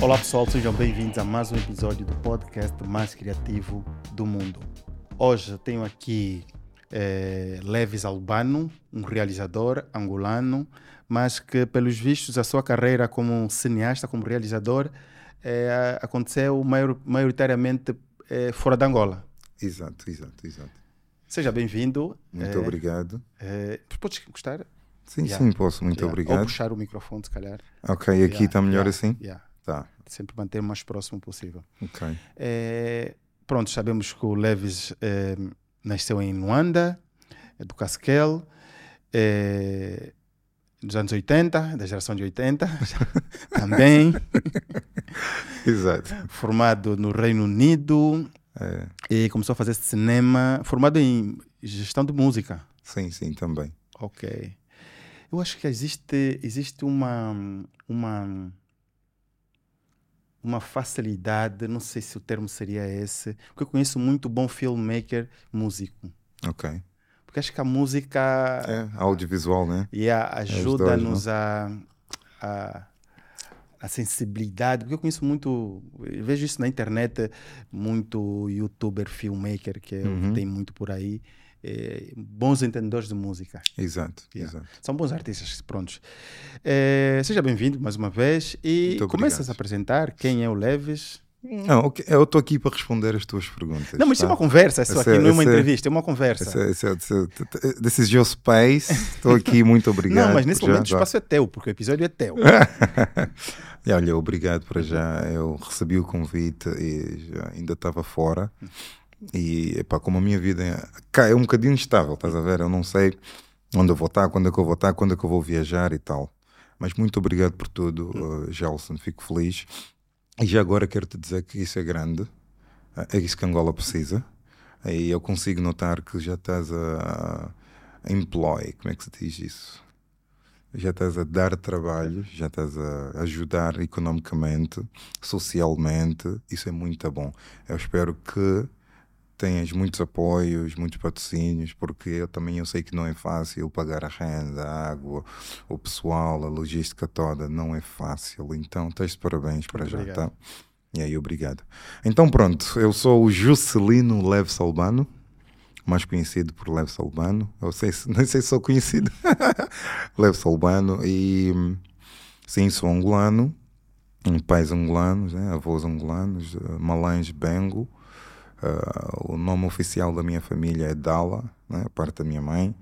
Olá pessoal, sejam bem-vindos a mais um episódio do podcast mais criativo do mundo. Hoje tenho aqui eh, Levis Albano, um realizador angolano, mas que pelos vistos a sua carreira como cineasta, como realizador, eh, aconteceu maior, maioritariamente eh, fora da Angola. Exato, exato, exato. Seja bem-vindo. Muito obrigado. podes gostar? Sim, yeah. sim, posso. Muito yeah. obrigado. Ou puxar o microfone, se calhar. Ok, aqui está yeah. melhor assim? Tá. Sempre manter o mais próximo possível. Ok. É, pronto, sabemos que o Levis é, nasceu em Luanda, é do Casquel, é, dos anos 80, da geração de 80, também. Exato. Formado no Reino Unido. É. E começou a fazer cinema, formado em gestão de música. Sim, sim, também. Ok. Eu acho que existe, existe uma, uma uma facilidade, não sei se o termo seria esse, porque eu conheço muito bom filmmaker músico. Ok. Porque acho que a música. É, audiovisual, né? Yeah, ajuda-nos a, a, a, sensibilidade, porque eu conheço muito, eu vejo isso na internet, muito youtuber, filmmaker, que uhum. tem muito por aí é, bons entendedores de música. Exato, yeah. exato. São bons artistas, prontos. É, seja bem-vindo mais uma vez e começas a apresentar quem é o Leves. Não, okay. eu estou aqui para responder as tuas perguntas. Não, mas tá? isso é uma conversa, isso aqui não é uma entrevista, é uma conversa. Esse, esse, esse, this is your space. Estou aqui, muito obrigado. Não, mas nesse momento já, o espaço é teu, porque o episódio é teu. e olha, obrigado para já. Eu recebi o convite e ainda estava fora. E epá, como a minha vida é, é um bocadinho instável, estás a ver? Eu não sei onde eu vou estar, quando é que eu vou estar, quando é que eu vou viajar e tal. Mas muito obrigado por tudo, uh, Gelson. Fico feliz. E já agora quero te dizer que isso é grande, é isso que Angola precisa. E eu consigo notar que já estás a, a employ, como é que se diz isso? Já estás a dar trabalho, já estás a ajudar economicamente, socialmente. Isso é muito bom. Eu espero que tens muitos apoios, muitos patrocínios, porque eu também eu sei que não é fácil pagar a renda, a água, o pessoal, a logística toda, não é fácil. Então, tens parabéns para já, tá? E aí, obrigado. Então, pronto, eu sou o Juscelino Leves Albano, mais conhecido por Leves Albano. Eu sei, nem sei se sou conhecido. Leves Albano, e sim, sou angolano, pais angolanos, né? avós angolanos, Malães Bengo. Uh, o nome oficial da minha família é Dala, né? parte da minha mãe,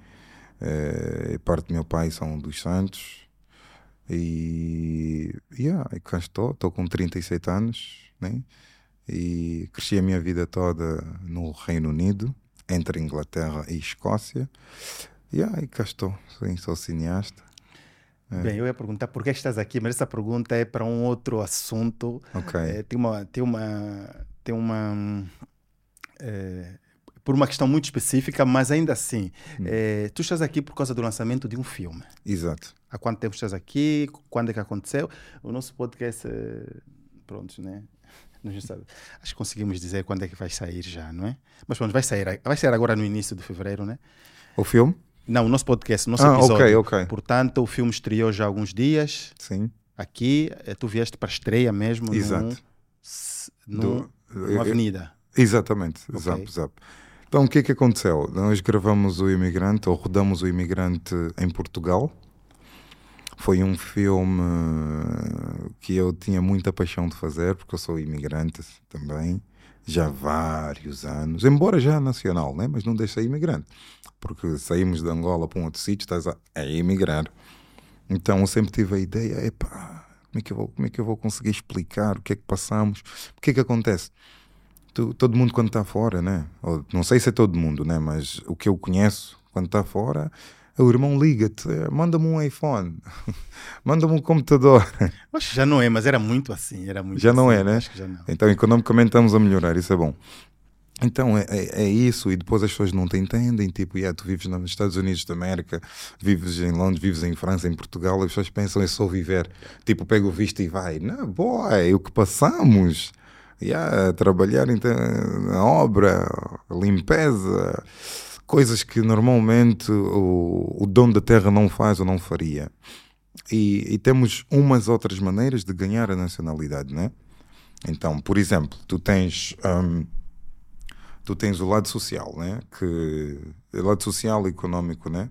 uh, parte do meu pai são dos Santos. E, yeah, e cá estou, estou com 37 anos, né? e cresci a minha vida toda no Reino Unido, entre Inglaterra e Escócia. Yeah, e cá estou, sim, sou cineasta. É. Bem, eu ia perguntar por que estás aqui, mas essa pergunta é para um outro assunto. Okay. É, tem uma, tem uma, tem uma é, por uma questão muito específica, mas ainda assim, hum. é, tu estás aqui por causa do lançamento de um filme. Exato. Há quanto tempo estás aqui? Quando é que aconteceu? O nosso podcast, é, pronto, né? Acho que conseguimos dizer quando é que vai sair já, não é? Mas pronto, vai sair, vai sair agora no início de fevereiro, né? O filme? Não, o nosso podcast, o nosso ah, episódio. Ok, ok. Portanto, o filme estreou já há alguns dias. Sim. Aqui, eh, tu vieste para a estreia mesmo. Exato. No, no, numa avenida. Exatamente, okay. zap, zap. Então o que é que aconteceu? Nós gravamos o Imigrante, ou rodamos o Imigrante em Portugal. Foi um filme que eu tinha muita paixão de fazer, porque eu sou imigrante também, já há vários anos, embora já nacional, né? mas não deixa imigrante, porque saímos de Angola para um outro sítio, estás a, a emigrar. Então eu sempre tive a ideia, epá, como é, que eu vou, como é que eu vou conseguir explicar o que é que passamos? O que é que acontece? Tu, todo mundo quando está fora, né? Ou, não sei se é todo mundo, né? Mas o que eu conheço quando está fora, o irmão liga-te, manda-me um iPhone, manda-me um computador. Que já não é, mas era muito assim, era muito Já assim, não é, né? Não. Então economicamente estamos a melhorar, isso é bom. Então é, é, é, isso, e depois as pessoas não te entendem. Tipo, yeah, tu vives nos Estados Unidos da América, vives em Londres, vives em França, em Portugal, as pessoas pensam é só viver. Tipo, pega o visto e vai. Não, boy, o que passamos yeah, trabalhar então, na obra, limpeza, coisas que normalmente o, o dono da terra não faz ou não faria. E, e temos umas outras maneiras de ganhar a nacionalidade, né? Então, por exemplo, tu tens, um, tu tens o lado social, né? Que, lado social e económico, né?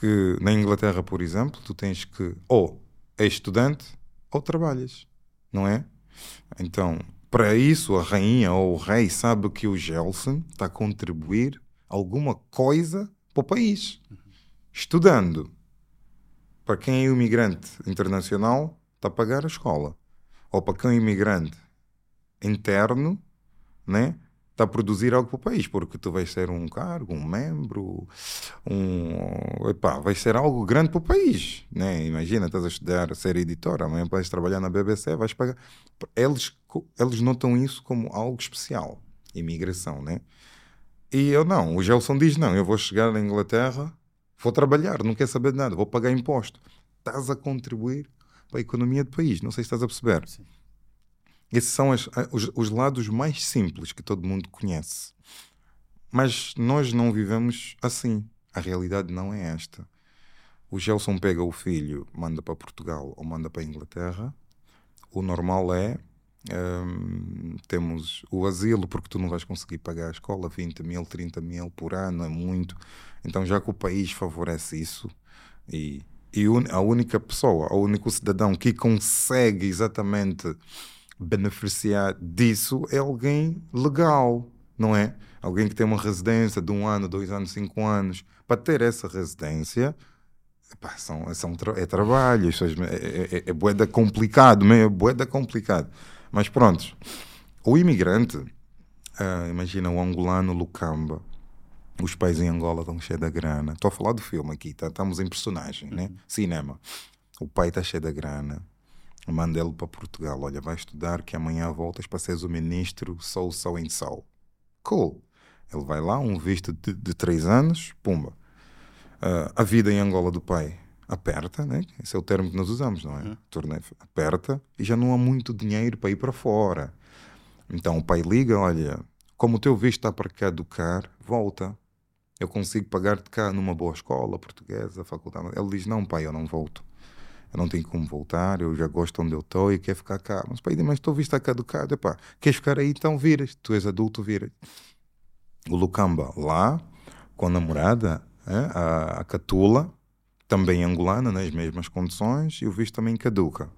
Que na Inglaterra, por exemplo, tu tens que ou és estudante ou trabalhas, não é? Então, para isso, a rainha ou o rei sabe que o Gelson está a contribuir alguma coisa para o país. Estudando. Para quem é imigrante internacional, está a pagar a escola. Ou para quem é imigrante interno, né? está a produzir algo para o país, porque tu vais ser um cargo, um membro, um, epá, vai ser algo grande para o país, né? Imagina, estás a estudar, a ser editor, amanhã vais trabalhar na BBC, vais pagar. Eles, eles notam isso como algo especial, imigração, né? E eu não, o Gelson diz: não, eu vou chegar na Inglaterra, vou trabalhar, não quer saber de nada, vou pagar imposto. Estás a contribuir para a economia do país, não sei se estás a perceber. Sim. Esses são as, os, os lados mais simples que todo mundo conhece. Mas nós não vivemos assim. A realidade não é esta. O Gelson pega o filho, manda para Portugal ou manda para a Inglaterra. O normal é um, temos o asilo, porque tu não vais conseguir pagar a escola, 20 mil, 30 mil por ano, é muito. Então, já que o país favorece isso, e, e a única pessoa, o único cidadão que consegue exatamente beneficiar disso é alguém legal, não é? Alguém que tem uma residência de um ano, dois anos, cinco anos. Para ter essa residência, epá, são, são, é trabalho, é, é, é boeda complicado, é boeda complicado. Mas pronto, o imigrante, uh, imagina o angolano Lucamba, os pais em Angola estão cheios da grana. Estou a falar do filme aqui, tá? estamos em personagem, né? Uhum. Cinema. O pai está cheio da grana manda ele para Portugal. Olha, vai estudar que amanhã voltas para seres o ministro sou, sou em sol. Cool. Ele vai lá, um visto de, de três anos, pumba. Uh, a vida em Angola do pai aperta, né? Esse é o termo que nós usamos, não é? Uhum. Torneio aperta e já não há muito dinheiro para ir para fora. Então o pai liga, olha, como o teu visto está para caducar, volta. Eu consigo pagar-te cá numa boa escola portuguesa, faculdade. Ele diz, não pai, eu não volto eu não tenho como voltar, eu já gosto onde eu estou e quero ficar cá. Mas, pai, mas estou visto a caducado, epá, queres ficar aí, então viras, tu és adulto, viras. O Lucamba lá, com a namorada, é, a, a Catula, também angolana, nas mesmas condições, e o visto também caduca.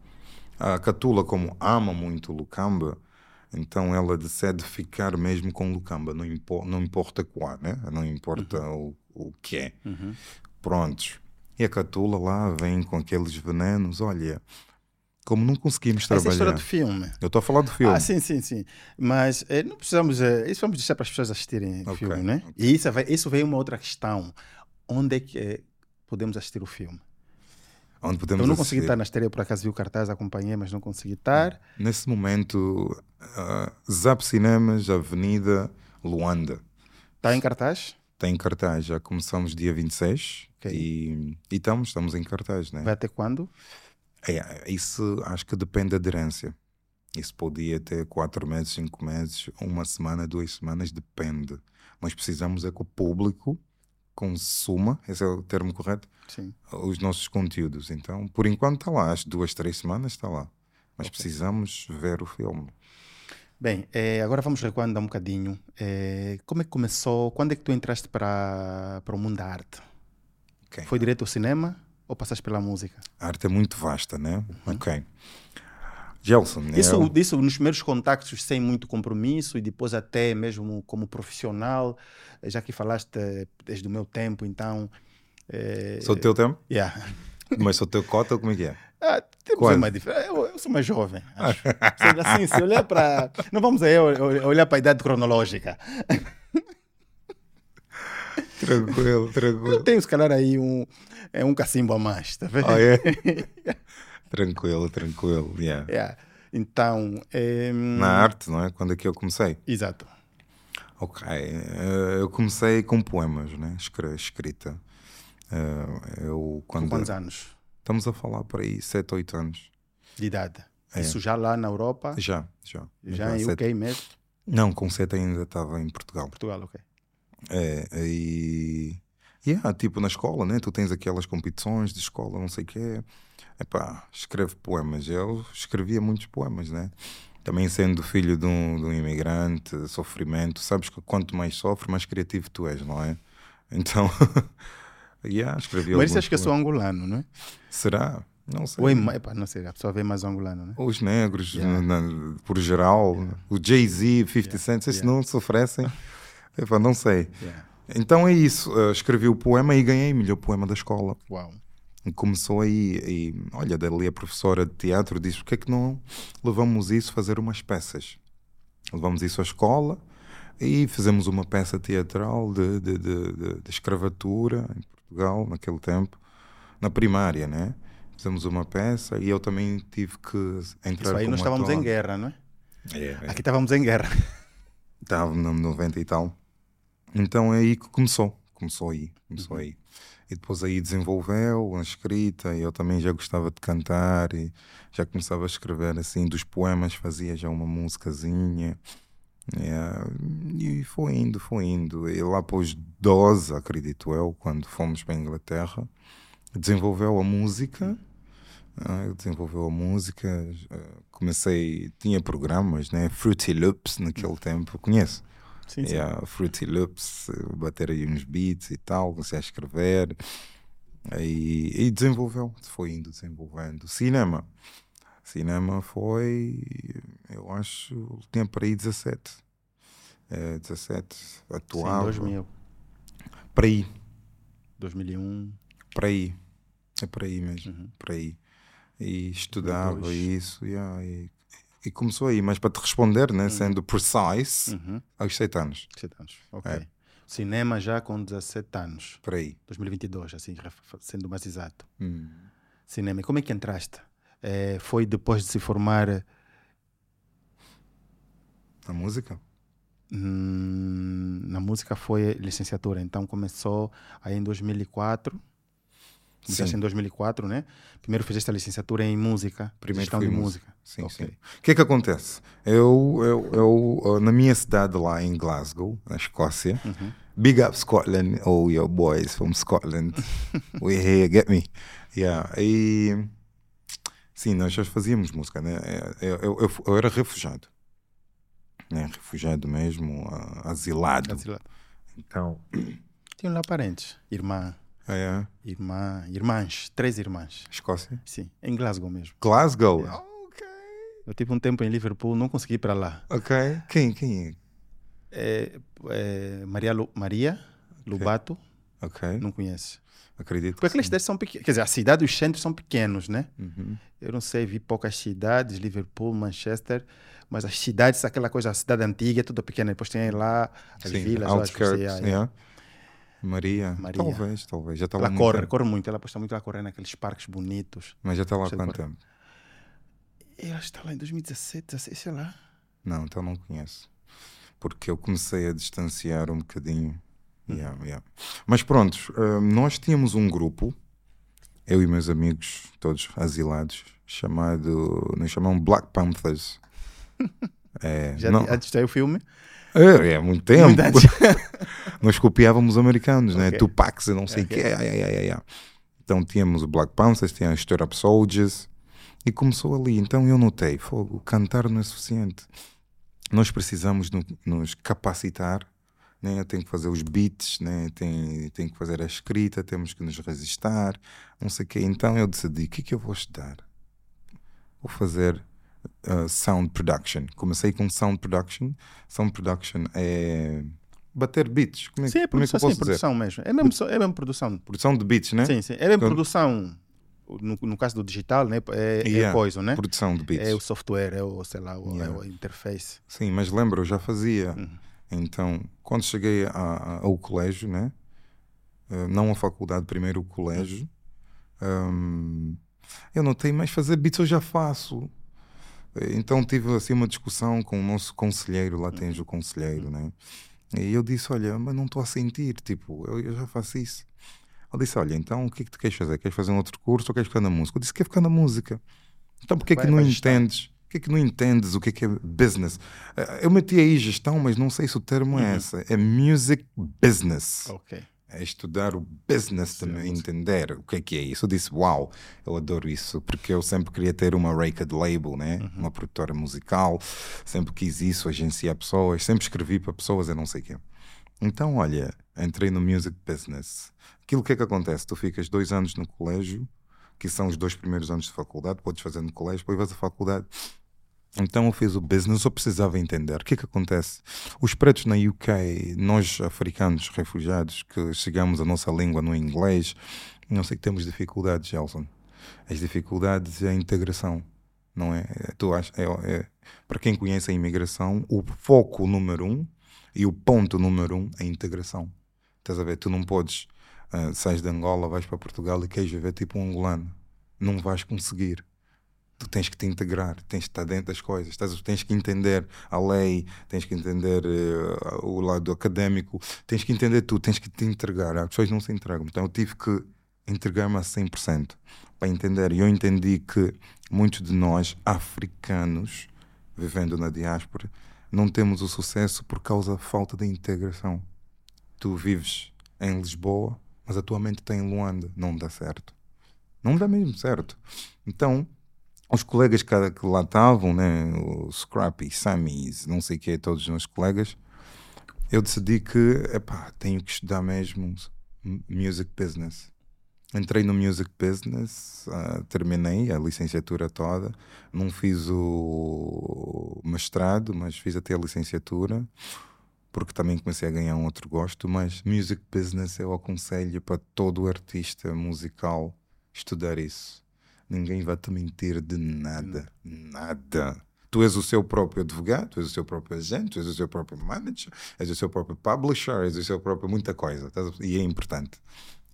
A Catula, como ama muito Lucamba, então ela decide ficar mesmo com Lucamba, não, impo não importa qual, né? não importa uhum. o, o que é. Uhum. Prontos. E a Catula lá vem com aqueles venenos, olha, como não conseguimos trabalhar. Essa é a história do filme. Eu estou a falar do filme. Ah, sim, sim, sim. Mas é, não precisamos. É, isso vamos deixar para as pessoas assistirem o filme, né? Okay. E isso, isso veio uma outra questão. Onde é que é, podemos assistir o filme? Onde podemos Eu não assistir? consegui estar na estreia, por acaso vi o cartaz, acompanhei, mas não consegui estar. Nesse momento, uh, Zap Cinemas, Avenida Luanda. Está em cartaz? Está em cartaz, já começamos dia 26 Okay. E, e estamos, estamos em cartaz, né? Vai até quando? É, isso acho que depende da aderência. Isso podia ter quatro meses, cinco meses, uma semana, duas semanas, depende. Mas precisamos é que o público consuma, esse é o termo correto, Sim. os nossos conteúdos. Então, por enquanto está lá, as duas, três semanas está lá. Mas okay. precisamos ver o filme. Bem, é, agora vamos recuando um bocadinho. É, como é que começou? Quando é que tu entraste para, para o mundo da arte? Okay. Foi direto ao cinema ou passaste pela música? A arte é muito vasta, né? Uhum. Ok. Gelson, isso, eu... isso nos primeiros contactos sem muito compromisso e depois até mesmo como profissional, já que falaste desde o meu tempo, então... É... Sou do teu tempo? Yeah. Mas sou teu cota ou como é que é? Ah, temos uma diferença. Eu, eu, sou mais jovem, acho. assim, se olhar para... Não vamos aí olhar para a idade cronológica. Tranquilo, tranquilo. Eu tenho, se calhar, aí um, é um cacimbo a mais, tá vendo? Oh, é? Tranquilo, tranquilo, yeah. yeah. Então... É... Na arte, não é? Quando é que eu comecei? Exato. Ok. Uh, eu comecei com poemas, né? Escrita. Uh, eu, quando... Com quantos anos? Estamos a falar por aí, 7, 8 anos. De idade? É. Isso já lá na Europa? Já, já. Já em UK mesmo? Não, com 7 ainda estava em Portugal. Portugal, ok. É, e Yeah, tipo na escola, né? Tu tens aquelas competições de escola, não sei o quê. Epá, escreve poemas. Eu escrevia muitos poemas, né? Também sendo filho de um, de um imigrante, sofrimento. Sabes que quanto mais sofre, mais criativo tu és, não é? Então, yeah, escrevi Mas isso acho que eu sou angolano, não é? Será? Não sei. Ou epá, não sei, a pessoa vê mais angolano, né? Os negros, Yeah. na- na- por geral, o Jay-Z, 50 Yeah. Cent, se Yeah. não sofressem, epá, não sei. Yeah. Então é isso, eh, escrevi o poema e ganhei melhor poema da escola. Uau. Começou aí, e olha, dali a professora de teatro disse: porque é que não levamos isso a fazer umas peças? Levamos isso à escola e fizemos uma peça teatral de, de, de, de- escravatura em Portugal, naquele tempo, na primária, né? Fizemos uma peça e eu também tive que entrar Isso aí nós estávamos ator. em guerra, não é? É, é. Aqui estávamos em guerra. Estava no 90 e tal. Então é aí que começou. Começou aí. Começou Uhum. aí. E depois aí desenvolveu a escrita. E eu também já gostava de cantar. E já começava a escrever assim dos poemas. Fazia já uma musicazinha. Yeah. E foi indo, foi indo. E lá os 12, acredito eu, quando fomos para a Inglaterra, desenvolveu a música. Ah, eu desenvolveu a música, comecei, tinha programas, né? Fruity Loops naquele tempo, conheço. Sim, sim. Yeah, Fruity Loops, eh, bater aí uns beats e tal, comecei a escrever. Aí, e desenvolveu, foi indo desenvolvendo. Cinema. Cinema foi, eu acho, tinha para aí 17. É, 17, Sim, atuava. 2000, Para aí, 2001. para aí. É por aí mesmo, Uhum. por aí. E estudava 2002. isso, yeah, e, e começou aí. Mas para te responder, né, sendo precise, Uhum. aos 7 anos, 17 anos. Ok. É. Cinema já com 17 anos. por aí. 2022, assim, sendo mais exato. Hum. Cinema. E como é que entraste? Eh, foi depois de se formar A música? hum, na música, foi licenciatura. Então começou aí em 2004. Começaste Sim. em 2004, né? Primeiro fizeste a licenciatura em música, Primeiro gestão de músico. música. Sim, Ok. sim. O que é que acontece? Eu, eu, eu, na minha cidade lá em Glasgow, na Escócia, Uhum. big up Scotland, oh your boys from Scotland, we here, get me. Yeah. E sim, nós já fazíamos música, né? Eu, eu, eu, eu era refugiado, né? Refugiado mesmo, uh, asilado. Asilado. Então, Tinham lá parentes, irmã, é, irmã, irmãs, três irmãs. Escócia. Sim, em Glasgow mesmo. Glasgow. Yeah. Eu tive um tempo em Liverpool, não consegui ir para lá. Ok. Quem, quem é? É, é, Maria, Lu- Maria Lubato, Ok. não conhece. Acredito. Porque que aquelas cidades são pequenas. Quer dizer, a cidade e os centros são pequenos, né? Uhum. Eu não sei, vi poucas cidades, Liverpool, Manchester, mas as cidades, aquela coisa, a cidade antiga é tudo pequena. Depois tem lá as Sim, vilas, eu acho que outskirts, sei, yeah. Maria. Maria. Talvez, talvez. Já está lá Ela muito corre, tempo. corre muito. Ela posta muito lá correr naqueles parques bonitos. Mas já está lá há quanto tempo? Ela está lá em 2017, 16, sei lá. Não, então não conheço. Porque eu comecei a distanciar um bocadinho. Hum. Yeah, yeah. Mas pronto, hum, nós tínhamos um grupo, eu e meus amigos, todos asilados, chamado. Nos chamam Black Panthers. É, Já não, o filme? É, é muito tempo. Nós copiávamos os americanos, né? Ok. Tupacs e não sei o Ok. quê. Ai, ai. Então tínhamos o Black Panthers, tinha os Stir Up Soldiers e começou ali. Então eu notei, fogo, cantar não é suficiente. Nós precisamos no- nos capacitar, né? tem que fazer os beats, né? tem, tem que fazer a escrita, temos que nos resistar, não sei o quê. Então eu decidi, o que é que eu vou estudar? Vou fazer uh, sound production. Comecei com sound production. Sound production é bater beats. Como é, Sim, é como é que produção, eu sim, posso dizer? produção mesmo. É mesmo, é mesmo produção. Produção de beats, né? Sim, sim. É mesmo produção. No, no caso do digital, né? É, é Yeah. coisa, né? Produção de beats. É o software, é o, sei lá, o, Yeah. é o interface. Sim, mas lembro, eu já fazia. Uhum. Então, quando cheguei a- a- ao colégio, né? Uh, não a faculdade, primeiro o colégio, um, eu notei, mas fazer beats eu já faço. Então tive assim uma discussão com o nosso conselheiro, lá tens o conselheiro, né? E eu disse, olha, mas não estou a sentir, tipo, eu, eu já faço isso. Ele disse, olha, então o que é que tu queres fazer? Queres fazer um outro curso ou queres ficar na música? Eu disse, quero ficar na música. Então porquê que Vai não entendes? Porquê que não entendes o que é que é business? Eh, Eu meti aí gestão, mas não sei se o termo é esse. É music business. Ok. É estudar o business entender o que é que é isso. Eu disse, uau, eu adoro isso, porque eu sempre queria ter uma record label, né? Uhum. uma produtora musical, sempre quis isso, agenciar pessoas, sempre escrevi para pessoas, eu não sei o quê. Então, olha, entrei no music business. Aquilo que é que acontece? Tu ficas dois anos no colégio, que são os dois primeiros anos de faculdade, podes fazer no colégio, depois vais à faculdade. Então eu fiz o business, eu precisava entender. O que é que acontece? Os pretos na UK, nós africanos refugiados, que chegamos a nossa língua no inglês, não sei que temos dificuldades, Gelson. As dificuldades é a integração, não é? É, Tu ach- é, é- para quem conhece a imigração, o foco número um e o ponto número um é a integração. Estás a ver? Tu não podes, ah, sais de Angola, vais para Portugal e queres viver tipo um angolano. Não vais conseguir tu tens que te integrar, tens que estar dentro das coisas, estás, tens que entender a lei, tens que entender eh, o lado académico, tens que entender tudo, tens que te entregar. As pessoas não se entregam. Então eu tive que entregar-me a 100% para entender. E eu entendi que muitos de nós, africanos, vivendo na diáspora, não temos o sucesso por causa da falta de integração. Tu vives em Lisboa, mas a tua mente está em Luanda. Não dá certo. Não dá mesmo certo. Então, os colegas que, que lá estavam, né, o Scrappy, Sammys, não sei o que, todos os meus colegas, eu decidi que, epá, tenho que estudar mesmo music business. Entrei no music business, ah, terminei a licenciatura toda, não fiz o mestrado, mas fiz até a licenciatura, porque também comecei a ganhar um outro gosto, mas music business eu aconselho para todo artista musical estudar isso. Ninguém vai te mentir de nada. Nada. Tu és o seu próprio advogado, tu és o seu próprio agente, tu és o seu próprio manager, és o seu próprio publisher, és o seu próprio muita coisa. E é importante.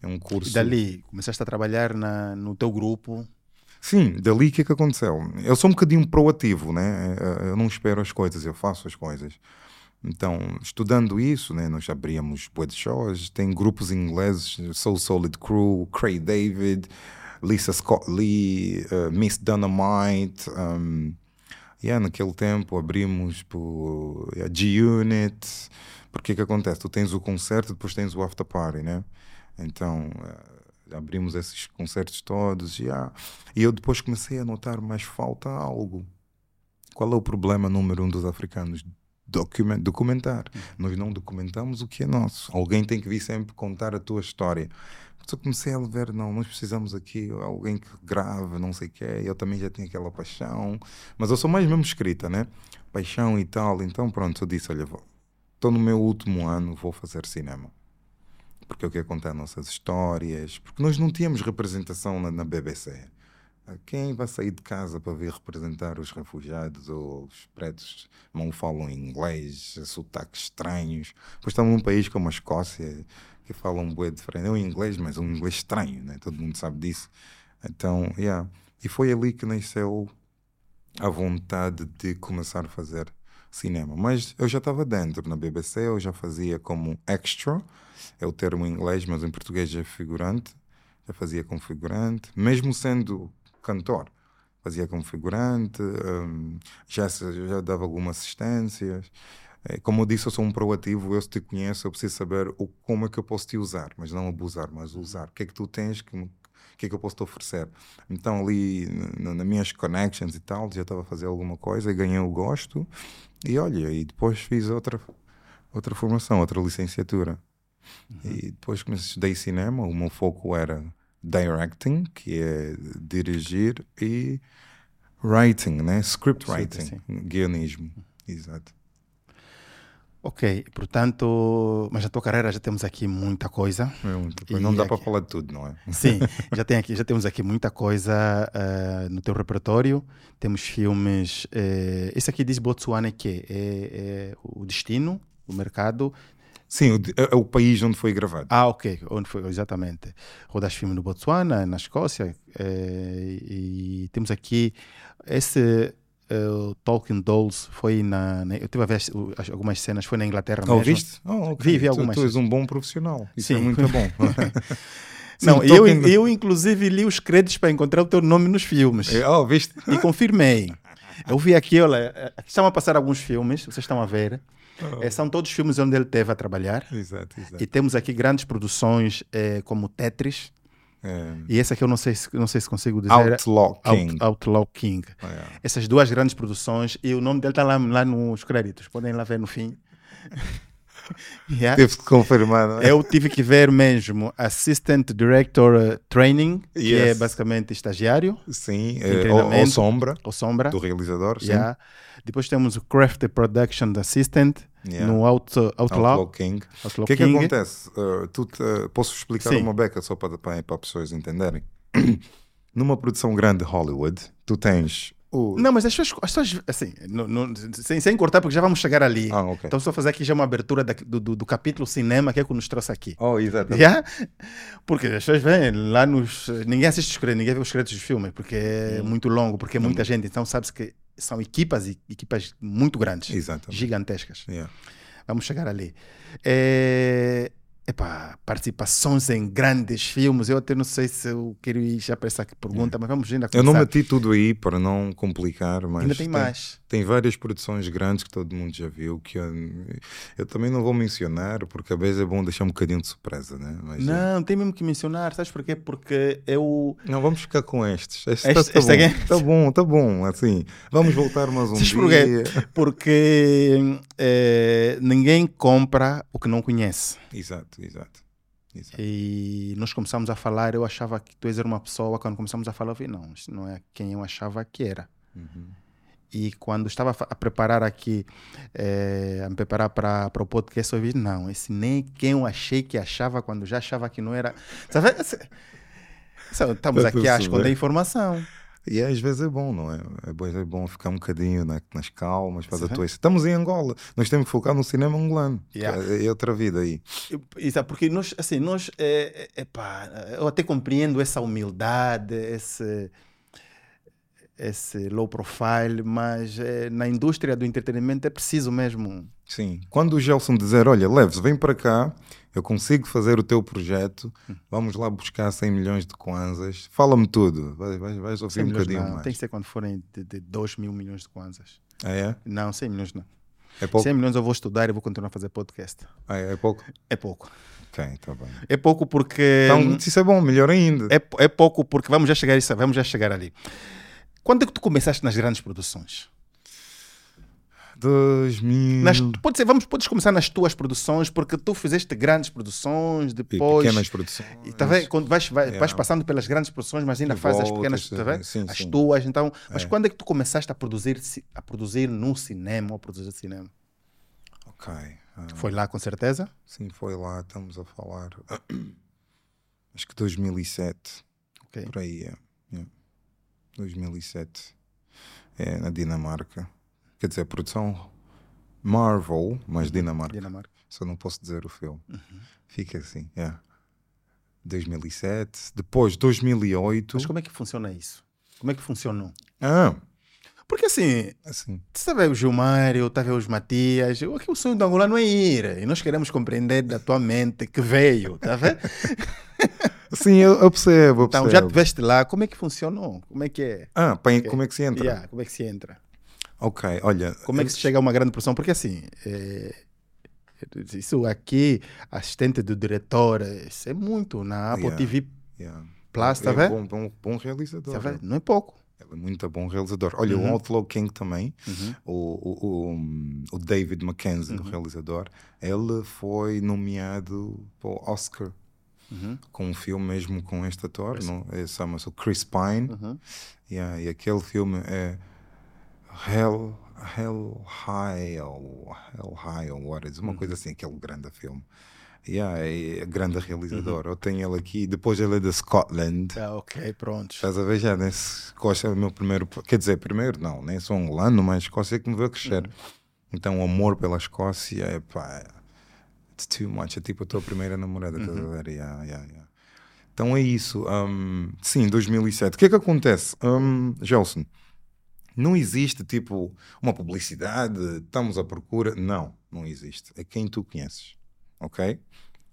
É um curso. E dali, começaste a trabalhar na, no teu grupo. Sim, dali o que é que aconteceu? Eu sou um bocadinho proativo, né? Eu não espero as coisas, eu faço as coisas. Então, estudando isso, né, nós abríamos de shows, tem grupos ingleses, Soul Solid Crew, Craig David, Lisa Scott Lee, eh, Miss Dynamite. Um, yeah, naquele tempo abrimos por yeah, G-Unit. Porque o que acontece? Tu tens o concerto, depois tens o after party, né? Então, eh, abrimos esses concertos todos. Yeah. E eu depois comecei a notar, mas falta algo. Qual é o problema número um dos africanos? Document, documentar. Nós não documentamos o que é nosso. Alguém tem que vir sempre contar a tua história. Eu comecei a ver, não, nós precisamos aqui alguém que grave, não sei o quê. Eu também já tinha aquela paixão. Mas eu sou mais mesmo escrita, né? Paixão e tal. Então, pronto, eu disse, olha, estou no meu último ano, vou fazer cinema. Porque eu quero contar nossas histórias. Porque nós não tínhamos representação na, na BBC. Quem vai sair de casa para vir representar os refugiados ou os pretos não falam inglês, sotaques estranhos? Pois estamos num país como a Escócia, que falam um bué diferente. É um inglês, mas um inglês estranho, né? todo mundo sabe disso. Então, yeah. E foi ali que nasceu a vontade de começar a fazer cinema. Mas eu já estava dentro na BBC, eu já fazia como extra, é o termo em inglês, mas em português é figurante. Já fazia como figurante, mesmo sendo cantor. Fazia como figurante, hum, já, já dava algumas assistências. Eh, Como eu disse, eu sou um proativo, eu se te conheço, eu preciso saber o, como é que eu posso te usar, mas não abusar, mas usar. O que é que tu tens, que, me- o que é que eu posso te oferecer? Então ali, na- nas minhas connections e tal, já estava a fazer alguma coisa e ganhei o gosto. E olha, e depois fiz outra, outra formação, outra licenciatura. E depois comecei, estudei cinema, o meu foco era directing, que é dirigir, e writing, né? Script writing, sim. guionismo. Exato. Ok, portanto, mas na tua carreira já temos aqui muita coisa. É muito- não dá para falar de tudo, não é? Sim, já, tem aqui, já temos aqui muita coisa ah, no teu repertório. Temos filmes. eh, esse aqui diz Botsuana que é, é o destino, o mercado. Sim, o, é, é o país onde foi gravado. Ah, ok, onde foi exatamente? Rodaste filme no Botsuana, na Escócia. eh, e temos aqui esse. Eh, o Tolkien Dolls foi na, na- Eu tive a ver algumas cenas, foi na Inglaterra Oh, mesmo. viste? Oh, ok. Vi, vi Tu- algumas. Tu, és um bom profissional. Isso é Sim. muito bom. Sim, Não, eu, eu inclusive li os créditos para encontrar o teu nome nos filmes. Oh, viste? e confirmei. Eu vi aqui, olha, aqui estão a passar alguns filmes, vocês estão a ver. Eh, são todos filmes onde ele teve a trabalhar. Exato, exato. E temos aqui grandes produções eh, como Tetris. É, E esse aqui eu não sei se, não sei se consigo dizer. Outlaw Out- King. Outlaw King. É. Essas duas grandes produções. E o nome dele está lá, lá nos créditos. Podem lá ver no fim. Yeah. Teve-se de confirmar, é? Eu tive que ver mesmo Assistant Director eh, Training, que é Yes. basicamente estagiário, Sim, é, ou, sombra ou sombra. do realizador. Yeah. Depois temos o Craft Production Assistant Yeah. no Out, Outlaw. Outlaw King. O que é que acontece? Uh, tu te- uh, posso explicar Sim. uma beca só para, para, para as pessoas entenderem? Numa produção grande de Hollywood, tu tens o. Não, mas as pessoas, as assim, não- não- sem, sem cortar, porque já vamos chegar ali. Ah, ok. Então, só fazer aqui já uma abertura da- do, do, do capítulo cinema que é que nos trouxe aqui. Oh, exato. Yeah? Porque as pessoas vêm lá nos. Ninguém assiste os créditos, ninguém vê os créditos dos filmes, porque é Hum. muito longo, porque é muita gente. Então, sabe-se que são equipas e equipas muito grandes, Exatamente. gigantescas. Yeah. Vamos chegar ali. É... Epá, participações em grandes filmes. Eu até não sei se eu quero ir já para essa pergunta, mas vamos ainda Eu não começar. meti tudo aí para não complicar, mas Ainda tem mais. tem várias produções grandes que todo mundo já viu que eu, eu também não vou mencionar porque às vezes é bom deixar um bocadinho de surpresa, né? Mas, eh, Não, tem mesmo que mencionar, sabes porquê? Porque eu. Não, vamos ficar com estes. Este, Este- tá, este bom, aqui? tá bom, tá bom. Assim, vamos voltar mais um Sabes dia. porquê? Porque eh, ninguém compra o que não conhece. Exato, exato. exato. E nós começamos a falar, eu achava que tu eras uma pessoa, quando começamos a falar, eu vi, não, isso não é quem eu achava que era. Uhum. E quando estava a preparar aqui, eh, a me preparar para o podcast, eu vi, não, esse nem quem eu achei que achava quando já achava que não era. Sabe? Estamos Tá aqui a esconder informação. E às vezes é bom, não é? É bom, é bom ficar um bocadinho na- nas calmas, para Sim. a tua. Estamos em Angola, nós temos que focar no cinema angolano. Yeah. É, é outra vida aí. Exato, porque nós, assim, nós, é, é, epá, eu até compreendo essa humildade, esse, esse low profile, mas eh, na indústria do entretenimento é preciso mesmo. Sim. Quando o Gelson dizer, olha, Leves, vem para cá, eu consigo fazer o teu projeto, vamos lá buscar 100 milhões de kwanzas, fala-me tudo. Vais, vais, vais ouvir 100 um bocadinho não, mais. tem que ser quando forem de, de 2 mil milhões de kwanzas. Ah, é? Não, 100 milhões não. É pouco? 100 milhões eu vou estudar e vou continuar a fazer podcast. Ah, é pouco? É pouco. Ok, bem. É pouco porque. Então, se isso é bom, melhor ainda. é, é pouco porque vamos já chegar isso, vamos já chegar ali. Quando é que tu começaste nas grandes produções? 2000. Nas, pode ser, vamos, podes começar nas tuas produções, porque tu fizeste grandes produções, E depois. pequenas produções. E tá vendo? Quando vais, vai- Yeah. vais passando pelas grandes produções, mas ainda E fazes as pequenas, tá vendo? sim, as sim. tuas. Então, mas É. quando é que tu começaste a produzir, a produzir no cinema ou a produzir cinema? Ok. ah, Foi lá, com certeza? Sim, foi lá, estamos a falar. Acho que 2007, Ok. por aí. É. é. 2007. É, na Dinamarca. Quer dizer, produção Marvel, mas Dinamarca. Dinamarca. Só não posso dizer o filme. Uhum. Fica assim, é. 2007. Depois, 2008. Mas como é que funciona isso? Como é que funcionou? Ah, Porque assim, assim. a ver o Gilmário, está a ver os Matias, o que o sonho do Angola não é ir. E nós queremos compreender da tua mente que veio, tá vendo? Sim, eu, eu percebo, eu Então, já percebo. estiveste lá, como é que funcionou? Como é que é? Ah, para- como é que se entra? Yeah, como é que se entra? Ok, olha. Como é que se chega a uma grande produção? Porque assim, é, isso aqui, assistente do diretor, isso é muito na Apple Yeah. TV, Yeah. Plus, tá é vendo? bom, bom, bom realizador. tá vendo? não é pouco. Ele é muito bom realizador. Olha, Uhum. o Outlaw King também, Uhum. o, o, o, o David Mackenzie, o realizador, ele foi nomeado para o Oscar Uhum. com um filme mesmo com este ator? É, chama-se Chris Pine. Uhum. Yeah, e aquele filme é Hell, Hell High, ou Hell High, what is, uma Uhum. coisa assim, aquele grande filme. Yeah, é grande Uhum. realizador. Eu tenho ele aqui, depois ele é de Scotland. Ah, ok, pronto. Estás a ver já nesse Escócia é o meu primeiro. Quer dizer, primeiro não, nem sou angolano, mas Escócia é que me veio crescer. Então o amor pela Escócia é pá. It's too much. É tipo a tua primeira namorada, estás a ver? Yeah, yeah, yeah. Então é isso. Um, sim, 2007. O que é que acontece? Um, Gelson, não existe tipo uma publicidade, estamos à procura. Não, não existe. É quem tu conheces. Ok?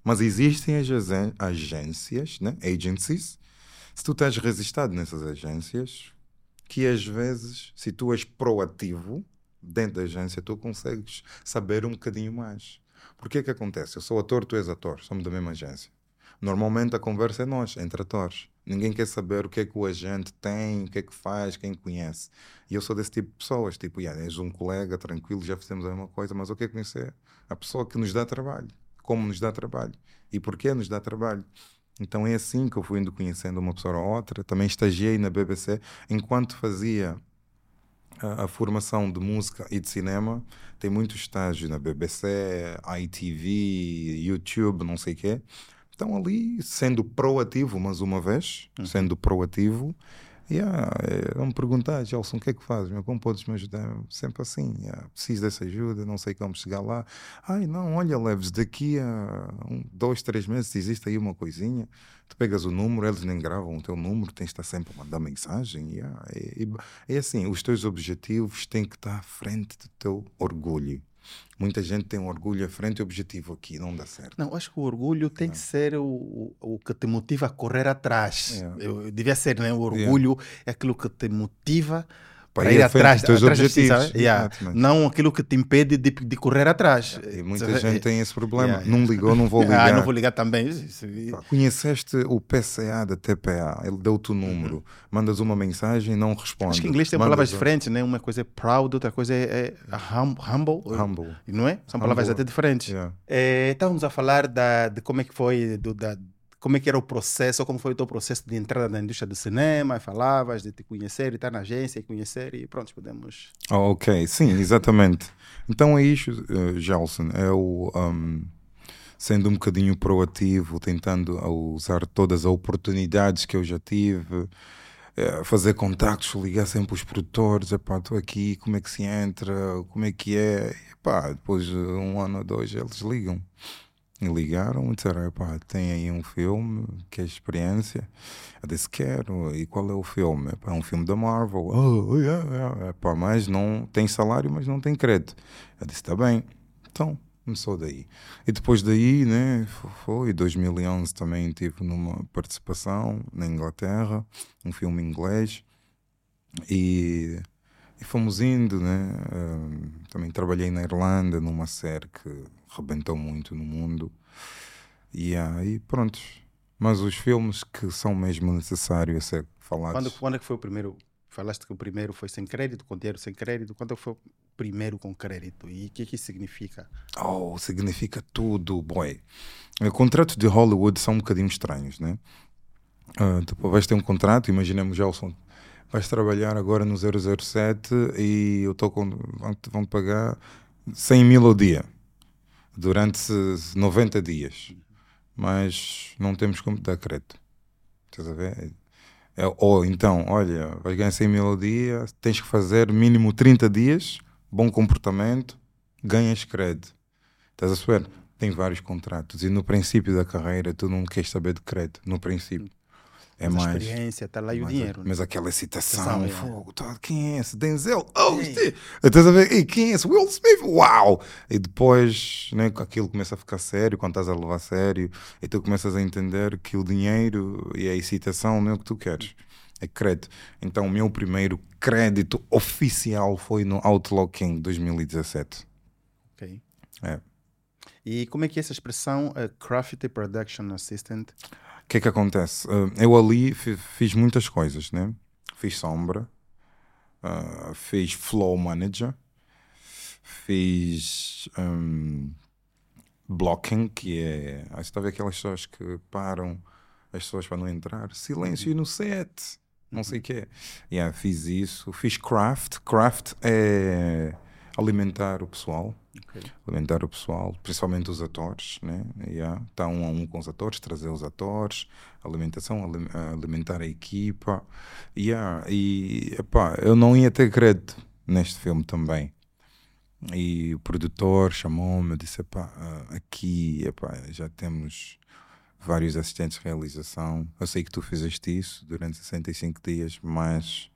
Mas existem as agências, né? agencies, se tu estás resistado nessas agências, que às vezes, se tu és proativo, dentro da agência, tu consegues saber um bocadinho mais. Porque é que acontece? Eu sou ator, tu és ator, somos da mesma agência. Normalmente a conversa é nós, entre atores. Ninguém quer saber o que é que o agente tem, o que é que faz, quem conhece. E eu sou desse tipo de pessoas. Tipo, yeah, és um colega, tranquilo, já fizemos a mesma coisa, mas eu quero conhecer a pessoa que nos dá trabalho. Como nos dá trabalho. E porquê nos dá trabalho. Então é assim que eu fui indo conhecendo uma pessoa ou outra. Também estagiei na BBC enquanto fazia a, a, formação de música e de cinema. Tem muitos estágios na BBC, ITV, YouTube, não sei o quê estão ali sendo proativo, mais uma vez, uhum. sendo proativo. Yeah, é, vão me perguntar, Gelson, o que é que fazes? Como podes me ajudar? Sempre assim, yeah, preciso dessa ajuda, não sei como chegar lá. Ai, não, olha, Leves, daqui a um, dois, três meses existe aí uma coisinha. Tu pegas o número, eles nem gravam o teu número, tens de estar sempre a mandar mensagem. Yeah, é, é, é assim, os teus objetivos têm que estar à frente do teu orgulho. Muita gente tem um orgulho à frente e objetivo aqui, não dá certo. Não, acho que o orgulho tem que ser o, o que te motiva a correr atrás. É. Eu, devia ser, né? O orgulho é aquilo que te motiva para, ir atrás, dos objetivos. Yeah. Não aquilo que te impede de, de correr atrás. E muita gente tem esse problema. Yeah. Não ligou, não vou ligar. Ah, não vou ligar também. Conheceste o PCA da TPA, ele deu-te o número, uhum. mandas uma mensagem e não responde. Acho que em inglês tem mandas palavras diferentes, né? Uma coisa é proud, outra coisa é, é hum, humble. Humble. Não é? São humble. palavras até diferentes. É, estávamos a falar da, de como é que foi do, da, como é que era o processo, como foi o teu processo de entrada na indústria do cinema, falavas de te conhecer, e estar na agência e conhecer e pronto, podemos... Oh, ok, sim, exatamente. Então é isso, uh, é o... Um, sendo um bocadinho proativo, tentando usar todas as oportunidades que eu já tive, é, fazer contactos, ligar sempre os produtores, epá, estou aqui, como é que se entra, como é que é, epá, depois de um ano ou dois eles ligam. E ligaram e disseram: pá, tem aí um filme, que é experiência. Eu disse: quero. E qual é o filme? É um filme da Marvel. Oh, yeah, yeah. Pá, mas não tem salário, mas não tem crédito. Eu disse: está bem. Então, começou daí. E depois daí, né, foi 2011 também tive numa participação na Inglaterra, um filme inglês. E, e fomos indo, né? Uh, também trabalhei na Irlanda numa série que rebentou muito no mundo. E aí, pronto. Mas os filmes que são mesmo necessários a ser falados. Quando, quando é que foi o primeiro? Falaste que o primeiro foi sem crédito, com dinheiro sem crédito. Quando é foi o primeiro com crédito? E o que é que isso significa? Oh, significa tudo, boy. Os contratos de Hollywood são um bocadinho estranhos, né? Uh, depois vais ter um contrato, imaginemos Gelson, vais trabalhar agora no 007 e eu estou com. vão-te pagar 100 mil ao dia durante 90 dias, mas não temos como dar crédito. Estás a ver? É, ou então, olha, vais ganhar 100 mil ao dia, tens que fazer mínimo 30 dias, bom comportamento, ganhas crédito. Estás a saber? Tem vários contratos e no princípio da carreira tu não queres saber de crédito, no princípio é mas mais. A experiência, está lá e o dinheiro. Né? Mas aquela excitação, fogo, tá, quem é esse? Denzel, oh, estás a ver? E quem é esse? Will Smith, uau! E depois, né, aquilo começa a ficar sério, quando estás a levar a sério, e tu começas a entender que o dinheiro e a excitação não é o que tu queres. É crédito. Então, o meu primeiro crédito oficial foi no Outlaw King 2017. Ok. É. E como é que é essa expressão, uh, Crafty Production Assistant? Que é que acontece? Uh, eu ali fiz muitas coisas, né? Fiz sombra, uh, fiz flow manager, fiz um, blocking, que é. Aí está a ver aquelas pessoas que param as pessoas para não entrar. Silêncio uhum. no set, não sei o que é. Yeah, fiz isso. Fiz craft. Craft é alimentar o pessoal. Okay. Alimentar o pessoal, principalmente os atores, né? Yeah. Está um a um com os atores, trazer os atores, alimentação, alimentar a equipa. Yeah. E epá, eu não ia ter crédito neste filme também. E o produtor chamou-me e disse: epá, ah, aqui epá, já temos vários assistentes de realização. Eu sei que tu fizeste isso durante 65 dias, mas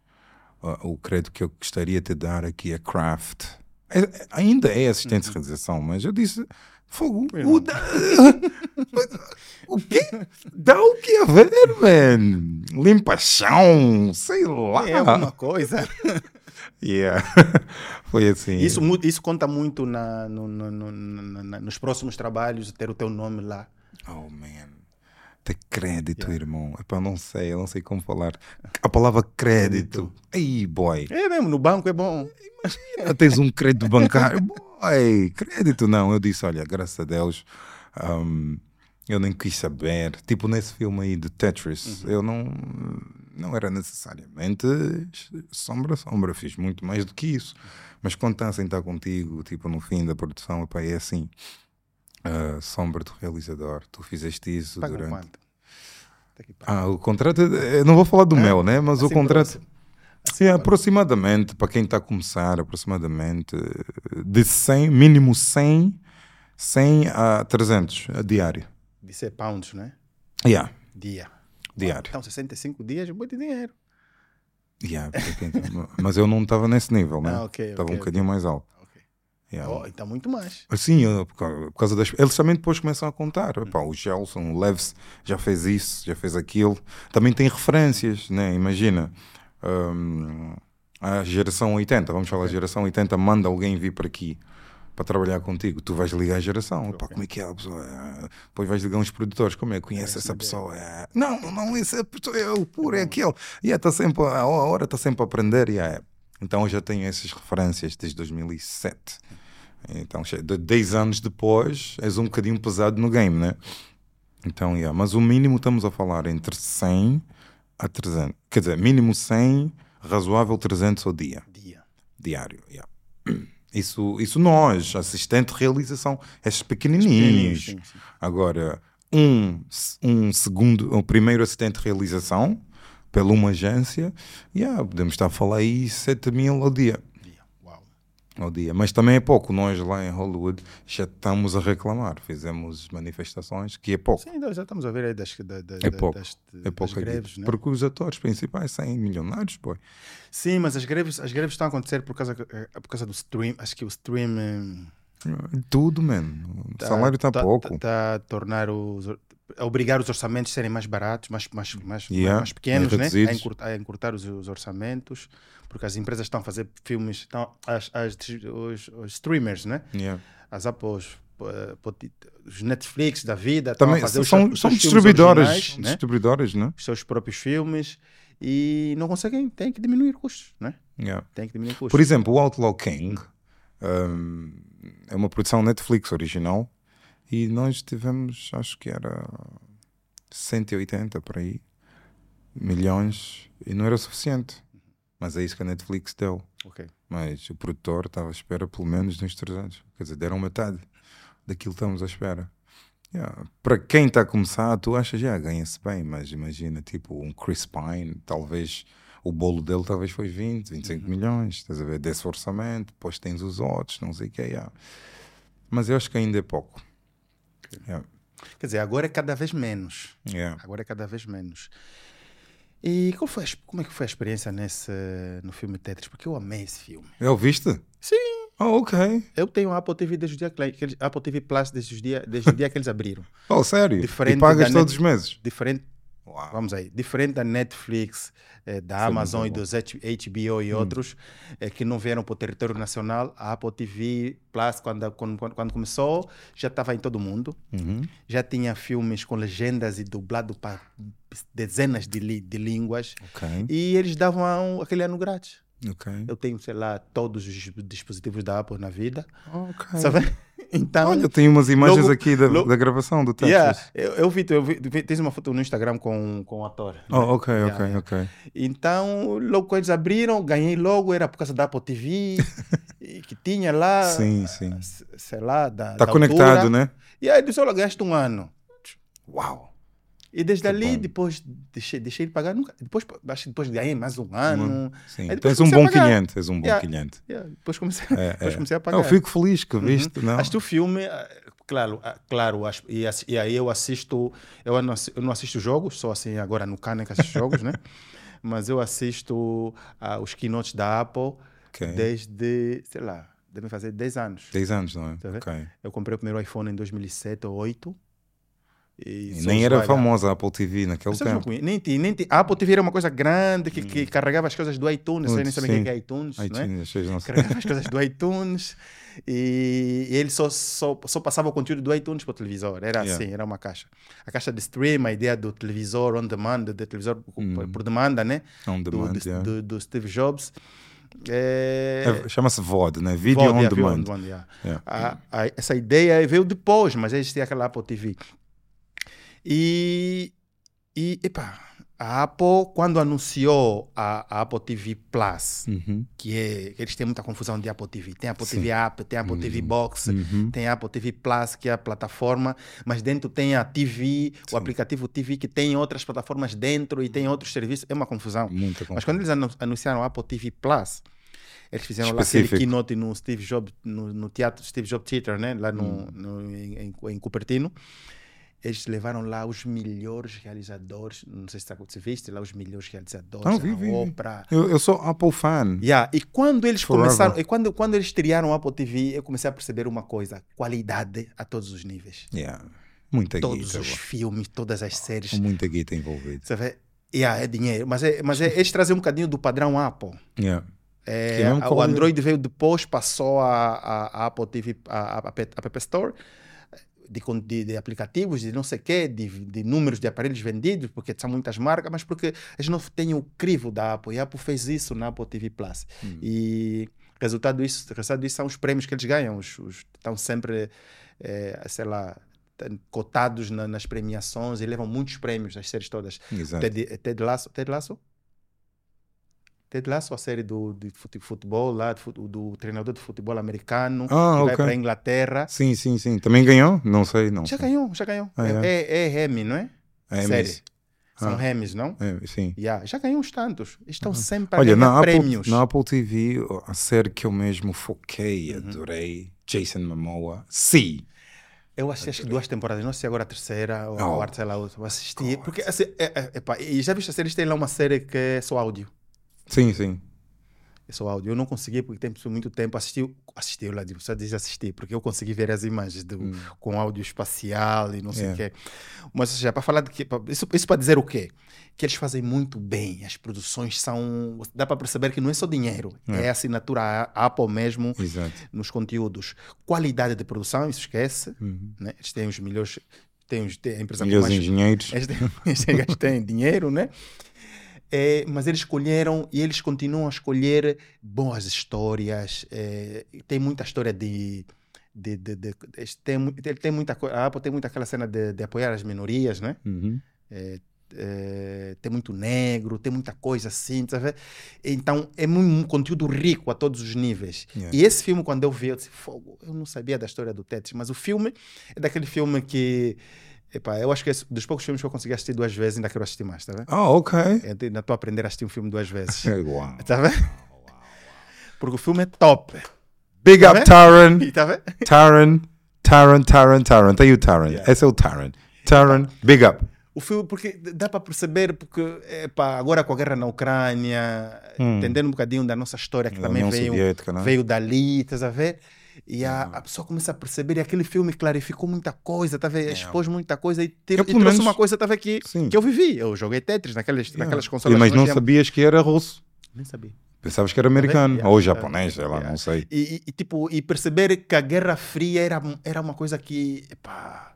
uh, o crédito que eu gostaria de dar aqui é craft é, ainda é assistente de uhum. realização, mas eu disse: Fogo, o, da... o quê? Dá o que a ver, man? Limpa chão, sei lá. É alguma coisa. Yeah. Foi assim. Isso, isso conta muito na, no- no- no- na- nos próximos trabalhos, ter o teu nome lá. Oh, man. Ter crédito, irmão. Epá, não sei, eu não sei como falar. A palavra crédito. Ei, boy. É mesmo, no banco é bom. Ah, Tens um crédito bancário. Boy, crédito não. Eu disse, olha, graças a Deus, ahm, eu nem quis saber. Tipo, nesse filme aí de Tetris, eu não, não era necessariamente sombra, sombra. Fiz muito mais do que isso. Mas quando está a sentar contigo, tipo, no fim da produção, epá, é assim. Ah, sombra do realizador, tu fizeste isso Paga durante. quanto? Ah, o contrato, eu não vou falar do meu, né? Mas o assim contrato. próximo. Sim, aproximadamente, para quem está a começar, aproximadamente de 100, mínimo 100, 100 a 300 a diário. De ser pounds, né? Yeah, Dia. diário. Então, 65 dias é muito dinheiro. Yeah, tá- mas eu não estava nesse nível, né? Ah, ok, Estava ok, um bocadinho mais alto. Yeah. Oh, então, muito mais. Assim, eu- por causa, das. Eles também depois começam a contar. Epá, o Gelson, o Leves já fez isso, já fez aquilo. Também tem referências, né? Imagina. hum, a geração 80, vamos falar, a geração 80 manda alguém vir para aqui para trabalhar contigo. Tu vais ligar a geração. Epá, como é que é a pessoa? Ah, Depois vais ligar uns produtores. Como é que conhece essa pessoa? Ah, Não, não, essa pessoa é o puro, é aquele. E yeah, tá sempre, a hora está sempre a aprender. Yeah. Então eu já tenho essas referências desde 2007. Então, che- de 10 anos depois, és um bocadinho pesado no game, né? Então, yeah. mas o mínimo estamos a falar entre 100 a 300. Quer dizer, mínimo 100, razoável 300 ao dia, Dia. diário. yeah. Isso, isso nós, assistente de realização, esses Pequenininhos, sim, sim. Agora, um, um segundo, o primeiro assistente de realização, pela uma agência, yeah, podemos estar a falar aí 7 mil ao dia ao dia. Mas também é pouco. Nós lá em Hollywood já estamos a reclamar. Fizemos manifestações, que é pouco. Sim, já estamos a ver aí das, da, da, É pouco. das, é das pouco aqui. greves, né? Porque os atores principais saem milionários, pô. Sim, mas as greves, as greves estão a acontecer por causa, eh, por causa do stream. Acho que o stream eh, Tudo, mano. O tá- salário está tá- pouco. tá- tá a tornar os obrigar os orçamentos a serem mais baratos, mais, mais, mais, Yeah, mais pequenos, né? A encurtar, a encurtar os, os orçamentos, porque as empresas estão a fazer filmes, estão, as, as, os, os streamers, né? Yeah. As Apples, eh, os Netflix da vida, estão Também a fazer os são, os são distribuidoras, originais, né? distribuidoras, né? os seus próprios filmes e não conseguem, têm que diminuir custos, né? Yeah. Tem que diminuir custos. Por exemplo, o Outlaw King um, é uma produção Netflix original e nós tivemos, acho que era 180 por aí, milhões e não era suficiente. Mas é isso que a Netflix deu. Ok. Mas o produtor estava à espera pelo menos de uns 300. Quer dizer, deram metade daquilo que estamos à espera. Yeah. Para quem está a começar, tu achas já ganha-se bem, mas imagina, tipo, um Chris Pine, talvez o bolo dele talvez foi 20, 25 milhões, estás a ver? Desse orçamento, depois tens os outros, não sei o que é. Mas eu acho que ainda é pouco. Yeah. Quer dizer, agora é cada vez menos. Yeah. Agora é cada vez menos. E qual foi a como é que foi a experiência nesse, no filme Tetris? Porque eu amei esse filme. Eu viste? Sim. Oh, ok. Eu tenho a Apple TV desde o dia que, eles, Apple TV Plus desde, os dia, desde o dia que eles abriram. Oh, sério? Diferente e pagas todos os meses? Diferente, Uau. vamos aí, diferente da Netflix, eh, da Isso é Amazon e dos HBO e outros eh, que não vieram para o território nacional, a Apple TV Plus, quando, quando, quando- começou, já estava em todo mundo. Uhum. já tinha filmes com legendas e dublado para dezenas de, li- de línguas Ok. e eles davam aquele ano grátis. Ok. Eu tenho, sei lá, todos os dispositivos da Apple na vida, Ok. sabe? Então, Olha, tem umas imagens logo- aqui da, logo- da gravação do Tetris. yeah, eu, eu vi, eu vi, tens uma foto no Instagram com, com o ator. né? Oh, ok, Yeah, ok, yeah. ok. Então, logo quando eles abriram, ganhei logo, era por causa da Apple TV, que tinha lá, Sim, sim. sei lá, da, Está conectado, altura. né? E aí, disse, olha, ganhaste um ano. Uau. E desde Que ali, bom. depois deixei, deixei de pagar, nunca, depois, acho que depois ganhei mais um ano. Sim. Depois Tens um bom cliente, és um bom Yeah. cliente. Yeah, depois comecei, É, depois é. comecei a pagar. Eu fico feliz que viste, não? Assisti o filme, ah, claro, ah, claro e, aí eu assisto, eu não, eu não assisto jogos, só assim agora no Canem que assisto jogos, né? Mas eu assisto ah, os keynotes da Apple Ok. desde, sei lá, devem fazer 10 anos. 10 anos, não é? Tá vendo? ok. Eu comprei o primeiro iPhone em 2007 ou 2008 E E nem era famosa a Apple TV naquele tempo. nem, nem A Apple TV era uma coisa grande que, que carregava as coisas do iTunes. Vocês nem sabem o que é é iTunes, é? não sabem. Carregava as coisas do iTunes e, e ele só, só, só passava o conteúdo do iTunes para o televisor. Era Yeah. assim, era uma caixa. A caixa de stream, a ideia do televisor on demand, do televisor por, por demanda, né? On Do, demand, do, yeah. do- do Steve Jobs. É, É, Chama-se VOD, né? Video Pode, on yeah, demand. yeah. Yeah. A- a- essa ideia veio depois, mas existia aquela Apple TV. E, e epa, a Apple, quando anunciou a, a Apple TV Plus, Uhum. que é. Eles têm muita confusão de Apple TV. Tem Apple Sim. TV App, tem Apple TV Box, Uhum. tem Apple TV Plus, que é a plataforma, mas dentro tem a TV, Sim. o aplicativo TV, que tem outras plataformas dentro e tem outros serviços. É uma confusão. Muita Mas quando eles anu- anunciaram a Apple TV Plus, eles fizeram lá aquele Específico. keynote no Steve Jobs, no, no teatro Steve Jobs Theater, né? lá no, Hum. no- em, em Cupertino. Eles levaram lá os melhores realizadores, não sei se tá- você viste lá os melhores realizadores, Ah, vi, vi. Oprah. Eu, eu sou Apple fan. Yeah. E quando eles Forever. começaram, e quando, quando eles criaram a Apple TV, eu comecei a perceber uma coisa: qualidade a todos os níveis. Yeah. Muita Todos guita. os bro. filmes, todas as séries. Muita guita envolvida. Você vê? Yeah, é dinheiro. Mas, é, mas é, eles trazem um bocadinho do padrão Apple. Yeah. É, é um o quali- Android veio depois, passou a, a, a Apple TV, a, a, a App Store, de, de, de aplicativos, de não sei o quê, de, de números de aparelhos vendidos, porque são muitas marcas, mas porque eles não têm o crivo da Apple. E a Apple fez isso na Apple TV Plus. Hum. E resultado disso, resultado disso são os prêmios que eles ganham. Os, os- estão sempre, eh, sei lá, cotados na- nas premiações e levam muitos prêmios, as séries todas. Exato. Ted, Ted Lasso. Ted Lasso? Ted Lasso, a série do, de fute- futebol lá, do, do treinador de futebol americano, Ah, que vai ok. para a Inglaterra. Sim, sim, sim. Também ganhou? Não sei, não. Já ganhou, já ganhou. Ah, é, é? é, é Remy, não é? É série. São Ah. Não? É, sim. Yeah, já ganhou uns tantos. Estão sempre a Olha, ganhar na Apple, na Apple TV, a série que eu mesmo foquei, Uhum. adorei, Jason Momoa, sim. Eu assisti acho que duas temporadas, não sei agora a terceira ou a Oh. quarta, sei lá, outra. Assisti. Porque, assim, é, é, epá, e já viste a série? Tem lá uma série que é só áudio. Sim, sim. É só áudio. Eu não consegui, porque tem muito tempo. Assisti, assisti, eu lá só diz assistir, porque eu consegui ver as imagens do, com áudio espacial e não sei o Hum. Yeah. quê. Mas já para falar de que. pra- Isso, isso para dizer o quê? Que eles fazem muito bem. As produções são. Dá para perceber que não é só dinheiro, é, É. a assinatura Apple mesmo Exato. nos conteúdos. Qualidade de produção, isso esquece. Uhum. Né? Eles têm os melhores. Tem, os, tem a empresa com mais engenheiros. eles têm, eles têm dinheiro, né? É, mas eles escolheram e eles continuam a escolher boas histórias. é, tem muita história de. de, de, de- tem, tem muita. A Apple tem muito aquela cena de, apoiar as minorias, né? Uhum. É, tem muito negro, tem muita coisa assim, tá vendo? Então é um conteúdo rico a todos os níveis. Yeah. E esse filme, quando eu vi, eu disse: Fogo, eu não sabia da história do Tetris, mas o filme é daquele filme que. Epá, eu acho que é dos poucos filmes que eu consegui assistir duas vezes, ainda quero assistir mais, tá vendo? Ah, ok. Eu ainda estou a aprender a assistir um filme duas vezes. Uau. tá vendo? Porque o filme é top. Big Tá up? Taran. Tá vendo? Taran. Taran, Taran, Taran. Tem o Taran. Yeah. Esse é o Taran. Taran, big up. O filme, porque dá para perceber, porque epá, agora com a guerra na Ucrânia, Hum. entendendo um bocadinho da nossa história, que Da também União veio, Soviética, né? veio dali, estás a ver? E a, a pessoa começa a perceber, e aquele filme clarificou muita coisa, tá a ver? expôs muita coisa e, te, Eu, e trouxe menos- uma coisa tá ver, que, Sim. que eu vivi. Eu joguei Tetris naquelas, naquelas Yeah. consolas. Mas não sabias que era russo. Nem sabia. Pensavas que era americano. Yeah, Ou japonês, sei lá, yeah. não sei. E, e- e, tipo, e perceber que a Guerra Fria era, era uma coisa que epá,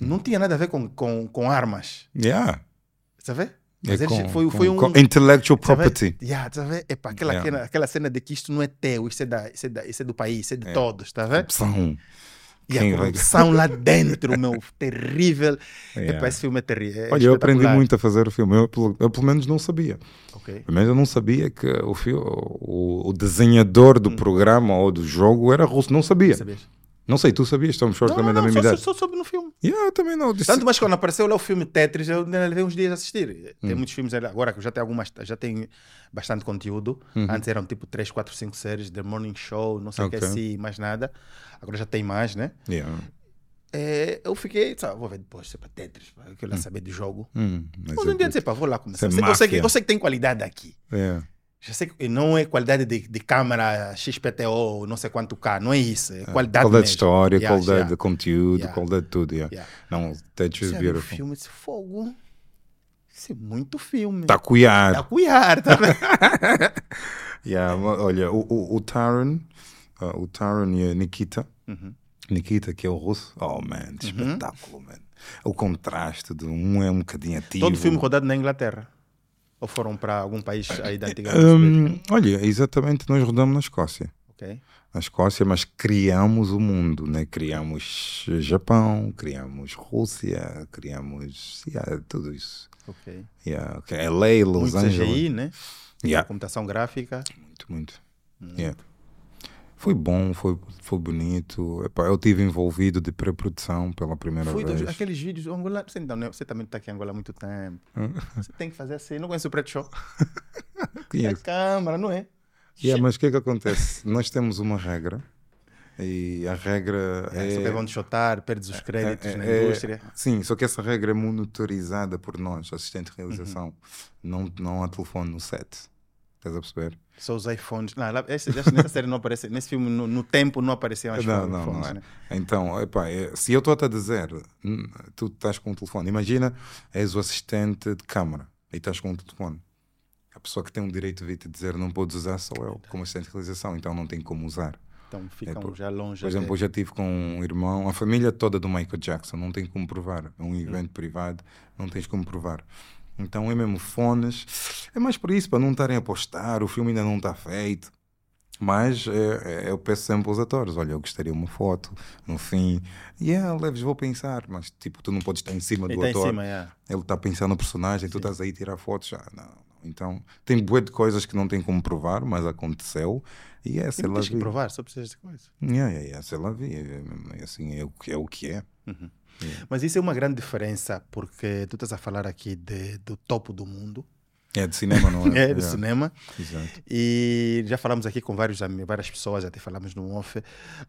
não tinha nada a ver com, com, com armas. Yeah. Sabe? É Mas eles- com- foi, com- foi um. com intellectual property. Yeah, tá? Epá, aquela, Yeah. aquela, aquela cena de que isto não é teu, isso é, da, isso é, da, isso é do país, isso é de É. todos, tá vendo? Opção. E Quem a vai- produção lá dentro, meu, terrível. Yeah. Epá, esse filme é terrível. é Olha, eu aprendi muito a fazer o filme. Eu, pelo- eu pelo menos não sabia. Ok. Pelo menos eu não sabia que o, o, o desenhador do programa ou do jogo era russo. Não sabia. Sabias? Não sei, tu sabias? Estamos Não, também não, da não, mesma só, idade. só, só soube no filme. Yeah, eu também não. Disse, Tanto mais quando apareceu lá o filme Tetris, eu ainda levei uns dias a assistir. Hum. Tem muitos filmes agora que já tenho algumas, já tem bastante conteúdo. Uhum. Antes eram tipo 3, 4, 5 séries, The Morning Show, não sei o que Ok. assim, mais nada. Agora já tem mais, né? Yeah. É, eu fiquei, sabe, vou ver depois, se é para Tetris, pá, eu quero lá saber de jogo. Hum, mas Mas um dia dizer, pá, vou lá começar. É Eu sei, que, eu sei que tem qualidade aqui. Yeah. Já sei que não é qualidade de, de câmera XPTO, não sei quanto K, não é isso. É qualidade qualidade de história, Yeah, qualidade yeah. de conteúdo, Yeah. qualidade de tudo. Yeah. Yeah. Não, Touch is abre o beautiful. filme esse fogo. Isso é muito filme. Está a cuiar. Tá a cuiar, tá? Yeah, olha, o, o, o Taron, uh, o Taron e a Nikita, Uhum. Nikita, que é o russo, oh man, espetáculo, man. O contraste de um é um bocadinho ativo. Todo filme rodado na Inglaterra. Ou foram para algum país aí da antiga? Hum, olha, exatamente, nós rodamos na Escócia. Ok. Na Escócia, mas criamos o mundo, né? Criamos Japão, criamos Rússia, criamos yeah, tudo isso. Ok. Yeah, okay. LA, Los Muito Angeles. CGI, né? Yeah. Computação gráfica. Muito, muito. Yeah. Foi bom, foi, foi bonito. Epá, eu tive envolvido de pré-produção pela primeira Foi vez. dos, aqueles vídeos. Angola, você, não, né? você também está aqui em Angola há muito tempo. Você tem que fazer assim. Não conhece o Preto Show? É Conheço. câmara, não é? Yeah, mas o que é que acontece? Nós temos uma regra e a regra É, é. Só que vão chutar, perdes os créditos é- na é- indústria. Sim, só que essa regra é monitorizada por nós, assistente de realização. Uhum. Não, não há telefone no set. Estás a perceber? Só os iPhones. Não, nessa série não aparece. Nesse filme, no, no tempo, não apareciam as Não, não, não é. né? Então, epá, é- se eu estou a dizer, hum, tu estás com o telefone, imagina, és o assistente de câmara e estás com o telefone. A pessoa que tem o direito de te dizer não podes usar sou eu, como assistente de realização, então não tem como usar. Então ficam por- já longe. Por exemplo, até. eu já estive com um irmão, a família toda do Michael Jackson, não tem como provar. É um evento privado, não tens como provar. Então é mesmo fones. É mais por isso, para não estarem a postar, o filme ainda não está feito. Mas é, é, eu peço sempre aos atores: olha, eu gostaria uma foto no fim. E yeah, leves, vou pensar, mas tipo, tu não podes estar em cima Ele do em ator. cima, é. Ele está pensando no personagem, tu estás aí a tirar fotos. Já, não, não. Então, tem bué de coisas que não tem como provar, mas aconteceu. E é, sei lá. tens que provar, só precisas de coisa. Yeah, yeah, yeah, sei lá, vi. É, é assim, é o que é. O é. Mas isso é uma grande diferença, porque tu estás a falar aqui de, do topo do mundo, É de cinema, não é? é, do Yeah, cinema, Exato. e já falamos aqui com vários, várias pessoas, até falamos no off,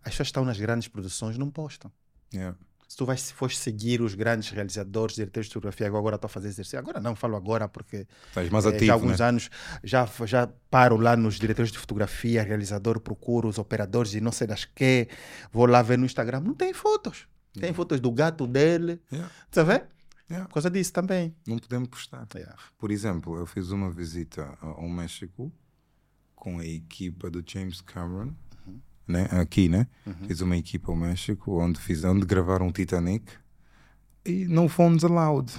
as pessoas estão nas grandes produções, não postam. Yeah. Se tu vais, se fores seguir os grandes realizadores, diretores de fotografia, agora estou a fazer exercício, agora não, falo agora porque Estás mais eh, ativo, já há alguns né? anos já, já paro lá nos diretores de fotografia, realizador, procuro os operadores e não sei das que, vou lá ver no Instagram, não tem fotos. Tem fotos do gato dele, Yeah, a ver? yeah. Por causa disso também. Não podemos postar. Yeah. Por exemplo, eu fiz uma visita ao México com a equipa do James Cameron, né? aqui, né? Fiz uma equipa ao México onde, fiz, onde gravaram Titanic e não fomos allowed.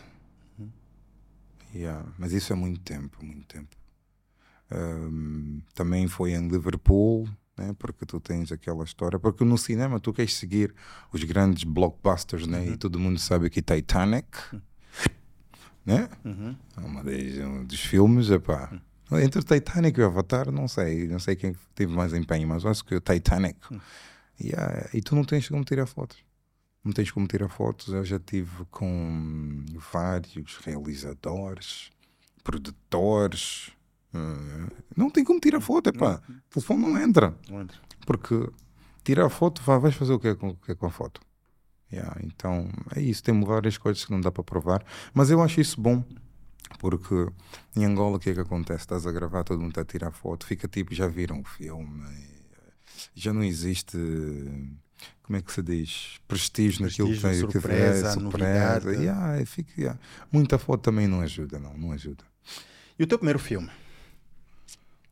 Yeah, Mas isso é muito tempo, muito tempo. Ahm, também foi em Liverpool, né? porque tu tens aquela história. Porque no cinema tu queres seguir os grandes blockbusters, né? e todo mundo sabe que Titanic, né? Uhum. É uma das, um dos filmes, epá. Entre o Titanic e o Avatar, não sei, não sei quem teve mais empenho, mas acho que o Titanic. Yeah, e tu não tens como tirar fotos. Não tens como tirar fotos. Eu já tive com vários realizadores, produtores. Eh, não tem como tirar foto, epá. O telefone não entra. Onde? Porque tirar foto, vá, vais fazer o que com, o que com a foto? Yeah, então é isso, temos várias coisas que não dá para provar, mas eu acho isso bom, porque em Angola o que é que acontece? Estás a gravar, todo mundo está a tirar foto, fica tipo, já viram o filme, já não existe, como é que se diz, prestígio naquilo que tem, que surpresa, é, novidade. Yeah, fica, yeah. Muita foto também não ajuda, não, não ajuda. E o teu primeiro filme?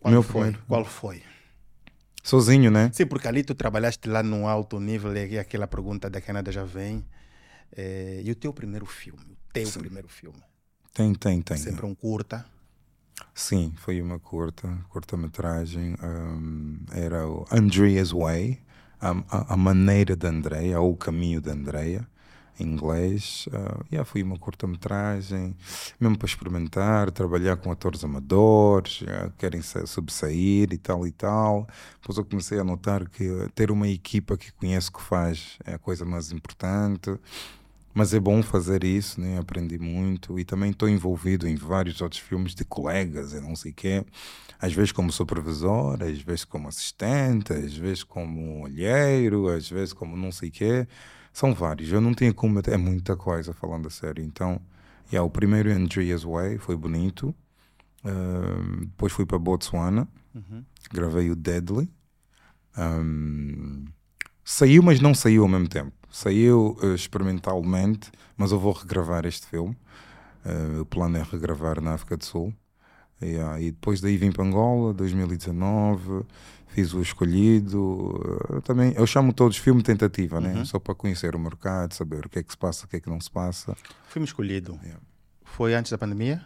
Qual Meu foi? primeiro. Qual foi? Sozinho, né? Sim, porque ali tu trabalhaste lá num alto nível e aquela pergunta da Canadá já vem. Eh, e o teu primeiro filme? O teu primeiro filme? Tem, tem, tem. Sempre um curta. Sim, foi uma curta, curta-metragem. um, era o Andrea's Way, a, a, a maneira de Andreia, ou o caminho de Andreia, em inglês. Uh, yeah, uma curta-metragem, mesmo para experimentar, trabalhar com atores amadores, yeah, querem subsair e tal e tal. Depois eu comecei a notar que ter uma equipa que conhece o que faz é a coisa mais importante. Mas é bom fazer isso, né? aprendi muito e também estou envolvido em vários outros filmes de colegas e não sei o quê. Às vezes como supervisor, às vezes como assistente, às vezes como olheiro, às vezes como não sei o quê. São vários. Eu não tinha como... É muita coisa, falando a sério. Então, yeah, o primeiro Andrea's Way foi bonito. Uh, depois fui para Botswana, Uhum. gravei o Deadly. Um, saiu, mas não saiu ao mesmo tempo. Saiu uh, experimentalmente, mas eu vou regravar este filme. Uh, o plano é regravar na África do Sul. Yeah, e depois daí vim para Angola, 2019, fiz o escolhido. uh, também, eu chamo todos filme tentativa, né? Uhum. só para conhecer o mercado, saber o que é que se passa, o que é que não se passa. Filme escolhido. Yeah. Foi antes da pandemia?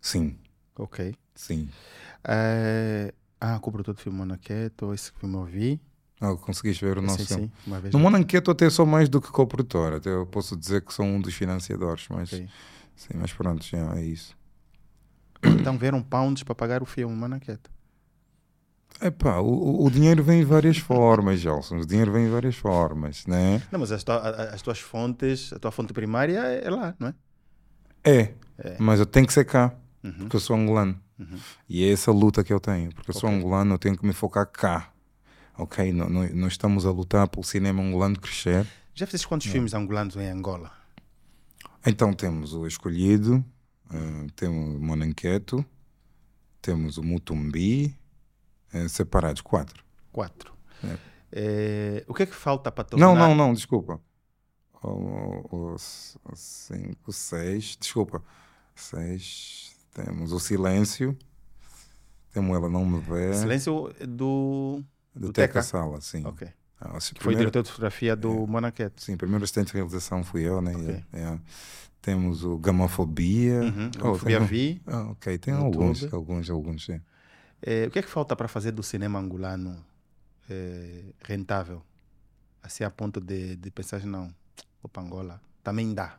Sim, Ok. sim. É... Ah, com o produtor do filme Monaqueto, esse filme eu vi. Ah, conseguiste ver o nosso sim, filme? sim, uma vez. No Monanqueto até sou mais do que co-produtor, até eu posso dizer que sou um dos financiadores, mas, Ok. sim, mas pronto, já é isso. Então vieram pounds para pagar o filme Monaqueto. Epá, o, o- dinheiro vem em várias formas, Gelson, o dinheiro vem em várias formas, né? Não, mas as, a- as tuas fontes, a tua fonte primária é lá, não é? É, mas eu tenho que ser cá, Uhum. porque eu sou angolano. Uhum. E é essa luta que eu tenho, porque eu sou Ok. angolano, eu tenho que me focar cá. Ok? Não, não, nós estamos a lutar para o cinema angolano crescer. Já fizeste quantos filmes angolanos em Angola? Então temos o Escolhido, eh, temos o Monanqueto, temos o Mutumbi, eh, separados, quatro. Quatro. É. É, o que é que falta para tornar... Não, não, não, desculpa. O, o, o cinco, seis, desculpa. Seis, temos o Silêncio, temos Ela Não Me Vê, Silêncio do... do do Teca Teca. Sala, sim. Ok. Ah, Que foi primeiro- diretor de fotografia do Monaqueto. Sim, primeiro assistente de realização fui eu, né? Ok. É, é. Temos o Gamofobia. Uhum. Oh, tem- Vi. Ah, ok, tem alguns, YouTube. alguns, alguns, sim. É, o que é que falta para fazer do cinema angolano é, rentável? Assim, a ponto de, de pensar, não, vou para Angola. Também dá.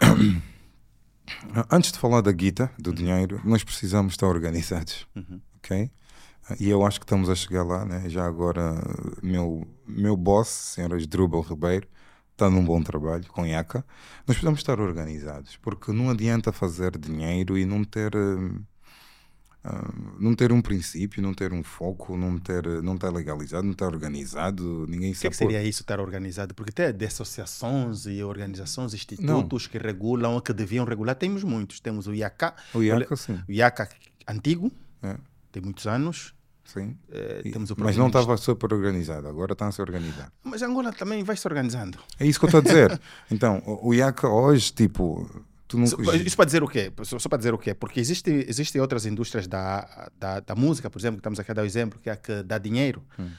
Antes de falar da guita, do dinheiro, nós precisamos estar organizados, Uhum. ok? E eu acho que estamos a chegar lá, né? Já agora, meu, meu boss, senhor Drubal Ribeiro, está num bom trabalho com IACA. Nós precisamos estar organizados, porque não adianta fazer dinheiro e não ter... ah, não ter um princípio, não ter um foco, não ter, não estar legalizado, não estar organizado, ninguém O que, é sabe. que seria isso, estar organizado? Porque tem de associações e organizações, institutos que regulam, que deviam regular. Temos muitos. Temos o IACA, O IACA, sim. o IACA antigo, É, tem muitos anos. Sim. E- temos o mas não estava super organizado, agora está a se organizar. Mas Angola também vai se organizando. É isso que eu estou a dizer. então, o, IACA hoje, tipo, tu não. Isso, isso para dizer o quê? Só, só para dizer o quê? Porque existe, existem outras indústrias da, da, da música, por exemplo, que estamos aqui a dar o exemplo, que é a que dá dinheiro. Hum.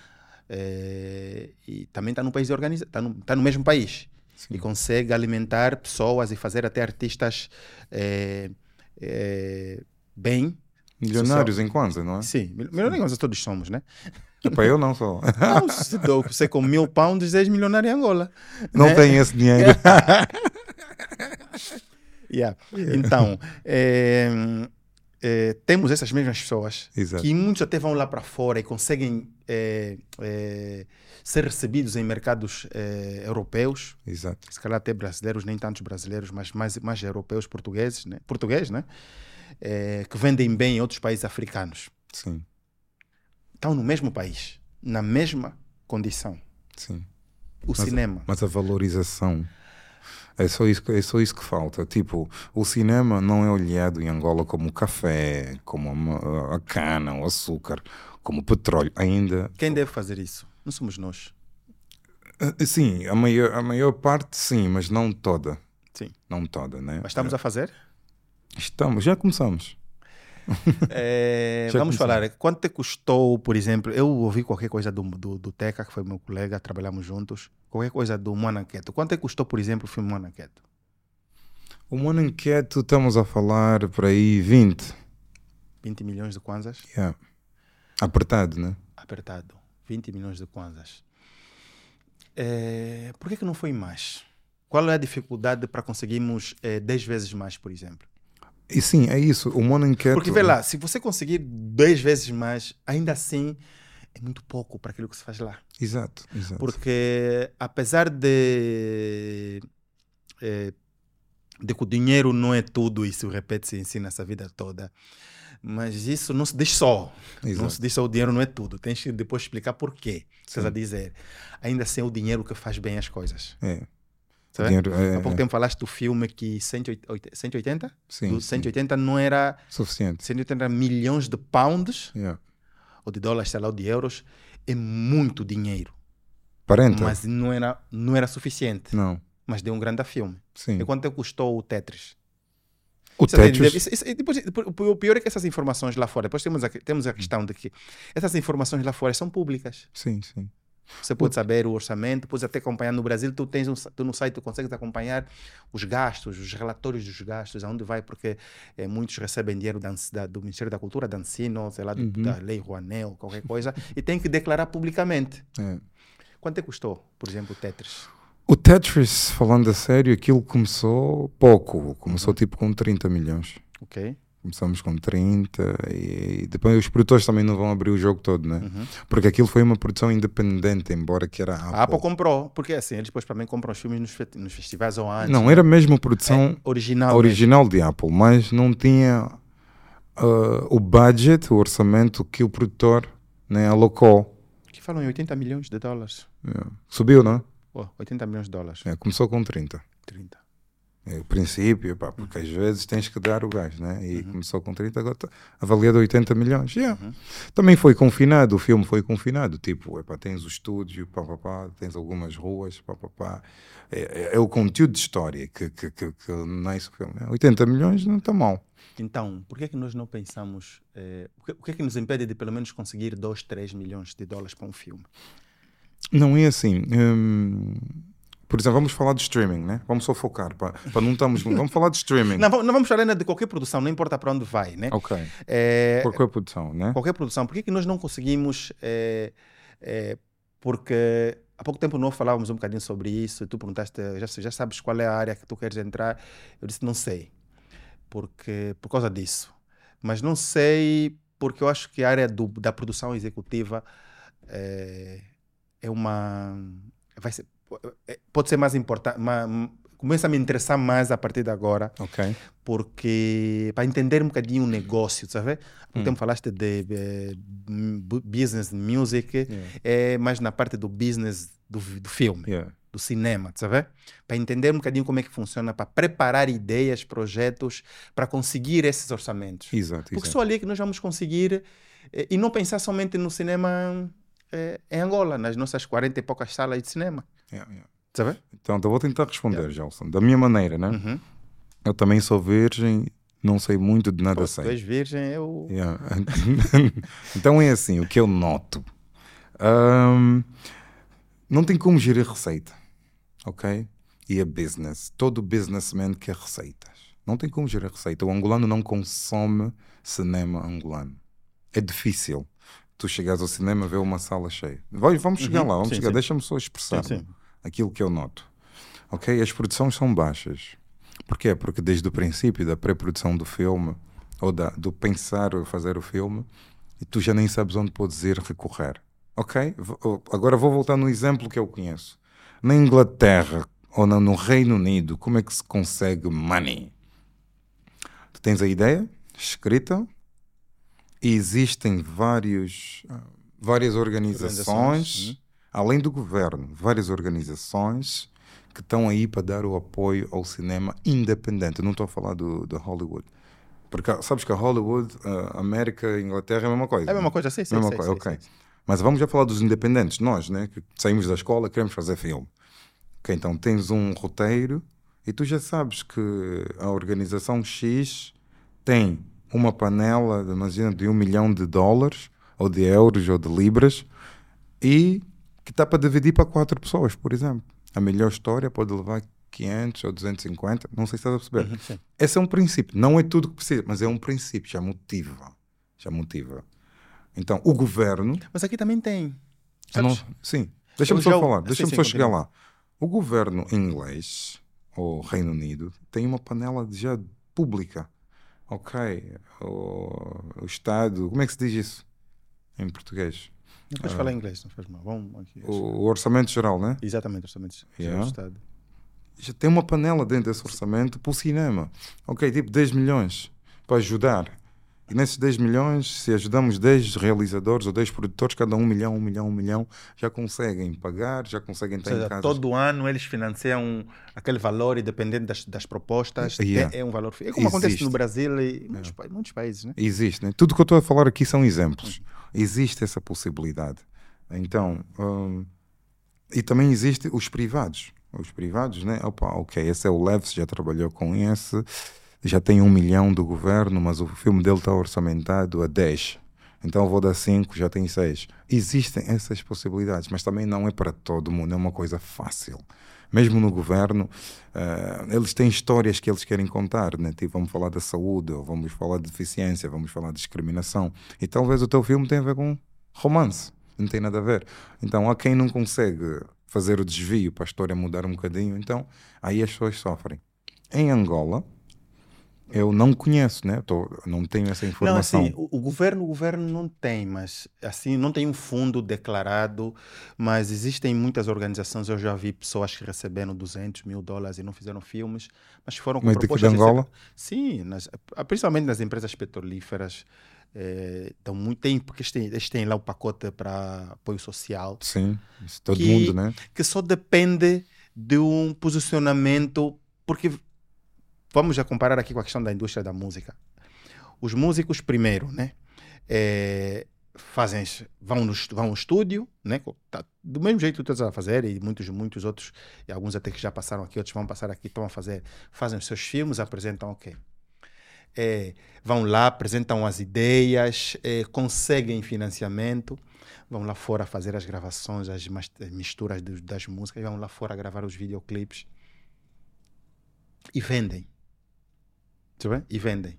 Eh, e também está no país organizado, está no, tá no mesmo país. Sim. E consegue alimentar pessoas e fazer até artistas eh, bem. Milionários em Kwanza, não é? Sim, mil- milionários todos somos, né? Epá, eu não sou. Não, se dou- você com mil pounds és milionário em Angola. Não né? tenho esse dinheiro. Yeah. Então, eh, eh, temos essas mesmas pessoas Exato. que muitos até vão lá para fora e conseguem eh, ser recebidos em mercados europeus, Exato. se calhar até brasileiros, nem tantos brasileiros, mas mais, mais europeus, portugueses, né? português, né? Eh, que vendem bem em outros países africanos. Sim, Estão no mesmo país, na mesma condição. sim. O cinema. Mas a valorização. É só, isso, que- é só isso que falta. Tipo, o cinema não é olhado em Angola como café, como a, a cana, o açúcar, como o petróleo. Ainda Quem deve fazer isso? Não somos nós. Ah, Sim, a maior, a maior parte sim, mas não toda. Sim. Não toda, né? Mas estamos a fazer? Estamos, já começamos. É, vamos começamos. falar, quanto te custou, por exemplo, eu ouvi qualquer coisa do, do, do Teca, que foi meu colega, trabalhamos juntos, qualquer coisa do Monaqueto. Quanto te custou, por exemplo, o filme Monaqueto? O Mano Inquieto estamos a falar por aí 20. 20 milhões de kwanzas? Yeah. Apertado, né? Apertado. 20 milhões de kwanzas. É, por que, que não foi mais? Qual é a dificuldade para conseguirmos é, 10 vezes mais, por exemplo? E sim, é isso. O Mano Inquieto. Porque vê lá, se você conseguir 10 vezes mais, ainda assim é muito pouco para aquilo que se faz lá. Exato, exato. Porque apesar de, eh, de que o dinheiro não é tudo, isso repete-se e ensina essa vida toda, mas isso não se diz só. Não Exato. se diz só o dinheiro não é tudo. Tens que depois explicar por quê. Estás Sim. a dizer. Ainda assim é o dinheiro que faz bem as coisas. É. Sabe? Dinheiro, é, Há pouco é, tempo falaste do filme que 180, 180? sim, do sim, 180 não era suficiente. 180 milhões de pounds Yeah. ou de dólares, sei lá, ou de euros, é muito dinheiro. 40? Mas não era, não era suficiente. Não, Mas deu um grande filme. sim. E quanto é custou o Tetris? O Isso é- Tetris, isso- isso- depois- o pior é que essas informações lá fora, depois temos a, temos a questão de que essas informações lá fora são públicas. sim, sim. Você pode saber o orçamento, pode até acompanhar no Brasil. Tu tens um, tu no site tu consegues acompanhar os gastos, os relatórios dos gastos, aonde vai, porque eh, muitos recebem dinheiro da, da- do Ministério da Cultura, da Ensino, sei lá, do- Uhum. da Lei Rouanet ou qualquer coisa, e tem que declarar publicamente. É. Quanto é que custou, por exemplo, o Tetris? O Tetris, falando a sério, aquilo começou pouco. Começou tipo com 30 milhões. Ok? Começamos com 30 e depois os produtores também não vão abrir o jogo todo, né? Uhum. Porque aquilo foi uma produção independente, embora que era a A Apple. Apple comprou, porque assim, eles depois também compram os filmes nos, nos festivais ou antes. Não, era mesmo produção É original. original de Apple, mas não tinha ah, o budget, o orçamento que o produtor né, alocou. mesmo. Que falam em 80 milhões de dólares. É. Subiu, não Oh, 80 milhões de dólares. é? Começou com 30. 30. É, o princípio, pá, porque às vezes tens que dar o gás, né? E Uhum. começou com 30, agora está avaliado a 80 milhões. Yeah. Uhum. Também foi confinado, o filme foi confinado. Tipo, epá, tens o estúdio, pá, pá, pá, tens algumas ruas, pá, pá, pá. É, é- é o conteúdo de história que, que, que, que nasce o filme. 80 milhões não está mal. Então, por que é que nós não pensamos... eh, o, que, o que é que nos impede de pelo menos conseguir 2, 3 milhões de dólares para um filme? Não é assim. hum, por exemplo, vamos falar de streaming, né? Vamos só focar, para não estamos. Vamos falar de streaming. Não, não vamos falar ainda de qualquer produção, não importa para onde vai, né? Ok. Eh, Por qual produção, né? qualquer produção, por que, que nós não conseguimos? eh, eh, porque há pouco tempo nós falávamos um bocadinho sobre isso, e tu perguntaste, já, já sabes qual é a área que tu queres entrar? Eu disse, não sei, porque por causa disso. Mas não sei porque eu acho que a área do- da produção executiva eh, é uma. Vai ser, pode ser mais importante, começa a me interessar mais a partir de agora porque para entender um bocadinho o negócio, sabe? Hum. tempo falaste de eh, business music, é mais na parte do business do, do filme, Yeah. do cinema, sabe? Para entender um bocadinho como é que funciona, para preparar ideias, projetos, para conseguir esses orçamentos. Exato, Porque exato. só ali é que nós vamos conseguir eh, e não pensar somente no cinema eh, em Angola, nas nossas 40 e poucas salas de cinema, Yeah, yeah. Então, eu vou tentar responder, Gelson. Da minha maneira, né? Uhum. Eu também sou virgem, não sei muito de nada Pô, sei. virgem, eu... Yeah. então é assim, o que eu noto. Ahm, não tem como gerir receita, ok? E a business. Todo businessman quer receitas. Não tem como gerir receita. O angolano não consome cinema angolano. É difícil. Tu chegares ao cinema ver uma sala cheia. Vai, vamos chegar Uhum. lá, vamos Sim, chegar. Deixa-me só expressar Sim, sim. Aquilo que eu noto. Ok? As produções são baixas. Porquê? Porque desde o princípio da pré-produção do filme, ou da, do pensar ou fazer o filme, tu já nem sabes onde podes ir recorrer. Ok? Agora vou voltar no exemplo que eu conheço. Na Inglaterra ou no Reino Unido, como é que se consegue money? Tu tens a ideia escrita e existem vários, ah, várias organizações, Organizações. Além do governo, várias organizações que estão aí para dar o apoio ao cinema independente. Não estou a falar do, do Hollywood. Porque sabes que a Hollywood, a América e a Inglaterra é a mesma coisa. É a mesma né? coisa, sim, sim, Mesma coisa, ok. Mas vamos já falar dos independentes, nós, né? Que saímos da escola, queremos fazer filme. Ok, então tens um roteiro e tu já sabes que a organização X tem uma panela, imagina, de um milhão de dólares, ou de euros, ou de libras, e que está para dividir para quatro pessoas, por exemplo. A melhor história pode levar 500 ou 250, não sei se estás a perceber. Uhum. Esse é um princípio, não é tudo que precisa, mas é um princípio, já motiva. Já motiva. Então, o governo Mas aqui também tem. não- sim, deixa-me só já- falar, deixa-me só chegar lá. O governo inglês, ou Reino Unido, tem uma panela de já pública. Ok, o, o Estado, como é que se diz isso em português? Depois Ah. fala em inglês, não faz mal. Vamos aqui. O, o Orçamento Geral, né? Exatamente, orçamento Yeah. do Estado. Já tem uma panela dentro desse orçamento para o cinema. Ok, tipo 10 milhões para ajudar. E nesses 10 milhões, se ajudamos 10 realizadores ou 10 produtores, cada um milhão, um milhão, um milhão, já conseguem pagar, já conseguem estar seja, em casa. todo ano eles financiam aquele valor e dependendo das, das propostas, Yeah. é, é um valor. É como acontece Existe. no Brasil e muitos, pa- muitos países, né? Existe, né? Tudo que eu estou a falar aqui são exemplos. Existe essa possibilidade. Então, hum, e também existe os privados. Os privados, né? Opa, ok, esse é o Leves, já trabalhou com esse, já tem um milhão do governo, mas o filme dele está orçamentado a 10. Então vou dar 5, já tem 6. Existem essas possibilidades, mas também não é para todo mundo, é uma coisa fácil. Mesmo no governo, eh, eles têm histórias que eles querem contar, né? Tipo, vamos falar da saúde, ou vamos falar de deficiência, vamos falar de discriminação. E talvez o teu filme tenha a ver com romance, não tem nada a ver. Então há quem não consegue fazer o desvio para a história mudar um bocadinho, então aí as pessoas sofrem. Em Angola, eu não conheço, né? Tô, não tenho essa Não, informação. assim, o, o governo, o governo não tem, mas assim, não tem um fundo declarado, mas existem muitas organizações, eu já vi pessoas que receberam 200 mil dólares e não fizeram filmes, mas foram com Mas daqui de propostas... Angola? Sim, nas, principalmente nas empresas petrolíferas, eh, dão muito tempo, porque eles têm, eles têm lá o pacote para apoio social, Sim, todo Que- mundo, né? que só depende de um posicionamento, porque vamos já comparar aqui com a questão da indústria da música. Os músicos primeiro, né, eh, fazem, vão no, vão ao estúdio, né, tá, do mesmo jeito que estás a fazer e muitos muitos outros, e alguns até que já passaram aqui, outros vão passar aqui, estão a fazer, fazem os seus filmes, apresentam ok. Eh, vão lá, apresentam as ideias, eh, conseguem financiamento, vão lá fora fazer as gravações, as misturas das músicas, vão lá fora gravar os videoclipes e vendem. Tá? E vendem.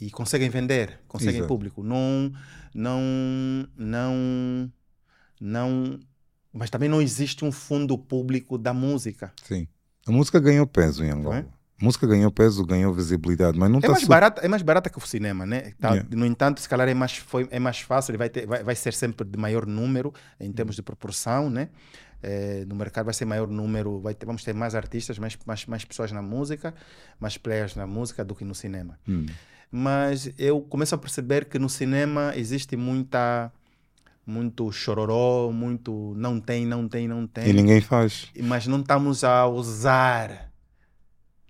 E conseguem vender, conseguem Exato. público. Não, não, não, não. Mas também não existe um fundo público da música. Sim. A música ganhou peso em Angola. é? A música ganhou peso, ganhou visibilidade, mas não É está mais, barata, é mais barata que o cinema, né? Tá, Yeah. No entanto, se calhar é mais, foi, é mais fácil, vai, ter, vai, vai ser sempre de maior número, em termos de proporção, né? Eh, no mercado vai ser maior número, ter, vamos ter mais artistas, mais, mais, mais pessoas na música, mais players na música do que no cinema. Hum. Mas eu começo a perceber que no cinema existe muita muito chororó, muito não tem, não tem, não tem E ninguém faz. mas não estamos a usar,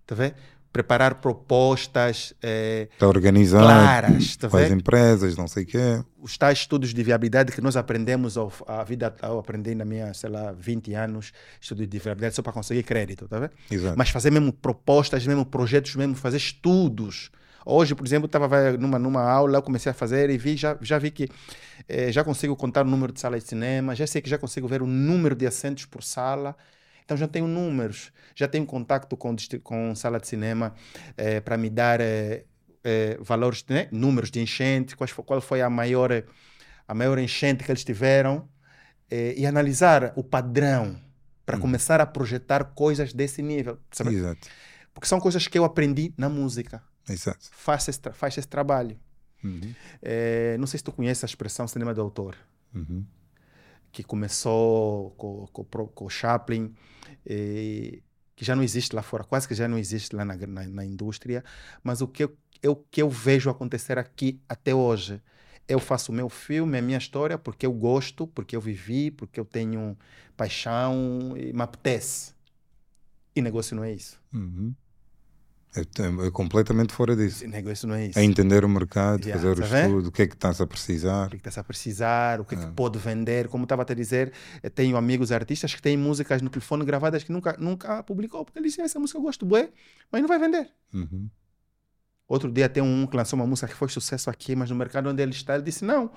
tá vendo? Preparar propostas eh, Está organizado. claras, tá vendo? empresas, não sei o quê. Os tais estudos de viabilidade que nós aprendemos ao, a vida, eu aprendi na minha, sei lá, 20 anos, estudos de viabilidade só para conseguir crédito, tá vendo? Exato. Mas fazer mesmo propostas, mesmo projetos, mesmo fazer estudos. Hoje, por exemplo, estava numa, numa aula, eu comecei a fazer e vi, já, já vi que eh, já consigo contar o número de salas de cinema, já sei que já consigo ver o número de assentos por sala. Então já tenho números, já tenho contato com, com sala de cinema para me dar eh, eh, valores, né? números de enchente, quais qual foi a maior, eh, a maior enchente que eles tiveram eh, e analisar o padrão para Hum. começar a projetar coisas desse nível. sabe? Exato. Porque são coisas que eu aprendi na música. Exato. Faz esse, esse trabalho. Uhum. Eh, não sei se tu conheces a expressão cinema de autor, Uhum. Que começou com, com, com o Chaplin, que já não existe lá fora, quase que já não existe lá na, na, na indústria, mas o que eu, eu, que eu vejo acontecer aqui até hoje. Eu faço o meu filme, a minha história, porque eu gosto, porque eu vivi, porque eu tenho paixão e me apetece. E negócio não é isso. Uhum. É, é completamente fora disso. Negócio não é isso. É entender o mercado, Yeah, fazer o tá estudo, o que é que estás a precisar. o que está a precisar, o que, é que Ah. pode vender. Como estava a te dizer, eu tenho amigos artistas que têm músicas no telefone gravadas que nunca, nunca publicou, porque ele disse, essa música eu gosto, bué, mas não vai vender. Uhum. Outro dia tem um que lançou uma música que foi sucesso aqui, mas no mercado onde ele está, ele disse, não,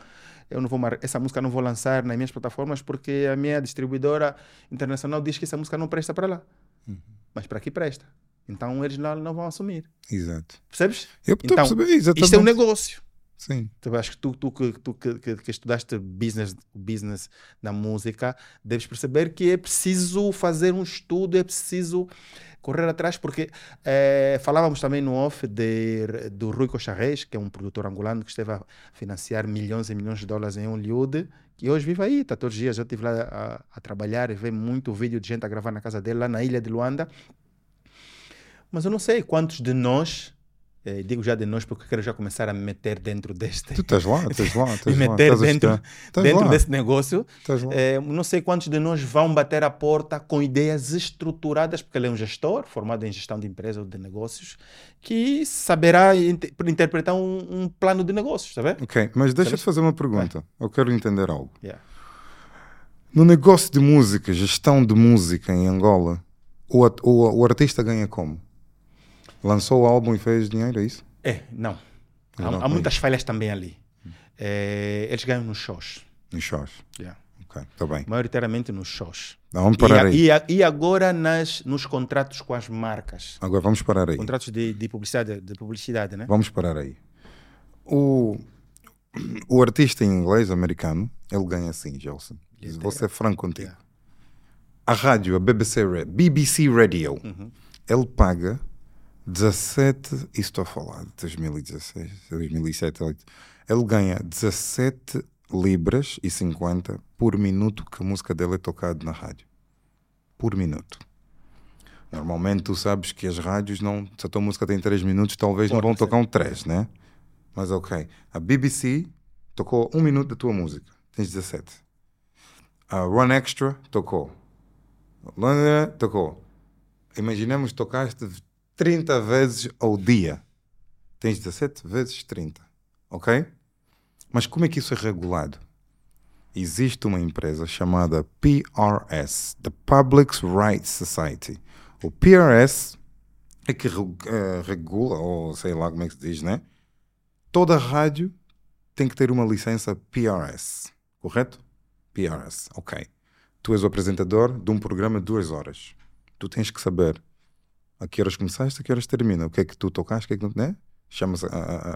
eu não vou essa música não vou lançar nas minhas plataformas porque a minha distribuidora internacional diz que essa música não presta para lá. Uhum. Mas para aqui presta. Então eles lá não vão assumir. Exato. Percebes? Eu estou Então, a perceber, exatamente. Isto é um negócio. Sim. Então, acho que tu, tu, que, tu que, que, que estudaste business, business na música, deves perceber que é preciso fazer um estudo, é preciso correr atrás, porque eh, falávamos também no off de, do Rui Cocharres, que é um produtor angolano que esteve a financiar milhões e milhões de dólares em Hollywood, que hoje vive aí, está todos os dias. Eu estive lá a, a trabalhar e ver muito vídeo de gente a gravar na casa dele, lá na ilha de Luanda. Mas eu não sei quantos de nós eh, digo já de nós porque quero já começar a me meter dentro deste. Tu estás lá, estás lá, estás me meter dentro, dentro lá, desse negócio. Eh, não sei quantos de nós vão bater a porta com ideias estruturadas, porque ele é um gestor formado em gestão de empresas ou de negócios, que saberá inte- interpretar um, um plano de negócios, está bem? Ok, mas deixa-te fazer uma pergunta. Eu quero entender algo. Yeah. No negócio de música, gestão de música em Angola, o, o, o artista ganha como? Lançou o álbum e fez dinheiro, é isso? É, não. Há, Não, há muitas falhas também ali. Eh, eles ganham nos shows. Nos shows. Yeah. Ok, está bem. Maioritariamente nos shows. Vamos E, parar a- aí. e, a- e agora nas, nos contratos com as marcas. Agora vamos parar aí. Contratos de, de publicidade, de publicidade, né? Vamos parar aí. O, o artista em inglês, americano, ele ganha assim, Gelson. Vou ser franco contigo. Yeah. A rádio, a BBC, BBC Radio, Uhum. ele paga 17, isso estou a falar de 2016, 2007, 2008. ele ganha 17 libras e 50 por minuto que a música dele é tocada na rádio. Por minuto. Normalmente tu sabes que as rádios não, se a tua música tem 3 minutos, talvez não Pode vão ser. tocar um 3, né? Mas ok. A BBC tocou um minuto da tua música, tens 17. A Run Extra tocou. London tocou. Imaginemos que tocaste 30 vezes ao dia. Tens 17 vezes 30. Ok? Mas como é que isso é regulado? Existe uma empresa chamada PRS, the Public Rights Society. O PRS é que eh, regula, ou sei lá como é que se diz, né? Toda rádio tem que ter uma licença PRS, correto? PRS, ok. Tu és o apresentador de um programa de duas horas. Tu tens que saber a que horas começaste, a que horas termina, o que é que tu tocaste, o que é que não, né? Chama-se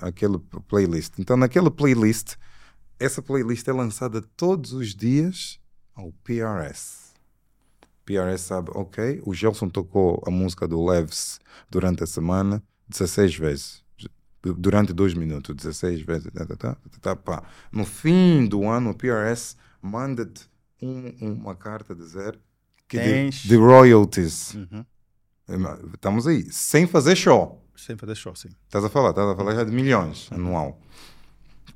aquele playlist. Então, naquela playlist, essa playlist é lançada todos os dias ao PRS. PRS sabe, ok, o Gelson tocou a música do Leves durante a semana 16 vezes. Durante dois minutos, 16 vezes. Tá, tá, tá, tá, tá. No fim do ano, o PRS manda-te um- uma carta a dizer que de, de royalties. Uhum. Estamos aí, sem fazer show. Sem fazer show, sim. Estás a falar, estás a falar já de milhões anual.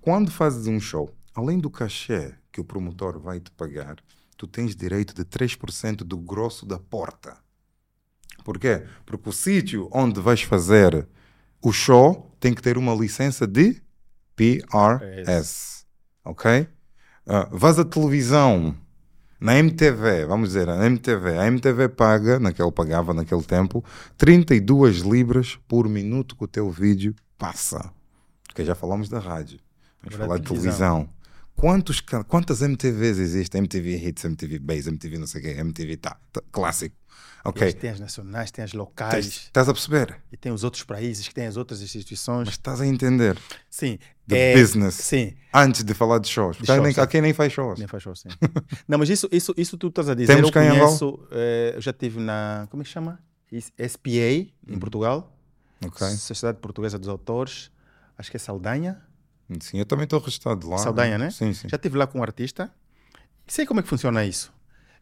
Quando fazes um show, além do cachê que o promotor vai te pagar, tu tens direito de 3% do grosso da porta. Por quê? Porque o sítio onde vais fazer o show tem que ter uma licença de PRS. Ok? Ah, vais à televisão, na MTV, vamos dizer, a MTV, a MTV paga, naquele pagava naquele tempo, 32 libras por minuto que o teu vídeo passa. Porque já falamos da rádio. Vamos Agora falar de televisão. Quantos, quantas MTVs existem? MTV Hits, MTV Base, MTV não sei o quê, MTV tá, tá, clássico. Ok. Eles têm as nacionais, têm as locais Estás a perceber? e tem os outros países que têm as outras instituições. Mas estás a entender. sim. The é- business. Sim. Antes de falar de shows. Porque há shows, nem, quem nem faz shows. Nem faz show, sim. Não, mas isso, isso, isso tu estás a dizer. Temos eu conheço, eh, eu já estive na. Como é que chama? SPA, em Portugal. Uhum. Ok. Sociedade Portuguesa dos Autores. Acho que é Saldanha. Sim, eu também estou registrado lá. Saldanha, né? Sim, sim. Já estive lá com um artista. Sei como é que funciona isso.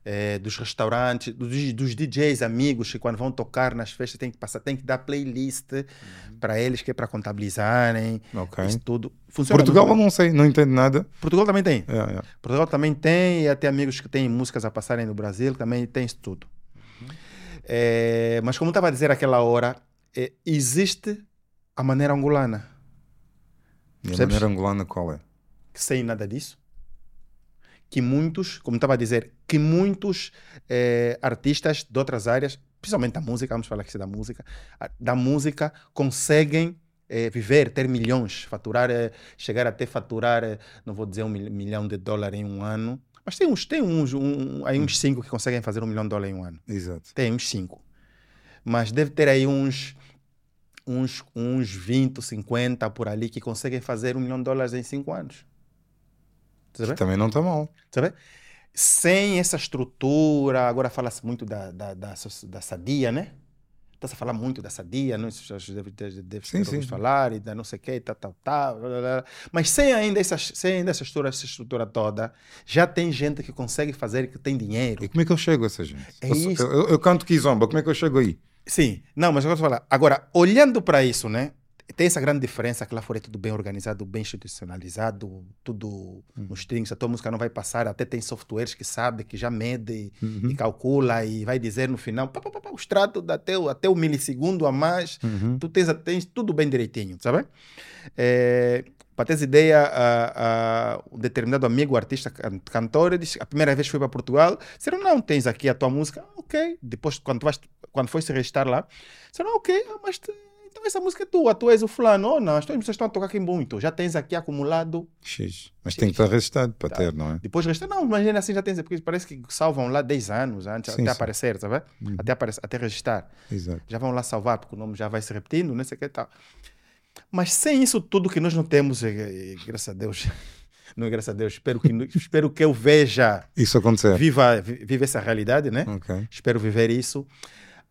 Eh, dos restaurantes, dos, dos DJs amigos que quando vão tocar nas festas tem que passar, tem que dar playlist para eles que é para contabilizarem, Uhum. Ok. isso tudo. Funciona Portugal eu não sei, não entendo nada. Portugal também tem. É, é. Portugal também tem, e até amigos que têm músicas a passarem no Brasil, também tem isso tudo. É, mas como estava a dizer aquela hora, é, existe a maneira angolana, E a maneira angolana qual é? que sem nada disso. Que muitos, como estava a dizer, que muitos é, artistas de outras áreas, principalmente da música, vamos falar aqui da música, da música conseguem é, viver, ter milhões, faturar, é, chegar até faturar, é, não vou dizer um mil- milhão de dólares em um ano, mas tem uns, tem uns, um, aí uns cinco que conseguem fazer um milhão de dólares em um ano. Exato. Tem uns cinco. Mas deve ter aí uns, uns, uns 20, 50 por ali que conseguem fazer um milhão de dólares em cinco anos. Tá? Também não está mal. Sabe? Sem essa estrutura, agora fala-se muito da, da, da, da sadia, né? Está-se a falar muito da sadia, não? Deve ter, deve Sim, sim. falar, e da não sei o quê, tal, tal, tal. blá, blá, blá. Mas sem ainda, essa, sem ainda essa, estrutura, essa estrutura toda, já tem gente que consegue fazer, que tem dinheiro. E como é que eu chego a essa gente? É eu, isso. eu- eu canto como é que eu chego aí? Sim, não, mas eu posso falar. Agora, olhando para isso, né? Tem essa grande diferença que lá fora é tudo bem organizado, bem institucionalizado, tudo nos trinks, a tua música não vai passar, até tem softwares que sabe, que já mede Uhum. e calcula e vai dizer no final, pá, pá, pá, pá, o extrato dá até, o- até o milissegundo a mais, Uhum. tu tens, tens tudo bem direitinho, sabe? É, para teres ideia, a, a, um determinado amigo, artista, can- cantor, disse, a primeira vez que foi para Portugal, disseram, não, tens aqui a tua música, "Ah, ok. Depois, quando, tu vais, quando foi se registrar lá, disseram, ok, mas te- então essa música é tua, tu és o fulano, ou não, as tuas pessoas estão a tocar aqui muito, já tens aqui acumulado. X. Mas tem que estar registrado para Tá. ter, não é? Depois registrar, não, imagina assim já tens, porque parece que salvam lá 10 anos antes, Sim, até sim. aparecer, sabe? Uhum. Até, aparecer, até registrar. Exato. já vão lá salvar, porque o nome já vai se repetindo, não sei o que e tal. Mas sem isso tudo que nós não temos, eh, eh, graças a Deus, não é graças a Deus, espero que, espero que eu veja, Isso acontecer. viva, vi- viva essa realidade, né? Ok. Espero viver isso.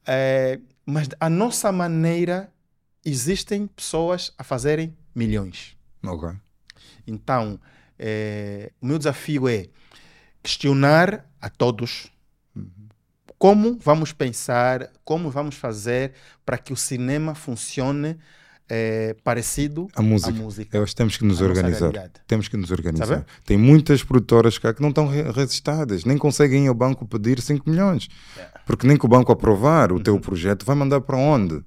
Eh, mas a nossa maneira, existem pessoas a fazerem milhões. Ok. Então, eh, o meu desafio é questionar a todos como vamos pensar, como vamos fazer para que o cinema funcione eh, parecido A música. à música. Acho que temos que nos nossa organizar. Temos que nos organizar. Sabe? Tem muitas produtoras cá que não estão re- registradas, nem conseguem ir ao banco pedir 5 milhões. Porque nem que o banco aprovar o Uhum. teu projeto, vai mandar para onde?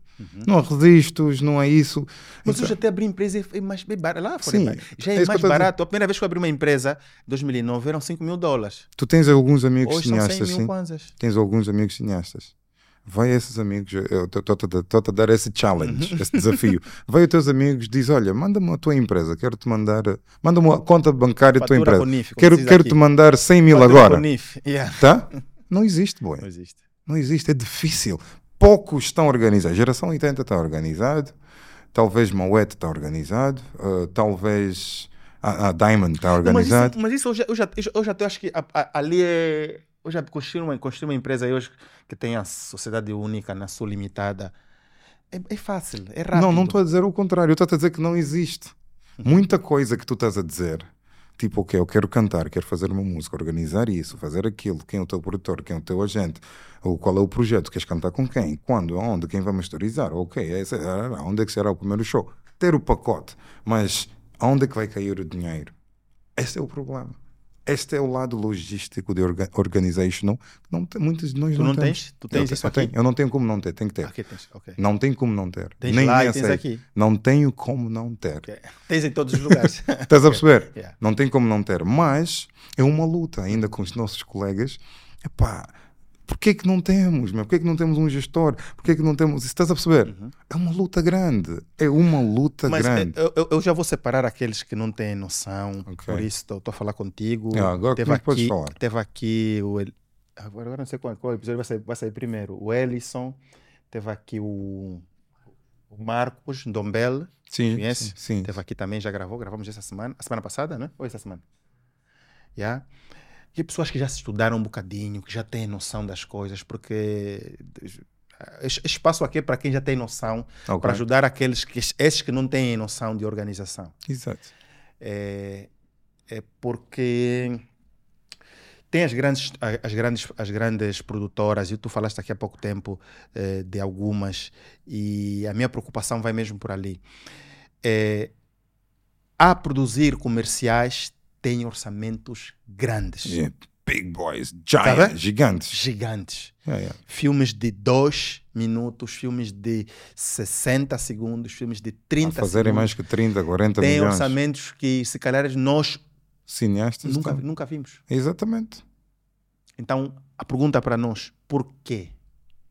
Não há registros, não há isso. Mas Então- hoje até abrir empresa é- é mais barato. Lá fora é Sim, ba- já é é, mais barato. A primeira vez que eu abri uma empresa, em 2009, eram 5 mil dólares. Tu tens alguns amigos Hoje são 100 cineastas, sim? kwanzas. Tens alguns amigos cineastas. Vai a esses amigos, eu estou a dar esse challenge, Uhum. esse desafio. Vai aos teus amigos, diz: Olha, manda-me a tua empresa, quero-te mandar, manda-me a conta bancária da tua empresa. NIF, Quero, quero te mandar 100 mil Fatura agora. Yeah. Tá? Não existe, boy. Não existe. Não existe, é difícil. Poucos estão organizados. Geração 80 está organizado, talvez Mauete está organizado, uh, talvez a, a Diamond está Não, mas, organizado. isso, mas isso eu já, eu já, eu já acho que a- a- ali é. Eu já construí uma, construí uma empresa hoje que tem a sociedade única na sua limitada. É, é fácil, é rápido. Não, não estou a dizer o contrário. Eu estou a dizer que não existe. Muita coisa que tu estás a dizer, tipo, ok, eu quero cantar, quero fazer uma música, organizar isso, fazer aquilo, quem é o teu produtor, quem é o teu agente, ou qual é o projeto, queres cantar com quem, quando, aonde, quem vai masterizar, ok, esse, ah, onde é que será o primeiro show? Ter o pacote, mas aonde é que vai cair o dinheiro? Esse é o problema. Este é o lado logístico de orga organizational. Não tem, muitos de nós Tu não, não temos. tens? Tu tens eu, isso eu aqui? tenho. Eu não tenho como não ter, tem que ter. Aqui tens, ok. Não tem como não ter. Tens Nem, lá e tens aqui. Não tenho como não ter. Ok. Tens em todos os lugares. Estás a perceber? Yeah. Não tem como não ter. Mas é uma luta ainda com os nossos colegas. Epá, porquê que não temos? Meu? Porquê que não temos um gestor? Porquê que não temos. Estás a perceber? É uma luta grande. É uma luta Uhum. Mas grande. eh, eu, eu- eu já vou separar aqueles que não têm noção. Ok. Por isso estou a falar contigo. Ah, agora teve, podes aqui, falar. teve aqui o. Agora, não sei qual, qual episódio vai sair, vai sair primeiro. O Ellison. Teve aqui o, o Marcos Dombel. sim, conhece? sim, sim. Teve aqui também, já gravou. Gravamos essa semana. A semana passada, né? Ou essa semana? Yeah. E pessoas que já se estudaram um bocadinho, que já têm noção das coisas, porque eh, es- espaço aqui é para quem já tem noção, Ok. para ajudar aqueles que, esses que não têm noção de organização. Exato. É, é porque tem as grandes, as, grandes, as grandes produtoras, e tu falaste aqui há pouco tempo eh, de algumas, e a minha preocupação vai mesmo por ali. É, a produzir comerciais tem orçamentos grandes, Yeah. Big boys, Tá vendo? gigantes. gigantes. Yeah, yeah. Filmes de 2 minutos, filmes de 60 segundos, filmes de A 30 fazerem segundos. mais que 30, 40 Tem milhões. orçamentos que, se calhar, nós Cineastas. nunca, têm. nunca vimos. Exatamente. Então, a pergunta para nós, por quê?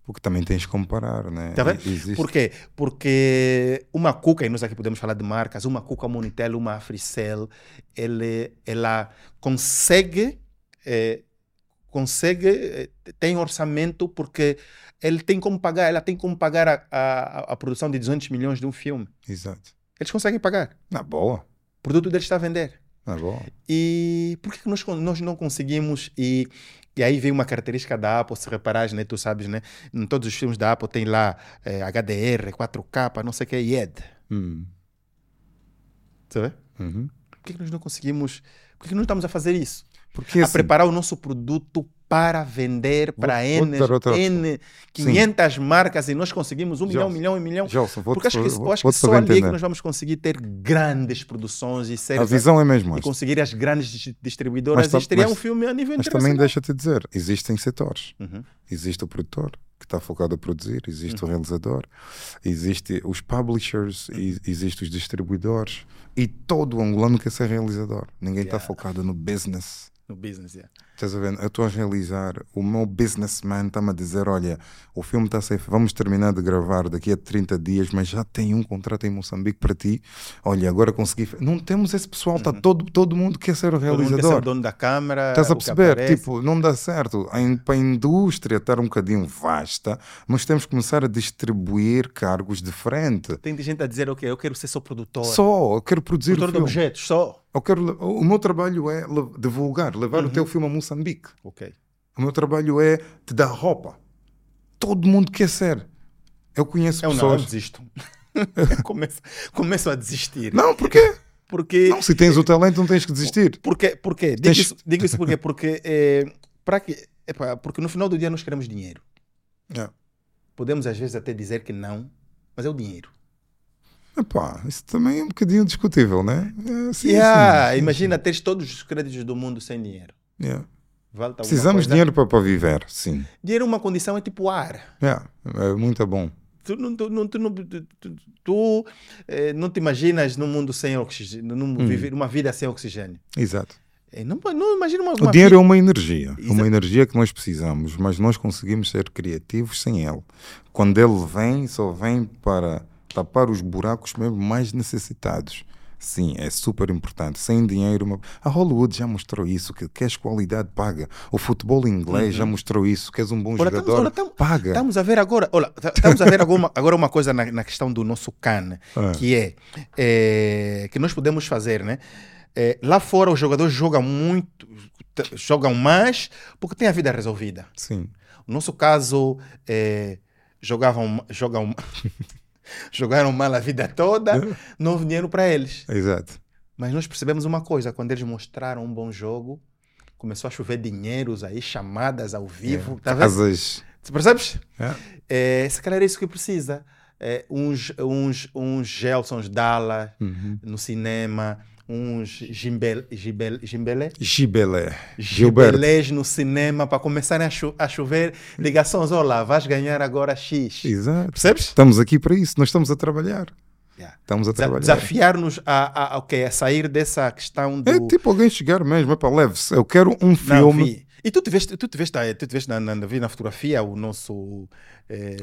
Porque também tens que comparar, né? Tá vendo? Existe. Por quê? Porque uma Cuca, e nós aqui podemos falar de marcas, uma Cuca Monitel, uma Africell, ele, ela consegue, eh, consegue, eh, tem orçamento porque ele tem como pagar, ela tem como pagar a, a, a produção de 200 milhões de um filme. Exato. Eles conseguem pagar. Na boa. O produto deles está a vender. Na boa. E por que que nós, nós não conseguimos? E, e aí vem uma característica da Apple, se reparares, né? Tu sabes, né? Em todos os filmes da Apple tem lá eh, HDR, 4K, não sei o que, YED. Hum. Sabe? Uhum. Por que, que nós não conseguimos? Por que, que não estamos a fazer isso? Porque a assim, preparar o nosso produto para vender para vou N, dar N 500 marcas e nós conseguimos um milhão, um Gelson. milhão, um milhão. Gelson, vou-te Porque acho que, vou- acho que só ali é que entender. nós vamos conseguir ter grandes produções e A séries visão é mesmo e esta. conseguir as grandes dis- distribuidoras Mas e estrear um filme a nível Mas também internacional. deixa-te dizer, existem setores. Uhum. Existe o produtor, que está focado a produzir, existe o realizador, existe os publishers, e, existe os distribuidores e todo o angolano quer ser realizador. Ninguém está Yeah. focado no business. No business, yeah. Estás a ver? Eu estou a realizar, o meu businessman está-me a dizer: olha, o filme está ser, vamos terminar de gravar daqui a 30 dias, mas já tem um contrato em Moçambique para ti. Olha, agora consegui. Não temos esse pessoal, está todo, todo mundo quer ser o Todo mundo quer ser o realizador. dono da câmara. Estás a perceber? Tipo, não dá certo. Para a indústria estar um bocadinho vasta, nós temos que começar a distribuir cargos de frente. Tem gente a dizer, ok, eu quero ser só produtor. Só, eu quero produzir produtor o de objetos, só. Eu quero, o meu trabalho é divulgar, levar o teu filme a Moçambique. Ok. O meu trabalho é te dar roupa. Todo mundo quer ser. Eu conheço Eu não, eu pessoas. desisto. começo, começo a desistir. Não, porquê? Porque. Não, se tens o talento, não tens que desistir. Porque, porque digo, Tens- isso, digo isso porque, porque, é, para que, epá, porque no final do dia nós queremos dinheiro. Yeah. Podemos às vezes até dizer que não, mas é o dinheiro. Epá, isso também é um bocadinho discutível, né? É, sim, Yeah, sim, sim, imagina teres todos os créditos do mundo sem dinheiro. sim. Yeah. Vale Precisamos de dinheiro para, para viver, sim. Dinheiro é uma condição, é tipo ar. Yeah, é muito bom. Tu não, tu, não, tu, não- tu- tu- eh, não te imaginas num mundo sem oxigênio, num, Hum. viver uma vida sem oxigênio. Exato. Eh, Não, não imagina uma, O uma dinheiro é vida- uma energia, Exa- uma energia que nós precisamos, mas nós conseguimos ser criativos sem ele. Quando ele vem, só vem para tapar os buracos mesmo mais necessitados. Sim, é super importante. Sem dinheiro, uma- a Hollywood já mostrou isso, que queres qualidade, paga. O futebol inglês já mostrou isso, queres um bom Uhum. Olha, jogador, olha, estamos- paga. Estamos a ver agora, olha, estamos a ver agora uma, agora uma coisa na, na questão do nosso CAN, É. que é, eh, que nós podemos fazer, né? Eh, lá fora os jogadores jogam muito, jogam mais porque têm a vida resolvida. Sim, No nosso caso, eh, jogavam, jogam, jogaram mal a vida toda, não dinheiro para eles. exato. Mas nós percebemos uma coisa, quando eles mostraram um bom jogo, começou a chover dinheiros aí, chamadas ao vivo, tá vendo? Casas. Você percebes? É. É, se calhar é isso que precisa. É, uns, uns, uns Gelsons Dalla Uhum. no cinema, uns Gimbel, Gimbel, Gimbelé? Gibelé. Gilberto. Gimbelés no cinema para começarem a, cho a chover ligações. Olá, vais ganhar agora X. Exato. Percebes? Estamos aqui para isso, nós estamos a trabalhar. Yeah. Estamos a trabalhar. Desafiar-nos a, a, a, okay, a sair dessa questão do. É tipo alguém chegar mesmo, é para leve-se. Eu quero um Não, filme. vi. E tu te tu tu te veste na, na, na fotografia o nosso eh,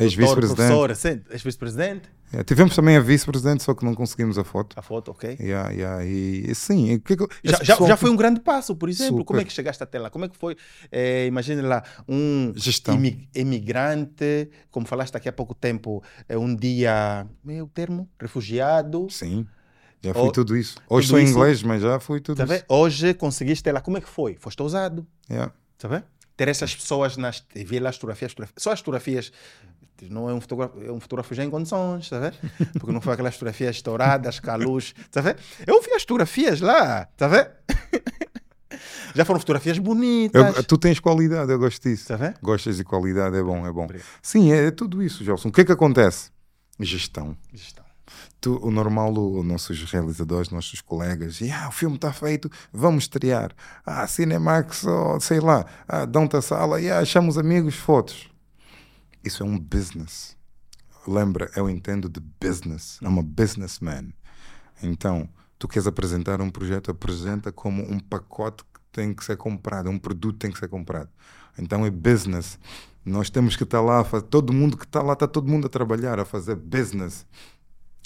ex-vice-presidente. ex-vice-presidente, É, tivemos também a vice-presidente, só que não conseguimos a foto. a foto, ok? Yeah, yeah, e, sim, que Já, já, já foi um grande passo, por exemplo. Super. Como é que chegaste até lá? Como é que foi? Eh, imagina lá, um Gestão. imi- imigrante, como falaste aqui há pouco tempo, é um dia, meu termo, refugiado. Sim, já foi Oh, tudo isso. Hoje tudo sou isso. inglês, mas já foi tudo Tá isso. Hoje conseguiste lá. Como é que foi? Foste ousado. Yeah. Tá vendo? Ter essas pessoas nas. Ver lá as fotografias, fotografias. Só as fotografias. Não é um fotógrafo, é um fotógrafo já em condições, tá vendo? Porque não foi aquelas fotografias estouradas, com a luz, tá vendo? Eu vi as fotografias lá, tá vendo? Já foram fotografias bonitas, Eu- tu tens qualidade, eu gosto disso. tá vendo? Gostas de qualidade, é bom, é bom. Obrigado. Sim, é, é tudo isso, Gelson. O que é que acontece? Gestão. Gestão. Tu, o normal, os nossos realizadores, nossos colegas, e, ah, o filme está feito, vamos estrear. Ah, Cinemax, oh, sei lá, ah, dão-te a sala, e ah, chama os amigos, fotos. Isso é um business. Lembra, eu entendo de business. I'm a businessman. Então, tu queres apresentar um projeto, apresenta como um pacote que tem que ser comprado, um produto tem que ser comprado. Então é business. Nós temos que estar lá, a fa- todo mundo que está lá, está todo mundo a trabalhar, a fazer business.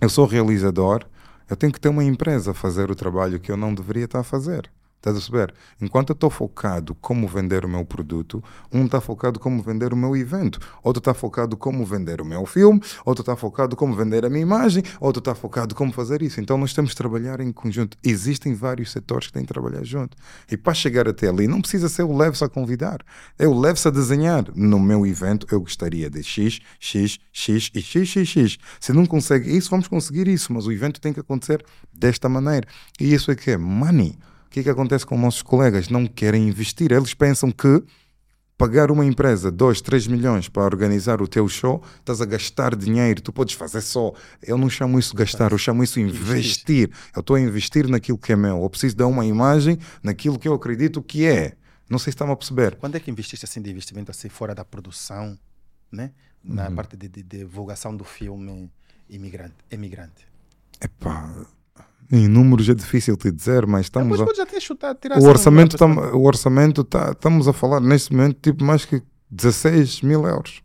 Eu sou realizador, eu tenho que ter uma empresa a fazer o trabalho que eu não deveria estar a fazer. Estás a perceber? Enquanto eu estou focado como vender o meu produto, um está focado como vender o meu evento, outro está focado como vender o meu filme, outro está focado como vender a minha imagem, outro está focado como fazer isso. Então nós temos que trabalhar em conjunto. Existem vários setores que têm que trabalhar junto. E para chegar até ali, não precisa ser o Leves a convidar. É o Leves a desenhar. No meu evento, eu gostaria de X, X, X e X. Se não consegue isso, vamos conseguir isso. Mas o evento tem que acontecer desta maneira. E isso é que é money. O que é que acontece com nossos colegas? Não querem investir. Eles pensam que pagar uma empresa 2, 3 milhões para organizar o teu show, estás a gastar dinheiro, tu podes fazer só. Eu não chamo isso gastar, eu chamo isso investir. Eu estou a investir naquilo que é meu. Eu preciso dar uma imagem naquilo que eu acredito que é. Não sei se estão a perceber. Quando é que investiste assim de investimento assim fora da produção, né? Na Uhum. parte de, de- de divulgação do filme imigrante? Emigrante. Epá, em números é difícil te dizer, mas estamos Depois a... podes até chutar, tirar O assim orçamento, tam, o orçamento tá, estamos a falar neste momento tipo mais que 16 mil euros.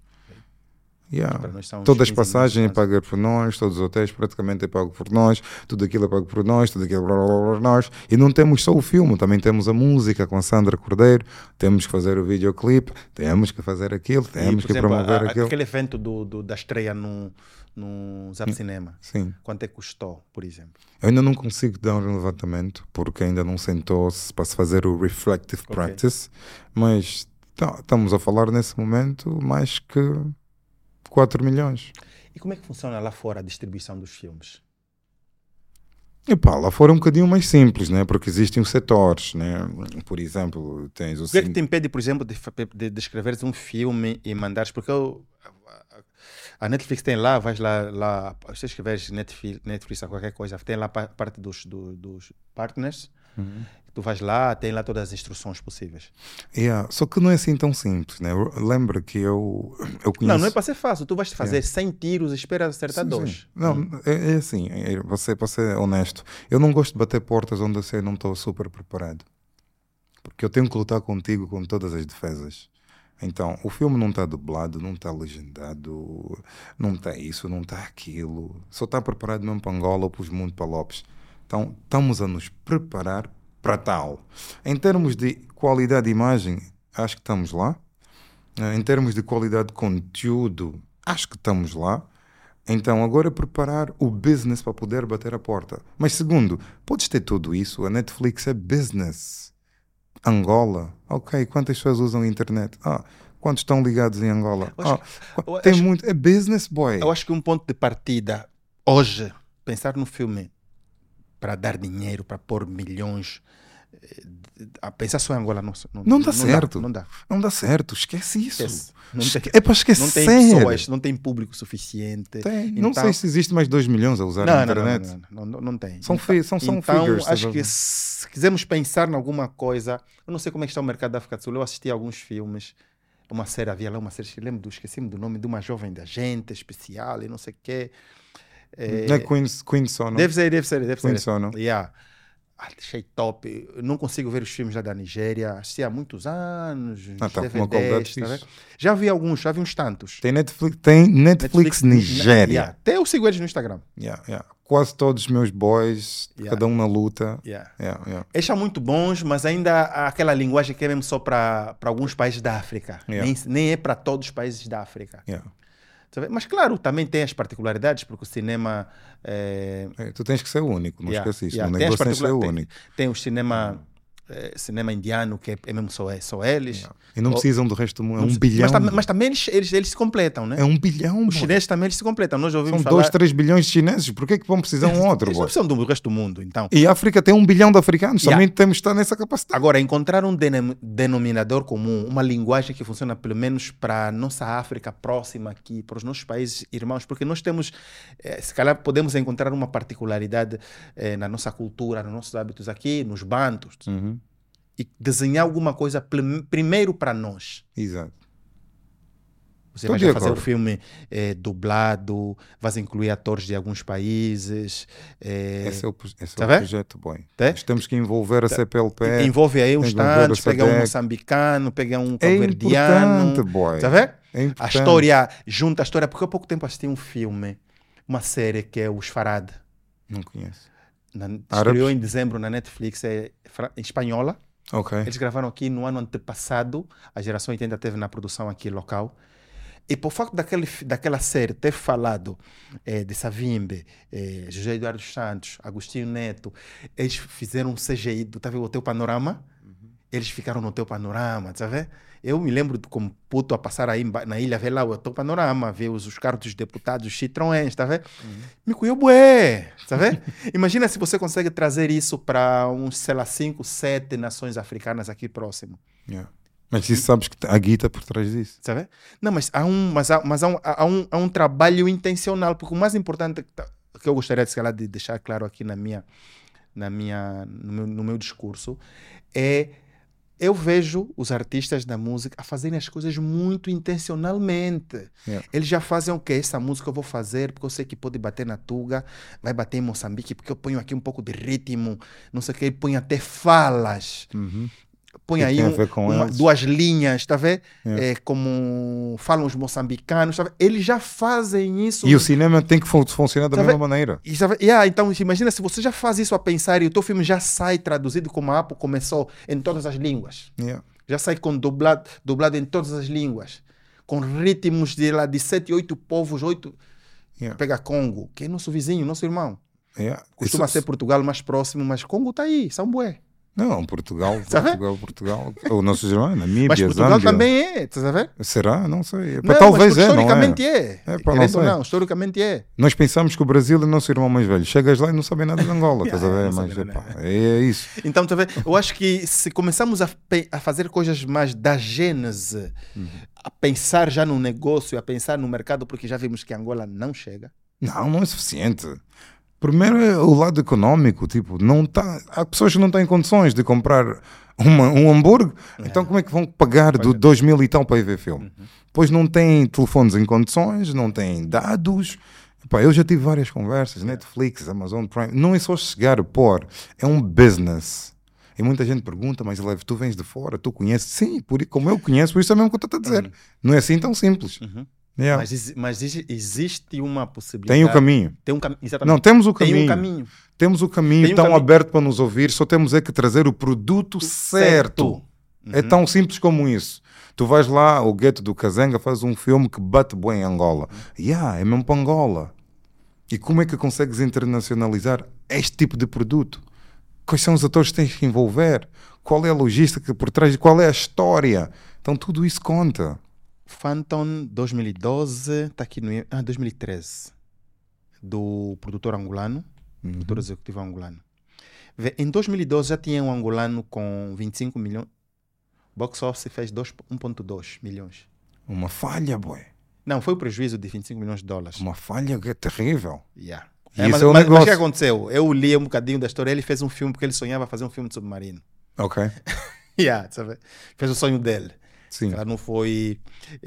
Yeah. Todas as 15 passagens é pagas por nós, todos os hotéis praticamente é pago por nós, tudo aquilo é pago por nós, tudo aquilo é pago por nós. E não temos só o filme, também temos a música com a Sandra Cordeiro, temos que fazer o videoclipe, temos que fazer aquilo, E, temos por que exemplo, promover a- aquilo. aquele evento do, do- da estreia no, no Zap Cinema, Sim. quanto é que custou, por exemplo? Eu ainda não consigo dar um levantamento, porque ainda não sentou-se para se fazer o reflective Ok. practice, mas tá, estamos a falar nesse momento mais que 4 milhões. E como é que funciona lá fora a distribuição dos filmes? E pá, lá fora é um bocadinho mais simples, né? Porque existem os setores, né? Por exemplo, tens o... O que é que te impede, por exemplo, de, de, de escreveres um filme e mandares? Porque eu- a Netflix tem lá, vais lá, lá se escreveres Netflix, Netflix ou qualquer coisa, tem lá pa- parte dos, do- dos partners, Uhum. tu vais lá, tem lá todas as instruções possíveis. Yeah, Só que não é assim tão simples, né? Lembra que eu, eu conheço... Não, não é para ser fácil, tu vais fazer 100 tiros e esperas acertar Sim, dois. sim. Não, é, é assim, é, você, para ser honesto, eu não gosto de bater portas onde eu sei não estou super preparado. Porque eu tenho que lutar contigo com todas as defesas. Então, o filme não está dublado, não está legendado, não está isso, não está aquilo. Só está preparado mesmo para Angola ou para os Mundo para Lopes. Então, estamos a nos preparar para tal. Em termos de qualidade de imagem, acho que estamos lá. Eh, Em termos de qualidade de conteúdo, acho que estamos lá. Então, agora preparar o business para poder bater a porta. Mas, segundo, podes ter tudo isso. A Netflix é business. Angola, ok. Quantas pessoas usam a internet? Ah, quantos estão ligados em Angola? Acho- Ah, tem acho- muito. É business, boy. Eu acho que um ponto de partida hoje, pensar no filme para dar dinheiro, para pôr milhões, eh, a pensar só em Angola não, Não dá certo. não dá. Não dá certo. Esquece isso. Esquece. Não Esque- tem- É para esquecer. Não tem pessoas, não tem público suficiente. Tem. Não Então- sei se existe mais 2 milhões a usar Não, a não, não, internet. não, não, não, não tem. São, Então- são, são então, figures. estás acho a que se quisermos pensar em alguma coisa, eu não sei como é que está o mercado da África do Sul. Eu assisti alguns filmes, uma série, havia lá uma série, lembro, esqueci-me do nome, de uma jovem da gente especial e não sei o quê. É, é Queen's, Queen's Sono. deve ser, deve ser, deve Queen ser. Sono. Yeah. Ah, achei top. Eu não consigo ver os filmes lá da Nigéria. Assisti há muitos anos. Ah, tá uma qualidade tá fixe. Já vi alguns, já vi uns tantos. Tem Netflix, tem Netflix, Nigéria. Yeah. Até eu sigo eles no Instagram. Yeah, yeah. Quase todos os meus boys, Yeah. cada um na luta. Yeah. Yeah, yeah. Eles são muito bons, mas ainda há aquela linguagem que é mesmo só para alguns países da África. Nem, nem é para todos os países da África. Tá? Mas claro, também tem as particularidades, porque o cinema eh, É, tu tens que ser o único, não Yeah, isso. yeah. Tem as negócio tens que ser o particula- tem- único. tem o cinema, eh, cinema indiano, que é, é mesmo só, é, só eles. Yeah. E não precisam do resto do mundo. É Não um bilhão. Mas, mas também eles, eles, eles se completam, né? É um bilhão. Os chineses também eles se completam. Nós ouvimos São falar... 2, 3 bilhões de chineses. Por que, que vão precisar um outro? Eles não precisam do resto do mundo, então. E a África tem um bilhão de africanos. Yeah. Também temos que estar nessa capacidade. Agora, encontrar um denom- denominador comum, uma linguagem que funciona pelo menos para a nossa África próxima aqui, para os nossos países irmãos, porque nós temos, eh, se calhar podemos encontrar uma particularidade eh, na nossa cultura, nos nossos hábitos aqui, nos bantos, Uhum. E desenhar alguma coisa prim- primeiro para nós. Exato. Você Tô vai fazer o acordo. filme eh, dublado, vais incluir atores de alguns países. eh, Esse é o, esse é tá o vendo? projeto, boy. Tá? Nós temos que envolver a CPLP. envolve aí uns envolver tantos, o pega um moçambicano, pega um É cabo-verdiano. importante, boy. Tá vendo? É importante. A história, junta a história, porque há pouco tempo assisti um filme, uma série que é Os Farad. Não conheço. Na, estreou em dezembro na Netflix, é espanhola. Ok. Eles gravaram aqui no ano antepassado, a geração 80 teve na produção aqui local. E por facto daquele, daquela série ter falado eh, de Savimbe, eh, José Eduardo Santos, Agostinho Neto, eles fizeram um CGI do tá vendo, o teu panorama. Eles ficaram no teu panorama, tá vendo? Eu me lembro de como puto a passar aí na ilha, ver lá o teu panorama, ver os, os carros dos deputados, os citroëns, tá vendo? Me cuiou bué, tá vendo? Imagina se você consegue trazer isso para uns, sei lá, cinco, sete nações africanas aqui próximo. Yeah. Mas isso sabes que há guita por trás disso. Sabe? Não, mas há um, mas há, mas há um, há um, há um trabalho intencional, porque o mais importante que, tá- que eu gostaria de, se calhar, de deixar claro aqui na minha, na minha, no, meu, no meu discurso é eu vejo os artistas da música a fazerem as coisas muito intencionalmente. Yeah. Eles já fazem o que? Essa música eu vou fazer porque eu sei que pode bater na Tuga, vai bater em Moçambique, porque eu ponho aqui um pouco de ritmo, não sei o que, põe até falas põe aí a um- ver uma- duas linhas, tá vendo? Yeah. É, como falam os moçambicanos, tá? Eles já fazem isso. E o cinema tem que fun- funcionar da Tá mesma maneira. E sabe- yeah, então, imagina se você já faz isso a pensar e o teu filme já sai traduzido como a Apple começou em todas as línguas. Yeah. Já sai com dublado, dublado em todas as línguas. Com ritmos de lá de sete, oito povos, oito. Yeah. Pega Congo, que é nosso vizinho, nosso irmão. Yeah. Costuma Isso- ser Portugal mais próximo, mas Congo tá aí, São Bué. Não, Portugal? Portugal, Portugal. Os nossos irmãos, Namíbia, Mas Portugal Zâmbia. também é, tá sabendo? Será? Não sei. Não, Talvez é, não é? historicamente é. É, pá, não ou sei. não, historicamente é. Nós pensamos que o Brasil é nosso irmão mais velho. Chegas lá e não sabem nada de Angola, estás a ver? não Mas epá, é, é isso. Então, tá vendo? eu acho que se começamos a, a fazer coisas mais da gênese, Uhum. a pensar já no negócio, a pensar no mercado, porque já vimos que Angola não chega. Não, não é suficiente. Primeiro é o lado econômico, tipo, não tá, há pessoas que não têm condições de comprar uma, um hambúrguer, então como é que vão pagar do 2 mil e tal para ir ver filme? Pois não têm telefones em condições, não têm dados. Epá, eu já tive várias conversas, Netflix, Amazon Prime, não é só chegar a pôr, é um business. E muita gente pergunta, mas Lev, tu vens de fora, tu conheces? Sim, por, como eu conheço, por isso é mesmo que eu estou a dizer. Não é assim tão simples. Yeah. Mas, exi- mas exi- existe uma possibilidade. Tem o caminho. Tem um caminho. Exatamente. Não, temos o Tem caminho. um caminho. Temos o caminho Tem um tão caminho. aberto para nos ouvir, só temos é que trazer o produto certo. É tão simples como isso. Tu vais lá, o gueto do Kazenga faz um filme que bate bem em Angola. Yeah, é mesmo para Angola. E como é que consegues internacionalizar este tipo de produto? Quais são os atores que tens que envolver? Qual é a logística por trás? Qual é a história? Então tudo isso conta. Phantom 2012, está aqui no. Ah, 2013. Do produtor angolano, Uhum. produtor executivo angolano. Em 2012 já tinha um angolano com 25 milhões. Box office fez 2 1,2 milhões. Uma falha, boy. Não, foi o prejuízo de 25 milhões de dólares. Uma falha que é terrível. Yeah. É, mas, é o mas- mas o que aconteceu? Eu li um bocadinho da história. Ele fez um filme porque ele sonhava fazer um filme de submarino. Ok. Yeah, sabe? Fez o sonho dele. Sim. Ela não foi.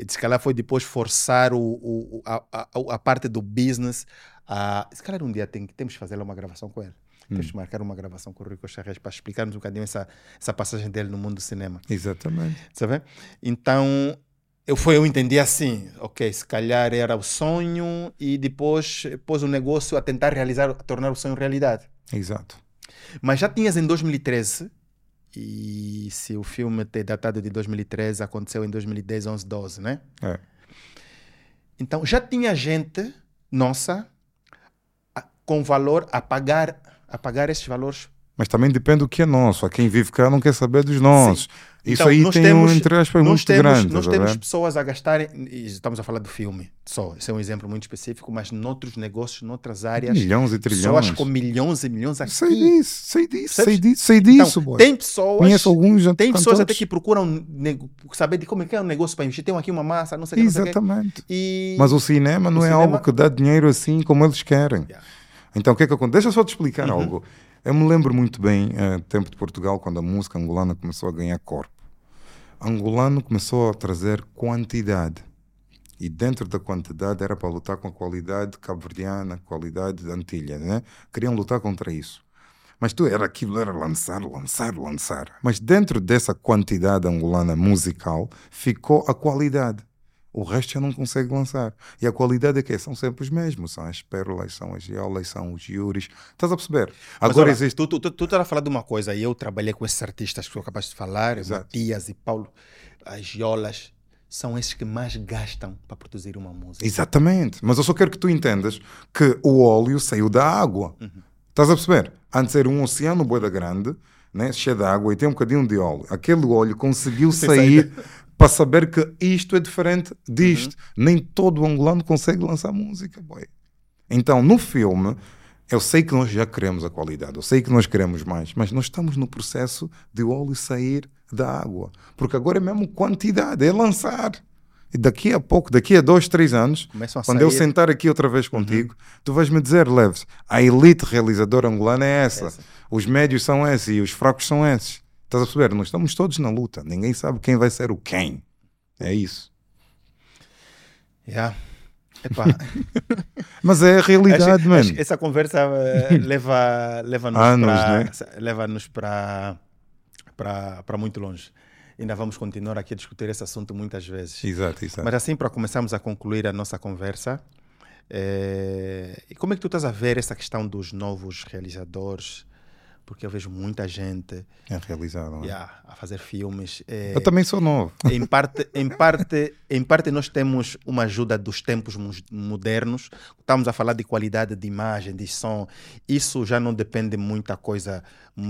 Se calhar foi depois forçar o, o- a, a, a parte do business. A, se calhar um dia tem, temos que fazer uma gravação com ele. Temos que marcar uma gravação com o Rico Charres para explicar-nos um bocadinho essa, essa passagem dele no mundo do cinema. Exatamente. Sabe? Então, eu, foi, eu entendi assim: ok, se calhar era o sonho e depois pôs o negócio a tentar realizar, a tornar o sonho realidade. Exato. Mas já tinhas em 2013, e se o filme ter datado de 2013, aconteceu em 2010, 11, 12, né? É. Então já tinha gente nossa a- com valor a pagar, a pagar esses valores. Mas também depende do que é nosso. A quem vive cá não quer saber dos nossos. Isso Então, aí tem temos- um entre aspas muito temos, grande. Nós a temos pessoas a gastarem, estamos a falar do filme só, esse é um exemplo muito específico, mas noutros negócios, noutras áreas, milhões e pessoas trilhões. com milhões e milhões aqui. Sei disso, sei disso, Sabes? sei disso, sei Então, disso, boy. tem pessoas, Conheço alguns tem pessoas até cantores. que procuram saber de como é que é um negócio para investir. Tem aqui uma massa, não sei o que, não. Exatamente. E... Mas o cinema não O é cinema- algo que dá dinheiro assim como eles querem. Yeah. Então o que é que acontece? Deixa eu só te explicar Uhum. algo. Eu me lembro muito bem, eh, tempo de Portugal, quando a música angolana começou a ganhar corpo. Angolano começou a trazer quantidade. E dentro da quantidade era para lutar com a qualidade cabo-verdiana, qualidade antilha, né? Queriam lutar contra isso. Mas tu era aquilo, era lançar, lançar, lançar. Mas dentro dessa quantidade angolana musical ficou a qualidade. O resto já não consegue lançar. E a qualidade é que São sempre os mesmos. São as pérolas, são as violas, são os yuri. Estás a perceber? Mas Agora olha, existe. Tu, tu, tu, tu estás a falar de uma coisa, e eu trabalhei com esses artistas que eu capaz de falar, Exato. Matias e Paulo, as Giolas, são esses que mais gastam para produzir uma música. Exatamente. Mas eu só quero que tu entendas que o óleo saiu da água. Estás a perceber? Antes era um oceano boeda grande, né? cheio de água e tem um bocadinho de óleo. Aquele óleo conseguiu sair para saber que isto é diferente disto. Nem todo angolano consegue lançar música, boy. Então, no filme, Eu sei que nós já queremos a qualidade, eu sei que nós queremos mais, mas nós estamos no processo de o óleo sair da água. Porque agora é mesmo quantidade, é lançar. E daqui a pouco, daqui a dois, três anos, quando eu sair. sentar aqui outra vez contigo, tu vais me dizer, Leves, a elite realizadora angolana é essa. Essa. Os médios são esses e os fracos são esses. Estás a perceber? Nós estamos todos na luta. Ninguém sabe quem vai ser o quem. É isso. Yeah. Epá, Mas é a realidade, acho- mano. acho essa conversa eh, leva, leva-nos Anos, para né? leva-nos para para muito longe. Ainda vamos continuar aqui a discutir esse assunto muitas vezes. Exato, exato. Mas assim, para começarmos a concluir a nossa conversa, e como é que tu estás a ver essa questão dos novos realizadores? Porque eu vejo muita gente É realizado. é? a fazer filmes. eh, Eu também sou novo. em parte, em parte, em parte nós temos uma ajuda dos tempos modernos. Estamos a falar de qualidade de imagem, de som. Isso já não depende muita coisa,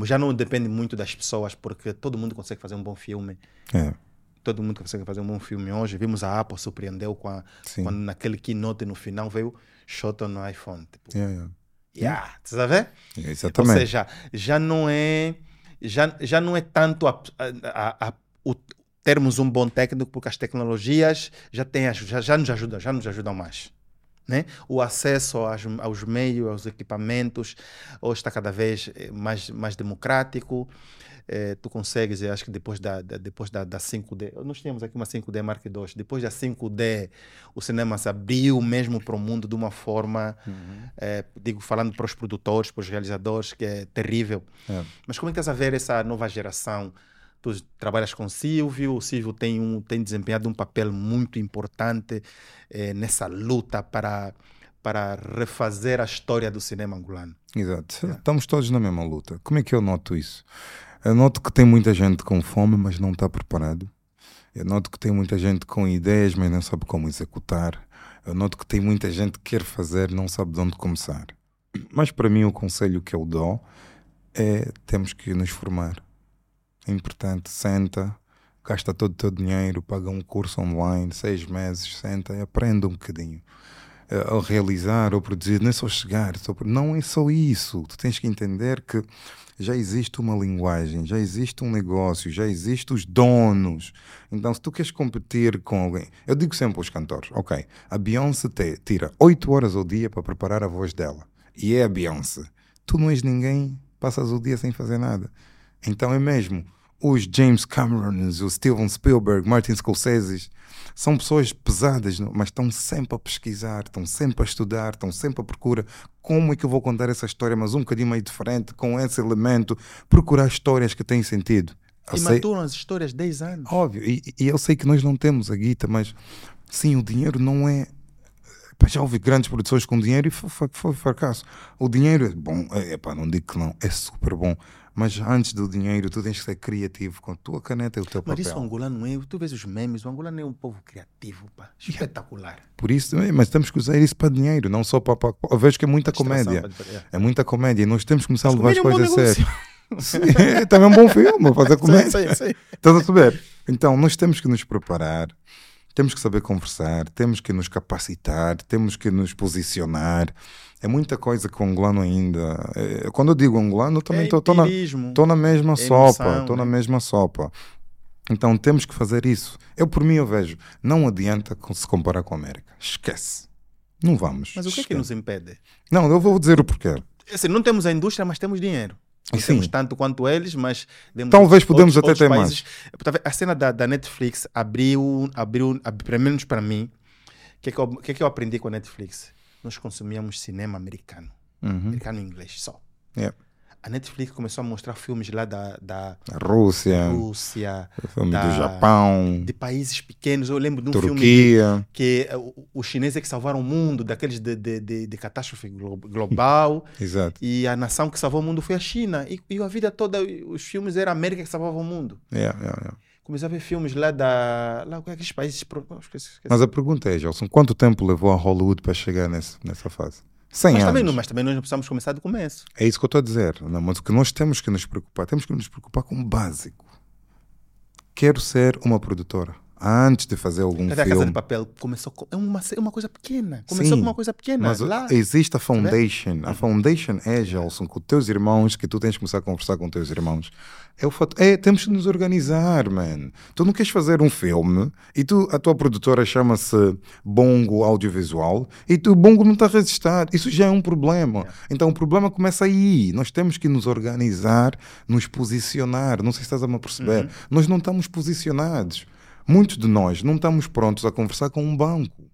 já não depende muito das pessoas, porque todo mundo consegue fazer um bom filme. É, Todo mundo consegue fazer um bom filme hoje. Vimos a Apple surpreendeu com a, quando naquele keynote no final veio shot no iPhone. Tipo, Yeah, yeah. Yeah, você tá vendo? Ou Exatamente. seja, já não é já, já não é tanto a, a- a- o termos um bom técnico porque as tecnologias já aju- já, já nos ajudam já nos ajudam mais né? O acesso aos, aos meios, aos equipamentos, hoje está cada vez eh, mais, mais democrático. Eh, tu consegues, eu acho que depois da, da- depois da, da 5D, nós tínhamos aqui uma 5D Mark II, depois da 5D, o cinema se abriu mesmo para o mundo de uma forma, eh, digo, falando para os produtores, para os realizadores, que é terrível. É. Mas como é que estás a ver essa nova geração? Tu trabalhas com Silvio, o Silvio tem, um, tem desempenhado um papel muito importante eh, nessa luta para, para refazer a história do cinema angolano. Exato. Estamos todos na mesma luta. Como é que eu noto isso? Eu noto que tem muita gente com fome, mas não está preparado. Eu noto que tem muita gente com ideias, mas não sabe como executar. Eu noto que tem muita gente que quer fazer, não sabe de onde começar. Mas para mim o conselho que eu dou é temos que nos formar. É importante, senta, gasta todo o teu dinheiro, paga um curso online, seis meses, senta e aprenda um bocadinho. Ao realizar ou produzir, não é só chegar, não é só isso. Tu tens que entender que já existe uma linguagem, já existe um negócio, já existem os donos. Então, se tu queres competir com alguém, eu digo sempre aos cantores: ok, a Beyoncé tira 8 horas ao dia para preparar a voz dela, e é a Beyoncé. Tu não és ninguém, passas o dia sem fazer nada. Então, é mesmo. Os James Camerons, o Steven Spielberg, Martin Scorsese, são pessoas pesadas, mas estão sempre a pesquisar, estão sempre a estudar, estão sempre à procura. Como é que eu vou contar essa história, mas um bocadinho meio diferente, com esse elemento? Procurar histórias que têm sentido. Eu e sei- maturam as histórias 10 anos. Óbvio, e, e eu sei que nós não temos a guita, mas sim, o dinheiro não é. Pá, Já houve grandes produções com dinheiro e foi, foi, foi fracasso. O dinheiro é bom, é, pá, não digo que não, é super bom. Mas antes do dinheiro, tu tens que ser criativo com a tua caneta e o teu Mas papel. isso o angolano é, tu vês os memes, o angolano é um povo criativo, pá, espetacular. Por isso, é, mas temos que usar isso para dinheiro, não só para. para eu vejo que é muita comédia. é. É muita comédia e nós temos que começar a levar as é coisas a sério. Sim, é também um bom filme, fazer comédia. Sim, sim, sim. Estás a saber? Então, nós temos que nos preparar, temos que saber conversar, temos que nos capacitar, temos que nos posicionar. É muita coisa que o angolano ainda. é, quando eu digo angolano, eu também É estou na, empirismo. tô na mesma é sopa. Estou na né? mesma sopa. Então temos que fazer isso. Eu, por mim, eu vejo. Não adianta se comparar com a América. Esquece. Não vamos. Mas o que é que Esquece. nos impede? Não, eu vou dizer o porquê. Assim, não temos a indústria, mas temos dinheiro. Não Sim. temos tanto quanto eles, mas Talvez podemos outros- até ter outros países. Tá vendo? A cena da, da Netflix abriu, abriu, ab- pelo menos para mim, o que, é que, eu- que é que eu aprendi com a Netflix? Nós consumíamos cinema americano, Uhum. americano e inglês só. Yeah. A Netflix começou a mostrar filmes lá da, da A Rússia, Rússia, da- do Japão, de países pequenos. Eu lembro de um filme Turquia. que eh, os chineses é que salvaram o mundo daqueles de, de, de, de catástrofe glo- global. Exato. E a nação que salvou o mundo foi a China. E, e a vida toda, os filmes era a América que salvava o mundo. Yeah, yeah, yeah. Comecei a ver filmes lá da. Lá, qual é aqueles países. esqueci, esqueci. Mas a pergunta é, Gelson, quanto tempo levou a Hollywood para chegar nesse, nessa fase? 100 Mas anos. também, mas também nós não precisamos começar do começo. É isso que eu estou a dizer. Não, mas o que nós temos que nos preocupar, temos que nos preocupar com o básico. Quero ser uma produtora. Antes de fazer algum Cadê a filme. Casa de Papel? Começou com, é uma, é uma coisa pequena. Começou Sim, com uma coisa pequena. Mas lá. existe a foundation. A foundation é, Gelson, com teus irmãos, que tu tens que começar a conversar com teus irmãos. É o fato, é, temos que nos organizar, man. Tu não queres fazer um filme e tu, a tua produtora chama-se Bongo Audiovisual e tu, Bongo não está registrado. Isso já é um problema. Então o problema começa aí. Nós temos que nos organizar, nos posicionar. Não sei se estás a me perceber. Nós não estamos posicionados. Muitos de nós não estamos prontos a conversar com um banco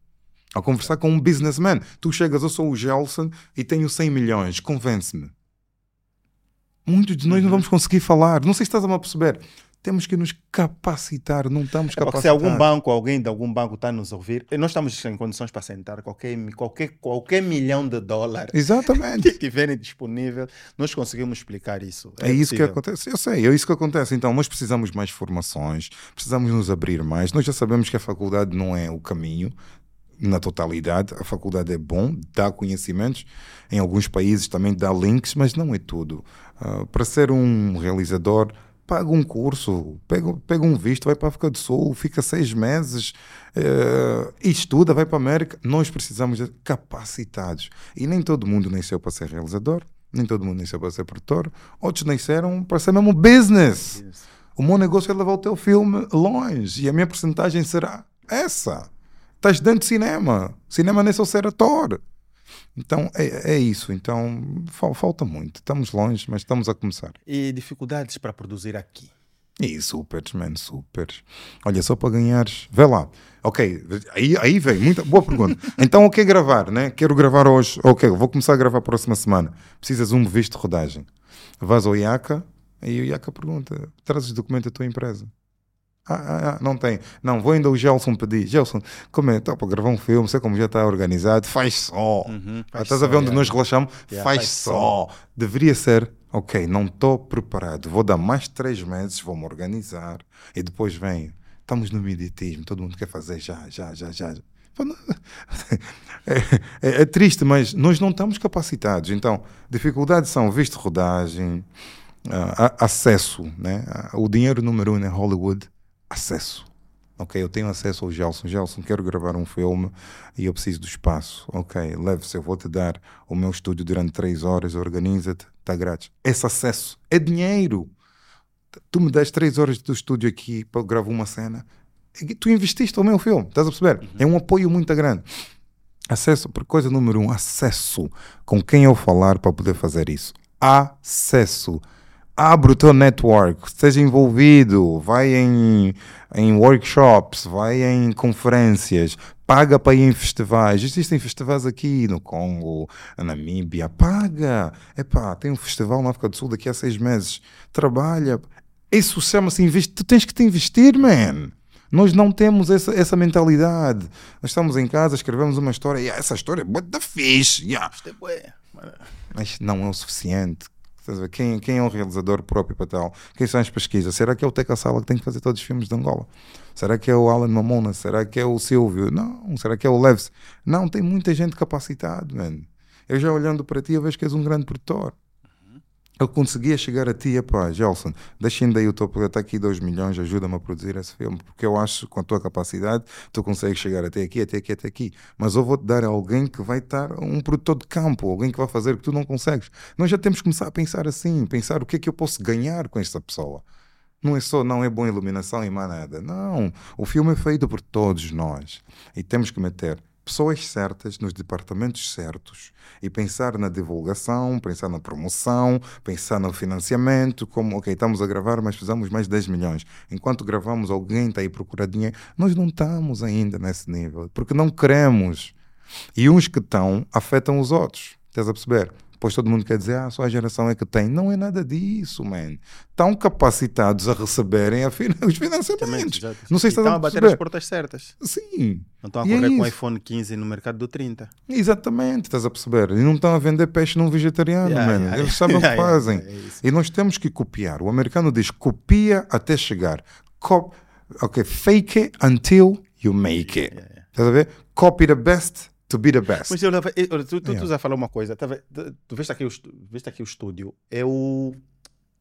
a conversar com um businessman. Tu chegas, eu sou o Gelson e tenho 100 milhões, convence-me. Muitos de nós não vamos conseguir falar. Não sei se estás a me perceber. Temos que nos capacitar, não estamos É capacitados. se algum banco, alguém de algum banco está a nos ouvir, eh, nós estamos em condições para sentar qualquer, qualquer, qualquer milhão de dólares Exatamente. que tiverem disponível, nós conseguimos explicar isso. É, isso que acontece. Eu sei, é isso que acontece. Então, nós precisamos mais formações, precisamos nos abrir mais. Nós já sabemos que a faculdade não é o caminho na totalidade. A faculdade é bom, dá conhecimentos. Em alguns países também dá links, mas não é tudo. Ah, para ser um realizador, paga um curso, pega, pega um visto, vai para a África do Sul, fica seis meses e estuda, vai para a América. Nós precisamos de capacitados. E nem todo mundo nasceu para ser realizador, nem todo mundo nasceu para ser produtor. Outros nasceram para ser mesmo business. Isso. O meu negócio é levar o teu filme longe e a minha porcentagem será essa. Estás dentro de cinema. Cinema não é só ser ator. Então é, é isso. Então fal- falta muito. Estamos longe, mas estamos a começar. E dificuldades para produzir aqui. E supers, man, supers. Olha, só para ganhares. Vê lá. Ok, aí, aí vem. Muita boa pergunta. Então, o que é gravar, né? Quero gravar hoje. Ok, vou começar a gravar a próxima semana. Precisas um visto de rodagem. Vais ao IACA e o IACA pergunta: trazes documento da tua empresa? Ah, ah, ah, não tem. Não, vou ainda o Gelson pedir. Gelson, como é? Tá para gravar um filme, sei como já está organizado. Faz só. Uhum, faz Estás a só, ver onde yeah. nós relaxamos? Yeah, faz, faz só. Deveria ser, ok, não estou preparado, vou dar mais três meses, vou-me organizar e depois vem. Estamos no mediatismo, todo mundo quer fazer já, já, já, já. É, é- é triste, mas nós não estamos capacitados. Então, dificuldades são visto rodagem, a- acesso, né? Ah, O dinheiro número um é Hollywood, acesso. Ok, eu tenho acesso ao Gelson. Gelson, quero gravar um filme e eu preciso do espaço. Ok, leve-se, eu vou te dar o meu estúdio durante três horas, organiza-te, está grátis. Esse acesso é dinheiro. Tu me das três horas do estúdio aqui para eu gravar uma cena. Tu investiste no meu filme, estás a perceber? É um apoio muito grande. Acesso, por coisa número um, acesso. Com quem eu falar para poder fazer isso? Acesso. Abre o teu network, esteja envolvido, vai em, em workshops, vai em conferências, paga para ir em festivais. Existem festivais aqui no Congo, na Namíbia, paga. Epá, tem um festival na África do Sul daqui a seis meses. Trabalha. Isso chama-se investir. Tu tens que te investir, man. Nós não temos essa, essa mentalidade. Nós estamos em casa, escrevemos uma história, e essa história é bué da fixe. yeah. Isto é Mas não é o suficiente. Quem, quem é o realizador próprio para tal? Quem são as pesquisas? Será que é o Teca Sala que tem que fazer todos os filmes de Angola? Será que é o Alan Mamona? Será que é o Silvio? Não. Será que é o Leves? Não, tem muita gente capacitada, mano. Eu já olhando para ti, eu vejo que és um grande produtor. Eu conseguia chegar a ti, epá, Gelson, deixa ainda aí o teu projeto aqui 2 milhões, ajuda-me a produzir esse filme, porque eu acho que com a tua capacidade tu consegues chegar até aqui, até aqui, até aqui. Mas eu vou-te dar alguém que vai estar, um produtor de campo, alguém que vai fazer o que tu não consegues. Nós já temos que começar a pensar assim, pensar o que é que eu posso ganhar com esta pessoa. Não é só, não é boa iluminação e mais nada. Não, o filme é feito por todos nós. E temos que meter pessoas certas nos departamentos certos e pensar na divulgação, pensar na promoção, pensar no financiamento, como, ok, estamos a gravar, mas precisamos mais 10 milhões. Enquanto gravamos, alguém está aí procurar dinheiro. Nós não estamos ainda nesse nível, porque não queremos. E uns que estão afetam os outros. Estás a perceber? Depois todo mundo quer dizer, ah, só a geração é que tem. Não é nada disso, man. Estão capacitados a receberem a fin- os financiamentos. já- Não sei se estão a bater as portas certas. Sim, Não estão a E é correr com o iPhone 15 no mercado do 30. exatamente, estás a perceber. E não estão a vender peixe num vegetariano, Yeah, man. yeah, Eles sabem o que yeah, yeah, fazem. é. E nós temos que copiar. O americano diz copia até chegar. Co ok, fake it until you make it. Estás a ver? Copy the best to be the best. Mas eu, eu- tu, tu, Yeah. tu já falou uma coisa. Tá, tu, tu veste aqui, o, aqui o estúdio. O.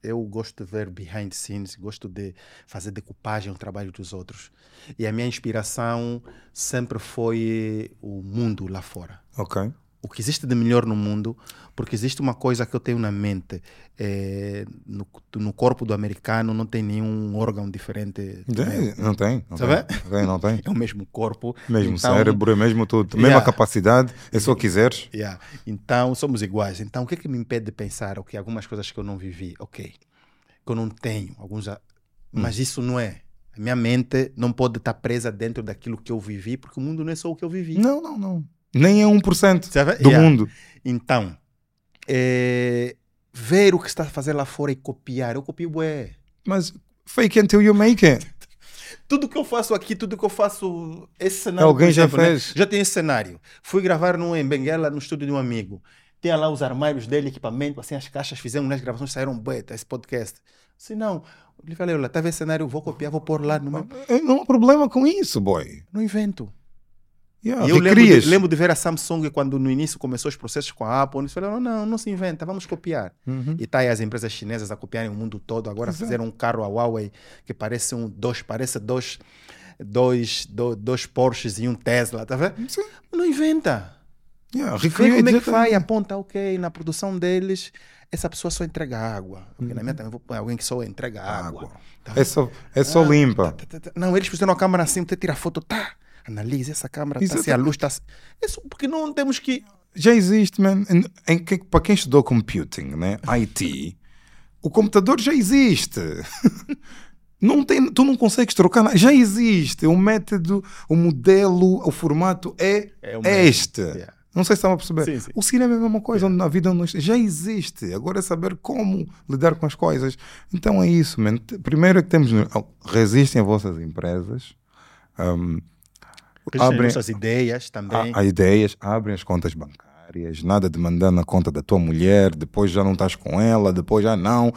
eu gosto de ver behind the scenes, gosto de fazer decupagem do trabalho dos outros. E a minha inspiração sempre foi o mundo lá fora. Ok. O que existe de melhor no mundo, porque existe uma coisa que eu tenho na mente: é, no, no corpo do americano não tem nenhum órgão diferente. meu. Não tem. Não Sabe? tem. Não tem, tem. É o mesmo corpo. Mesmo então, cérebro, é mesmo tudo. Yeah. Mesma capacidade, é só quiseres. Yeah. Então, somos iguais. Então, o que é que me impede de pensar, ok, algumas coisas que eu não vivi, ok, que eu não tenho, alguns, a- Hum. mas isso não é. A minha mente não pode estar presa dentro daquilo que eu vivi, porque o mundo não é só o que eu vivi. Não, não, não. Nem é 1% Sabe? do Yeah. mundo. Então, é, ver o que está a fazer lá fora e copiar. Eu copio, bué. Mas fake until you make it. Tudo que eu faço aqui, tudo que eu faço, esse cenário. Alguém por já exemplo, né? fez. Já tem esse cenário. Fui gravar no, em Benguela, no estúdio de um amigo. Tinha lá os armários dele, equipamento, assim, as caixas, fizemos nas gravações, saíram beta, esse podcast. Se não, ele falei, olha, tá vendo esse cenário, vou copiar, vou pôr lá no meu... Não há problema com isso, boy. No invento. Yeah, E eu lembro de, lembro de ver a Samsung quando no início começou os processos com a Apple. Eles falaram: não, não se inventa, vamos copiar. Uhum. E tá aí as empresas chinesas a copiarem o mundo todo. Agora Exato. fizeram um carro a Huawei que parece um dois, parece dois, dois, do- dois Porsches e um Tesla, tá vendo? Sim. Não inventa. Yeah, Vê como é que vai, aponta, ok, na produção deles, essa pessoa só entrega água. Porque na minha também vou pôr alguém que só entrega água. Água. Tá É só, é só Ah, limpa. tá, tá, tá. Não, eles fizeram a câmera assim, você tira a foto, tá. Analisa essa câmera, tá, se a luz está. Isso porque não temos que. Já existe, man. Em- em que- para quem estudou computing, né? IT, o computador já existe. Não tem, tu não consegues trocar nada. Já existe. O método, o modelo, o formato é, É o este. Yeah. Não sei se estão a perceber. Sim, sim. O cinema é a mesma coisa, onde na vida não- já existe. Agora é saber como lidar com as coisas. Então é isso, man. Primeiro é que temos. Resistem a vossas empresas. Um, Abrem nossas ideias também. há, há ideias, abrem as contas bancárias, nada de mandar na conta da tua mulher, depois já não estás com ela, depois já não.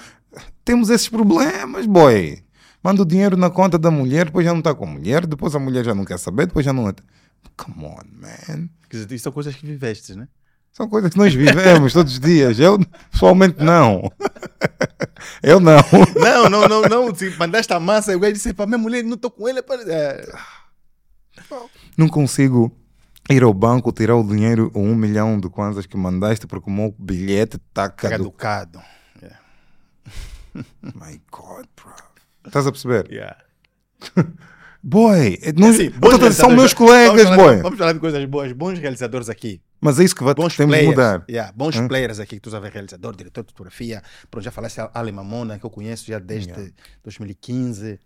Temos esses problemas, boy. Manda o dinheiro na conta da mulher, depois já não está com a mulher, depois a mulher já não quer saber, depois já não. Come on, man. Quer dizer, Isso são coisas que vivestes, né? São coisas que nós vivemos todos os dias. Eu, pessoalmente, não. Eu não. Não, não, não, não. Se mandaste a massa, eu ia dizer para minha mulher, não estou com ele. Para... Não consigo ir ao banco, tirar o dinheiro, o um milhão de kwanzas que mandaste, porque o meu bilhete está caducado. caducado. My God, bro. Estás a perceber? Yeah. Boy, é- Assim, tô são meus vamos colegas, falar- boy. Vamos falar de coisas boas. Bons realizadores aqui. Mas é isso que vai, Bons temos players. mudar. Yeah, bons players aqui que tu sabes, realizador, diretor de fotografia. Pronto, já falaste a Ale Mamona, que eu conheço já desde Yeah. 2015.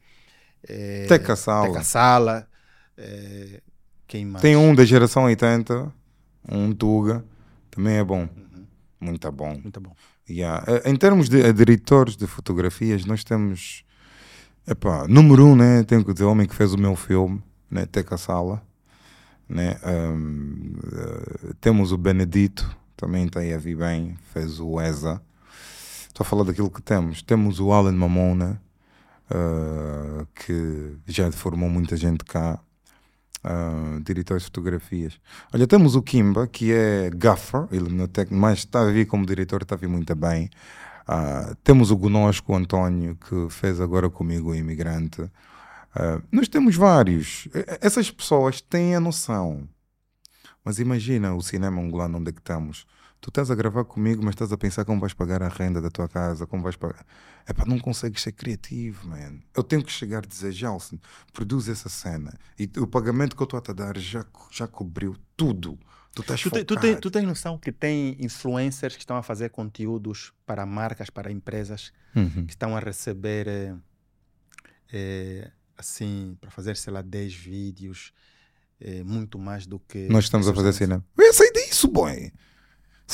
É, Teca Sala. Teca Sala. É, quem mais? Tem um da geração 80, um Tuga, também é bom. Uhum. Muito bom. Muito bom. Yeah. Eh, Em termos de eh, diretores de fotografias, nós temos. Epá, número um, né? Tenho que dizer, o homem que fez o meu filme, né? Teca Sala. Né? Ahm, eh, temos o Benedito, também está aí a vir bem, fez o ESA. Estou a falar daquilo que temos. Temos o Alan Mamona, ah, que já formou muita gente cá. Ah, diretores de fotografias. Olha, temos o Kimba, que é gaffer, mas está a vir como diretor, está a vir muito bem. Ah, temos o Gonosco, o António, que fez agora comigo o Imigrante. Ah, nós temos vários. Essas pessoas têm a noção. Mas imagina o cinema angolano onde é que estamos. Tu estás a gravar comigo, mas estás a pensar como vais pagar a renda da tua casa, como vais pagar. É para não consegues ser criativo, man. Eu tenho que chegar e dizer, Gelson, produz essa cena. E o pagamento que eu estou a te dar já, já cobriu tudo. Tu estás Tu, te- tu, tu tens noção que tem influencers que estão a fazer conteúdos para marcas, para empresas, Uhum. que estão a receber, eh, eh, assim, para fazer, sei lá, 10 vídeos, eh, muito mais do que. Nós estamos a fazer pessoas- cinema. Eu sei disso, boy.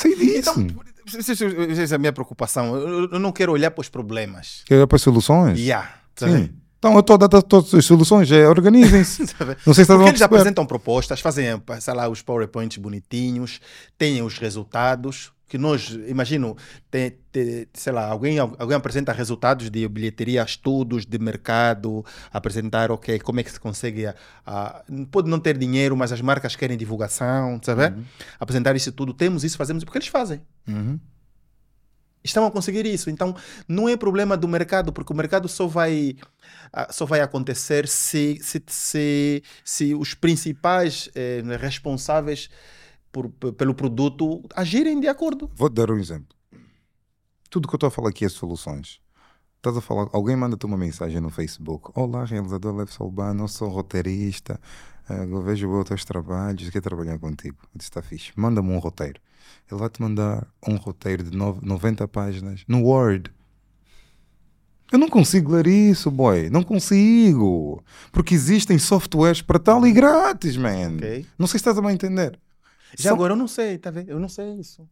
Sei disso. Então, essa é a minha preocupação. Eu, eu não quero olhar para os problemas. Quer olhar para as soluções? Yeah, sabe? Sim. Então eu estou a dar todas as soluções, é, organizem-se. Sabe? Não sei se estás Porque eles apresentam propostas, fazem, sei lá, os PowerPoints bonitinhos, têm os resultados, que nós, imagino, tem, tem, sei lá, alguém, alguém apresenta resultados de bilheteria, estudos de mercado, apresentar, ok, como é que se consegue, a, a- pode não ter dinheiro, mas as marcas querem divulgação, sabe? Uhum. Apresentar isso tudo, temos isso, fazemos, porque eles fazem. Uhum. estão a conseguir isso. Então, não é problema do mercado, porque o mercado só vai, ah, só vai acontecer se, se, se, se os principais eh, responsáveis por, pelo produto agirem de acordo. Vou-te dar um exemplo. Tudo que eu estou a falar aqui é soluções. Estás a falar, alguém manda-te uma mensagem no Facebook. Olá, realizador Lev Salbano, eu sou roteirista, eh, eu vejo os teus trabalhos, quero trabalhar contigo. Eu disse, está fixe, manda-me um roteiro. Ele vai te mandar um roteiro de nove- 90 páginas no Word. Eu não consigo ler isso, boy. Não consigo. Porque existem softwares para tal e grátis, man. Ok? Não sei se estás a me entender. Já São- agora eu não sei, tá vendo? Eu não sei isso.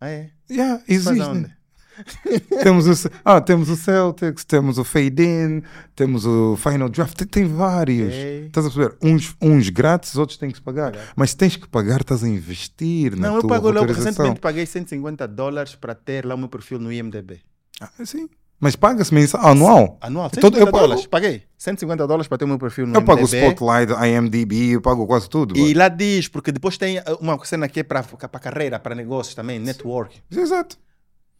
Ah, é? Yeah, aonde? temos, o, ah, temos o Celtics, temos o Fade In, temos o Final Draft, tem, tem vários. Estás a perceber? Uns, uns grátis, outros têm que se pagar. Pagar. Mas se tens que pagar, estás a investir Não, eu pago, eu roteirização. recentemente paguei 150 dólares para ter lá o meu perfil no IMDB. Ah, sim. Mas paga-se mensal, anual. Anual, Então, 150 eu pago- dólares. Paguei 150 dólares para ter o meu perfil no Eu pago o IMDB. Spotlight, IMDb, eu pago quase tudo. E boy. lá diz, porque depois tem uh, uma cena que é para carreira, para negócios também, network. Exato.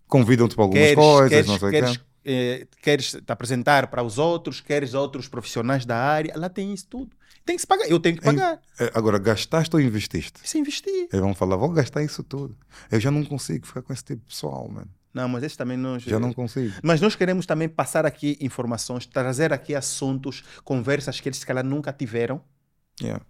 Convidam-te para algumas Queres, coisas, queres, não sei o queres, quê. eh, queres te apresentar para os outros, queres outros profissionais da área, lá tem isso tudo. Tem que se pagar, eu tenho que pagar. Eh, Agora, gastaste ou investiste? Isso é investir. Eles vão falar, vou gastar isso tudo. Eu já não consigo ficar com esse tipo de pessoal, mano. Não, mas esse também nós. Já não consigo. Mas nós queremos também passar aqui informações, trazer aqui assuntos, conversas que eles se calhar nunca tiveram, Yeah.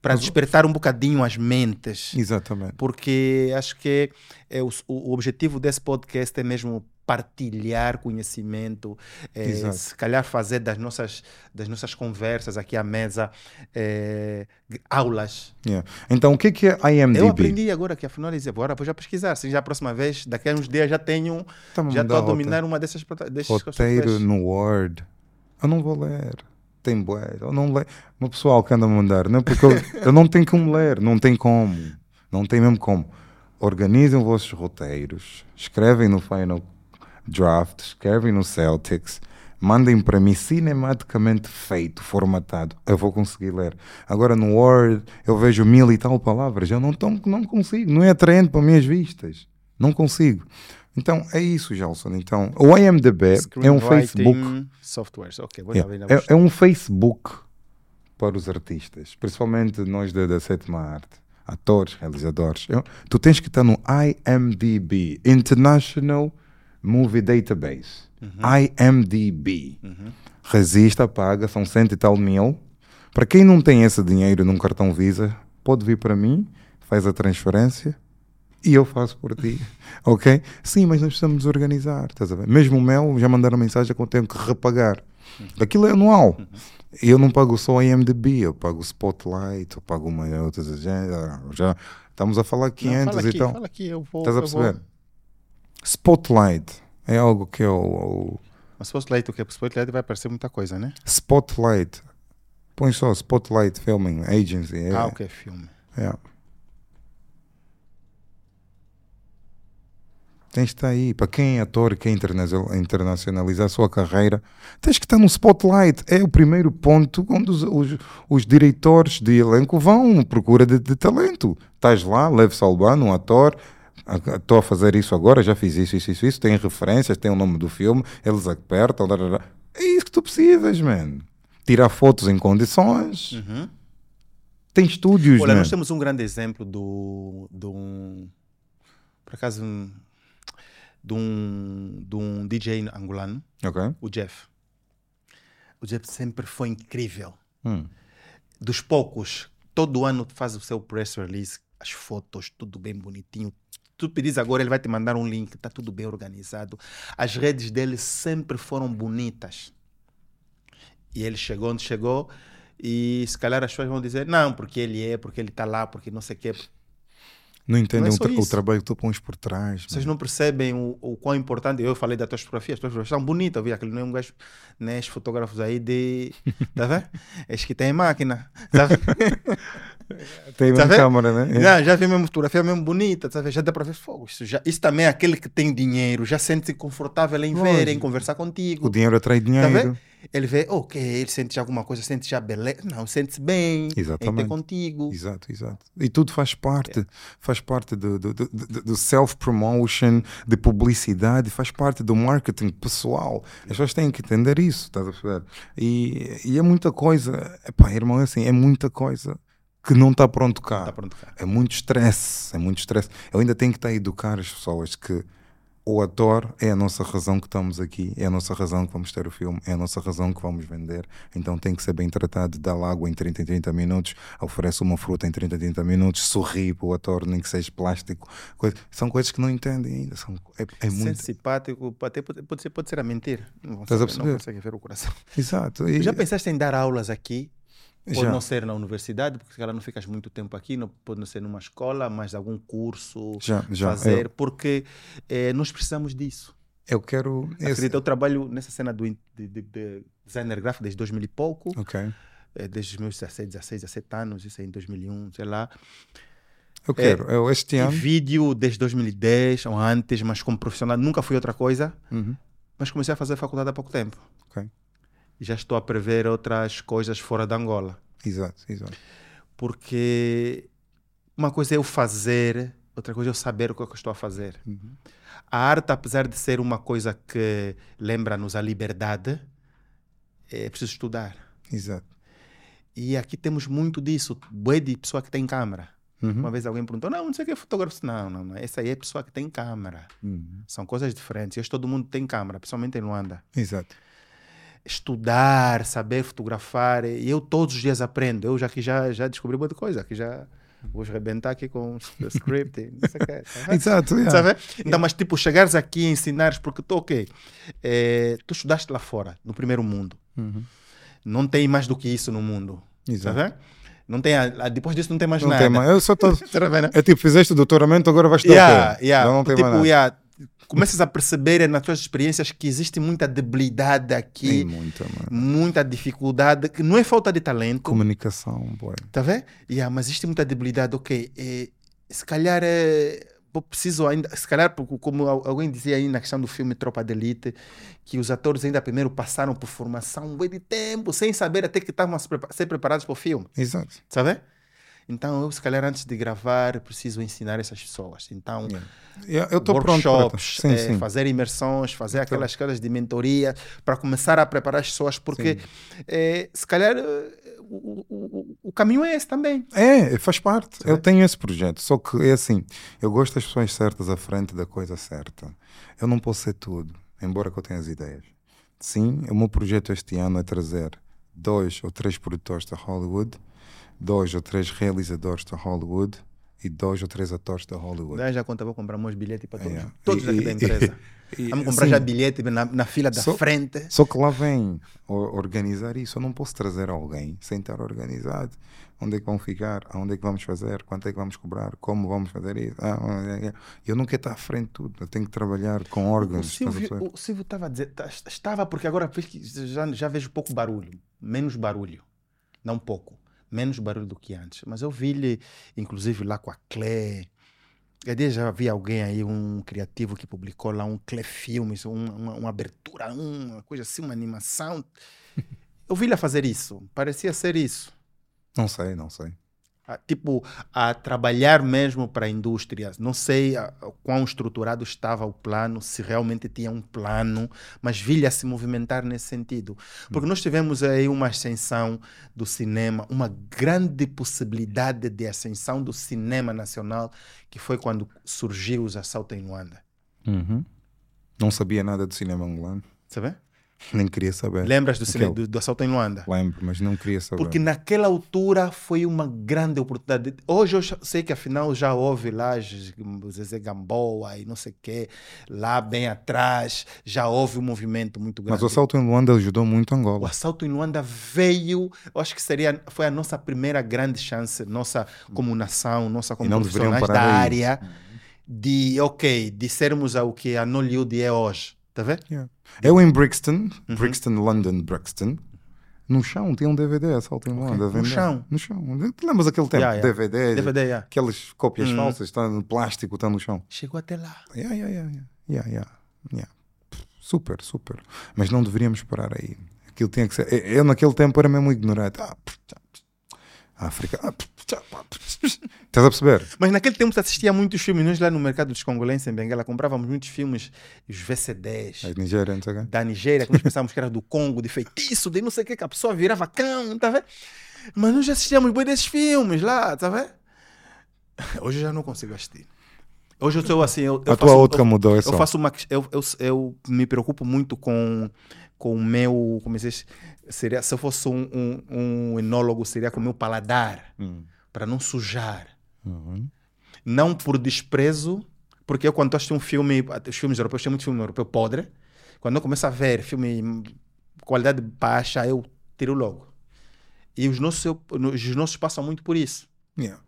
Para despertar um bocadinho as mentes. Exatamente. Porque acho que é o, o objetivo desse podcast é mesmo partilhar conhecimento, Exato. se calhar fazer das nossas, das nossas conversas aqui à mesa eh, aulas. Yeah. Então, o que é que é IMDb? Eu aprendi agora que afinal eu agora vou já pesquisar, assim já a próxima vez, daqui a uns dias já tenho, Tá-me já estou a dominar uma dessas desses roteiro no Word. Eu não vou ler. Tem bué. Eu não leio. O pessoal que anda a mandar, não porque eu, eu não tenho como ler. Não tem como. Não tem mesmo como. Organizem os vossos roteiros. Escrevem no Final Draft. Escrevem no Celtics. Mandem para mim cinematicamente feito, formatado. Eu vou conseguir ler. Agora no Word eu vejo mil e tal palavras. Eu não, não consigo. Não é atraente para minhas vistas. Não consigo. Então é isso, Gelson. Então, o IMDB é um Facebook. Screenwriting Softwares, ok, vou Yeah. É, é um Facebook para os artistas, principalmente nós da, da sétima arte, atores, realizadores. Eu- tu tens que estar no IMDb, International Movie Database. IMDb. Resista, paga, são cento e tal mil. Para quem não tem esse dinheiro num cartão Visa, pode vir para mim, faz a transferência e eu faço por ti. Ok? Sim, mas nós precisamos nos organizar. Estás a ver? Mesmo o Mel já mandaram mensagem que eu tenho que repagar. Aquilo é anual. E eu não pago só a IMDb, eu pago o Spotlight, eu pago uma outras agências. Já estamos a falar Não, 500 fala aqui, e tal. Fala aqui, eu vou. Estás a eu vou- perceber? Spotlight é algo que é o, o Mas Spotlight, o que? Spotlight vai aparecer muita coisa, né? Spotlight. Põe só Spotlight Filming Agency. É, Ah, ok, filme. é. Tens de estar aí. Para quem é ator e quer interna- internacionalizar a sua carreira, tens que estar no spotlight. É o primeiro ponto onde os, os, os diretores de elenco vão procura de, de talento. Estás lá, Lev Salbano, um ator. Estou a fazer isso agora, já fiz isso, isso, isso, isso. Tem referências, tem o nome do filme, eles apertam. lá. É isso que tu precisas, man. Tirar fotos em condições. Uhum. Tem estúdios, Olha, man. nós temos um grande exemplo do, do um, por acaso, de um, de um DJ angolano, Ok. o Jeff. O Jeff sempre foi incrível. Hum. Dos poucos, todo ano faz o seu press release, as fotos, tudo bem bonitinho. Tu pedis agora, ele vai te mandar um link, está tudo bem organizado. As redes dele sempre foram bonitas. E ele chegou onde chegou, e se calhar as pessoas vão dizer, não, porque ele é, porque ele está lá, porque não sei o quê. Não entendem Não é o, tra- o trabalho que tu pões por trás. Vocês man. não percebem o, o quão importante. Eu falei das tuas fotografias, as tuas fotografias são bonitas, viu? Aquele não é um gajo, né? Os fotógrafos aí de. Tá vendo? Esses que têm máquina. Tá? Tem uma vendo? câmera, né? Já, já vê mesmo fotografia mesmo bonita, vendo? já dá para ver fogo. Isso, já, isso também é aquele que tem dinheiro, já sente-se confortável em ver, em Lógico. conversar contigo. O dinheiro atrai dinheiro. Ele vê, ok, ele sente já alguma coisa, sente já beleza. Não, sente-se bem em Exatamente. contigo. Exato, exato. E tudo faz parte, faz parte do, do, do, do- self-promotion, de publicidade, faz parte do marketing pessoal. As pessoas têm que entender isso, estás a ver? E, e é muita coisa, epá, irmão, é assim, é muita coisa que não está pronto cá. Tá pronto, cara. É muito estresse, é muito estresse. Eu ainda tenho que estar a educar as pessoas que o ator é a nossa razão que estamos aqui, é a nossa razão que vamos ter o filme, é a nossa razão que vamos vender. Então tem que ser bem tratado, dá água em 30 em 30 minutos, oferece uma fruta em 30 em 30 minutos, sorri para o ator, nem que seja plástico. Coisa- são coisas que não entendem ainda. São, é, é muito. simpático, até pode, pode, ser, pode ser a mentir. Não Estás a não consegue ver o coração. Exato. E- Já pensaste em dar aulas aqui? Pode Já. não ser na universidade, porque se calhar não ficas muito tempo aqui, não, pode não ser numa escola, mas algum curso já, já. fazer, Eu, porque eh, nós precisamos disso. eu quero. Acredita, eu trabalho nessa cena do de, de- de designer gráfico desde 2000 e pouco, ok. eh, desde os meus 16, 16, 17 anos, isso aí em 2001, sei lá. Eu quero. Eu, este ano. vídeo desde 2010 ou antes, mas como profissional nunca fui outra coisa, Uhum. mas comecei a fazer faculdade há pouco tempo. Ok. Já estou a prever outras coisas fora da Angola. Exato, exato. Porque uma coisa é eu fazer, outra coisa é eu saber o que, é que eu estou a fazer. Uhum. A arte, apesar de ser uma coisa que lembra-nos a liberdade, é preciso estudar. Exato. E aqui temos muito disso. Bué de pessoa que tem câmera. Uhum. Uma vez alguém perguntou, não, não sei o que é fotógrafo. Não, não, não. Essa aí é pessoa que tem câmera. Uhum. São coisas diferentes. Hoje todo mundo tem câmera, principalmente em Luanda. Exato. Estudar, saber fotografar. E eu todos os dias aprendo. Eu já que já, já descobri muita coisa. Aqui já vou arrebentar aqui com o script. e não sei o quê. tá? Exato, yeah. Sabe? Então, mas tipo, chegares aqui e ensinares, porque tu, ok, eh, tu estudaste lá fora, no primeiro mundo. Uhum. Não tem mais do que isso no mundo. Exato. Sabe? Não tem, a- a- depois disso não tem mais Não nada. tem. Eu só tô... Tá vendo? É tipo, fizeste o doutoramento, agora vais estudar Yeah, o quê? yeah. Não, não tem tipo, mais nada. yeah, começas a perceber nas tuas experiências que existe muita debilidade Tem aqui, muita, mano. muita dificuldade, que não é falta de talento, Comunicação, boy. tá vendo? Yeah, mas existe muita debilidade, ok. eh, se calhar é. Preciso ainda, se calhar, porque como al- alguém dizia aí na questão do filme Tropa de Elite, que os atores ainda primeiro passaram por formação um de tempo, sem saber até que estavam a ser preparados para o filme. Exato. sabe? Então, eu, se calhar, antes de gravar, preciso ensinar essas pessoas. Então, Yeah. Eu pronto para workshops, Sim, eh, sim. fazer imersões, fazer aquelas coisas de mentoria, para começar a preparar as pessoas, porque, eh, se calhar, eh, o, o, o- caminho é esse também. É, faz parte. Sabe? Eu tenho esse projeto. Só que é assim, eu gosto das pessoas certas à frente da coisa certa. Eu não posso ser tudo, embora que eu tenha as ideias. Sim, o meu projeto este ano é trazer dois ou três produtores da Hollywood, dois ou três realizadores da Hollywood e dois ou três atores da Hollywood. Daí já conta, vou comprar meus bilhetes para todos, Yeah. todos E- aqui e- da empresa. e- Vamos comprar sim. já bilhete na, na fila da Só- frente. Só que lá vem o- organizar isso. Eu não posso trazer alguém sem estar organizado. Onde é que vão ficar? Aonde é que vamos fazer? Quanto é que vamos cobrar? Como vamos fazer isso? Ah, ah, ah. Eu não quero estar à frente de tudo. Eu tenho que trabalhar com O órgãos. a Silvio, o Silvio estava a dizer, tá- estava porque agora já, já vejo pouco barulho, menos barulho, não pouco, menos barulho do que antes. Mas eu vi-lhe, inclusive lá com a Clé, Cadê já vi alguém aí, um criativo que publicou lá um Clé Filmes, um- uma, uma abertura, uma coisa assim, uma animação. Eu vi-lhe a fazer isso, parecia ser isso. Não sei, não sei. Tipo, a trabalhar mesmo para a indústria. Não sei a, a quão estruturado estava o plano, se realmente tinha um plano, mas vi-lhe a se movimentar nesse sentido. Porque nós tivemos aí uma ascensão do cinema, uma grande possibilidade de ascensão do cinema nacional, que foi quando surgiu os assaltos em Luanda. Não sabia nada do cinema angolano. Sabe? Nem queria saber. Lembras do, Aquele- do, do assalto em Luanda? Lembro, mas não queria saber. Porque naquela altura foi uma grande oportunidade. Hoje eu sei que afinal já houve lá o Zezé Gamboa e não sei o quê, lá bem atrás já houve um movimento muito grande. Mas o assalto em Luanda ajudou muito O Angola. assalto em Luanda veio, eu acho que seria, foi a nossa primeira grande chance, nossa como nação, nossa como profissionais da aí. área, de, ok, de sermos o que a Nollywood é hoje. Tá vendo? Yeah. Eu em Brixton, Uhum. Brixton, London, Brixton, No chão, tinha um DVD assalto em Luanda. a No vender. chão? No chão. Tu lembras aquele tempo? Yeah, yeah. DVD, DVD, yeah. aquelas cópias Hum. falsas, está no plástico, está no chão. Chegou até lá. Yeah, yeah, yeah, yeah. Yeah, yeah, Super, super. Mas não deveríamos parar aí. Aquilo tinha que ser. eu- naquele tempo era mesmo ignorante. Ah, pff, tchá, pff. África. ah, pff. Estás a perceber? Mas naquele tempo se assistia a muitos filmes. Nós lá no mercado dos congolenses em Benguela comprávamos muitos filmes, os VCDs. As Nigéria, não sei o quê. da Nigéria, que nós pensávamos que era do Congo, de feitiço, de não sei o que, que a pessoa virava cão, tá vendo? Mas nós já assistíamos bem desses filmes lá, tá vendo? Hoje eu já não consigo assistir. Hoje eu sou assim, eu, eu A tua faço- outra eu, mudou, é eu só. faço uma, eu, eu, eu me preocupo muito com, com o meu, como se diz, seria, se eu fosse um, um, um enólogo, seria com o meu paladar, Hum. Para não sujar. Uhum. Não por desprezo, porque eu quando estou assistindo um filme, os filmes europeus, tem muito filme europeu podre, quando eu começo a ver filme qualidade baixa, eu tiro logo. E os nossos, os nossos passam muito por isso. Yeah.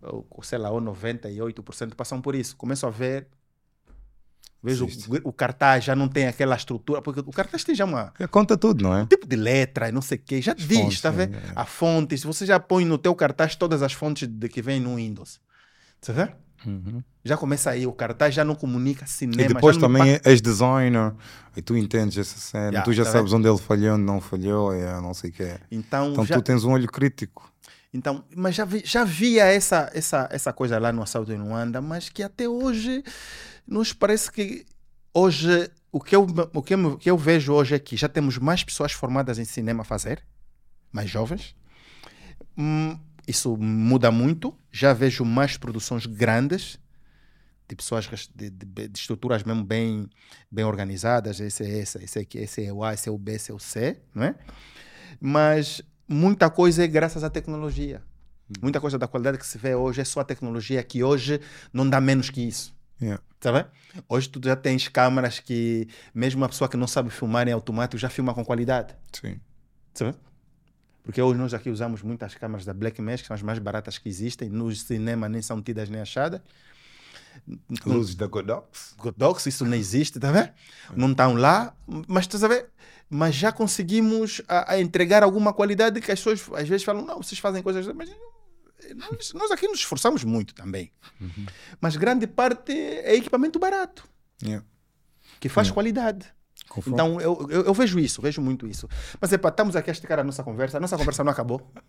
Ou, sei lá, ou 98% passam por isso. Começo a ver, vejo o, o cartaz já não tem aquela estrutura, porque o cartaz tem já uma, É, Conta tudo, não é? um tipo de letra e não sei o quê. Já diz, fontes, tá vendo? é. A fonte, se você já põe no teu cartaz todas as fontes de que vem no Windows. Tá vendo? Uhum. Já começa aí, o cartaz já não comunica cinema. E depois também és designer e tu entendes essa cena, Yeah, tu já tá sabes onde ele falhou, onde não falhou, é, não sei o que é. Então, Então já, tu tens um olho crítico. então, mas já, vi- já via essa, essa, essa coisa lá no assalto em Luanda, mas que até hoje nos parece que hoje o que eu, o que eu, o que eu vejo hoje é que já temos mais pessoas formadas em cinema a fazer, mais jovens. Hum, isso muda muito. Já vejo mais produções grandes, de pessoas de, de- de estruturas mesmo bem, bem organizadas. Esse é esse, esse, aqui, esse é o A, esse é o B, esse é o C, não é? Mas muita coisa é graças à tecnologia. Muita coisa da qualidade que se vê hoje é só a tecnologia, que hoje não dá menos que isso. Yeah. Tá vendo? Hoje tu já tens câmaras que, mesmo uma pessoa que não sabe filmar em automático, já filma com qualidade. Sim. Sabe? Porque hoje nós aqui usamos muitas câmaras da Blackmagic, que são as mais baratas que existem. No cinema nem são tidas nem achadas. Luzes da Godox. Godox, isso não existe, tá vendo? Não estão lá, mas tu sabe? Mas já conseguimos a, a entregar alguma qualidade que as pessoas às vezes falam, não, vocês fazem coisas, mas nós, nós aqui nos esforçamos muito também. Mas grande parte é equipamento barato, Yeah. que faz Yeah. qualidade. Conforme. Então eu, eu, eu vejo isso, vejo muito isso. Mas epa, estamos aqui a esticar a nossa conversa, a nossa conversa não acabou.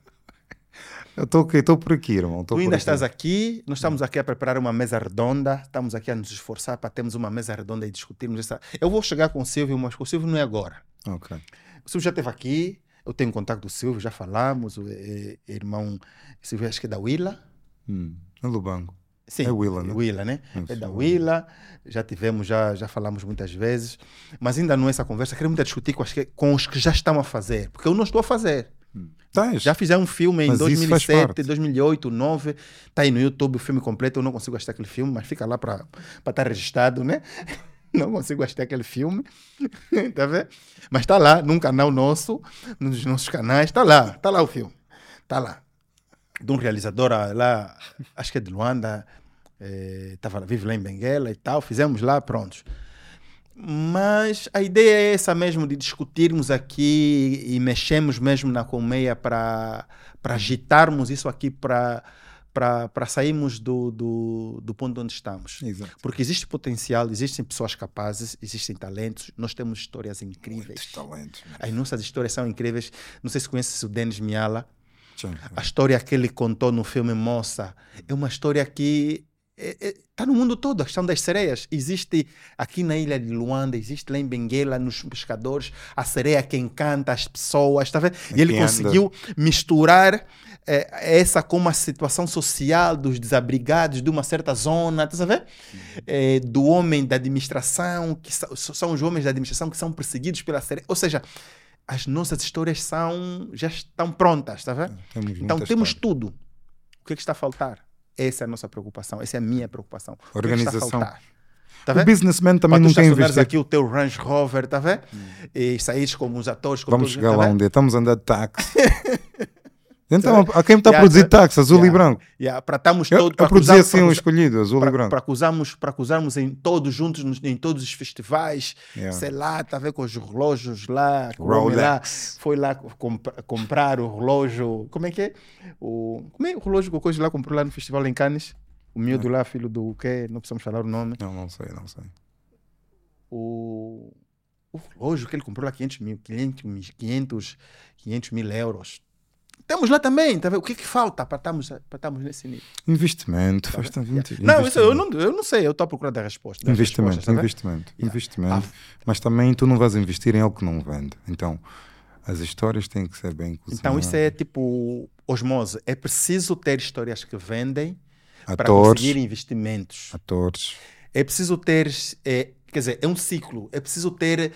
Eu estou aqui, por aqui, irmão. Tu ainda por estás aqui. aqui, nós estamos aqui a preparar uma mesa redonda, estamos aqui a nos esforçar para termos uma mesa redonda e discutirmos essa. Eu vou chegar com o Silvio, mas com o Silvio não é agora. Ok. O Silvio já esteve aqui, eu tenho contato do Silvio, já falamos, o eh, irmão Silvio, acho que é da Willa. Hum. No Lubango. Sim, É Willa, né? Willa, né? Isso, É da Willa. Já tivemos, já, já falamos muitas vezes, mas ainda não é essa conversa, queremos ainda discutir com, as que- com os que já estão a fazer, porque eu não estou a fazer. Estás? Já fizeram um filme em Mas faz 2007, parte. 2008, 2009. Está aí no YouTube o filme completo. Eu não consigo assistir aquele filme, mas fica lá para estar registrado, né? Não consigo assistir aquele filme. tá vendo? Mas está lá, num canal nosso, nos nossos canais. Está lá, está lá o filme. Está lá. De um realizador ah, lá, acho que é de Luanda. eh, tava, vive lá em Benguela e tal. Fizemos lá, prontos. Mas a ideia é essa mesmo, de discutirmos aqui e mexemos mesmo na colmeia para agitarmos isso aqui para sairmos do, do, do ponto onde estamos. Exato. Porque existe potencial, existem pessoas capazes, existem talentos, nós temos histórias Muitos incríveis. talentos. As nossas histórias são incríveis. Não sei se conhece o Denis Miala. A história que ele contou no filme Moça é uma história que está no mundo todo. A questão das sereias. Existe aqui na ilha de Luanda, existe lá em Benguela, nos pescadores, a sereia que encanta as pessoas. Tá vendo? E ele Aqui anda. conseguiu misturar eh, essa com uma situação social dos desabrigados de uma certa zona, tá vendo? Eh, do homem da administração, que são, são os homens da administração que são perseguidos pela sereia. Ou seja, as nossas histórias são já estão prontas, tá vendo? Temos Então temos história. tudo. O que, é que está a faltar? Essa é a nossa preocupação, essa é a minha preocupação. O que é que está a Organização. Tá O vendo? businessman também não estacionares investir. aqui o teu Range Rover, tá vendo? E saíres como os atores. Vamos todos, chegar tá lá um dia. Estamos a andar de táxi. Então, a quem está a produzir tá- táxi, azul e yeah. branco? Yeah, para estarmos Eu, todos. eu para produzi assim um escolhido, azul e para, branco. para acusarmos, para acusarmos em todos juntos nos- em todos os festivais, Yeah. sei lá, tá a ver com os relógios lá, homem lá Rolex. foi lá comp- comprar o relógio, como é que é? O, como é o relógio que o coisa lá comprou lá no festival em Cannes? O miúdo lá, filho do quê? Não precisamos falar o nome. Não, não sei, não sei. O, o relógio que ele comprou lá 500 mil, 500, mil- 500, 500 mil euros. Estamos lá também, tá? O que é que falta para estarmos, para estarmos nesse nível? Investimento, faz tanto Não, isso eu não, eu não sei, eu estou à procura da resposta. Investimento, respostas, tá investimento, Yeah. investimento. Ah. Mas também tu não vais investir em algo que não vende. Então, as histórias têm que ser bem cozinhadas. Então isso é tipo osmose. É preciso ter histórias que vendem para Atores, conseguir investimentos. atores. É preciso ter, é, quer dizer, é um ciclo. É preciso ter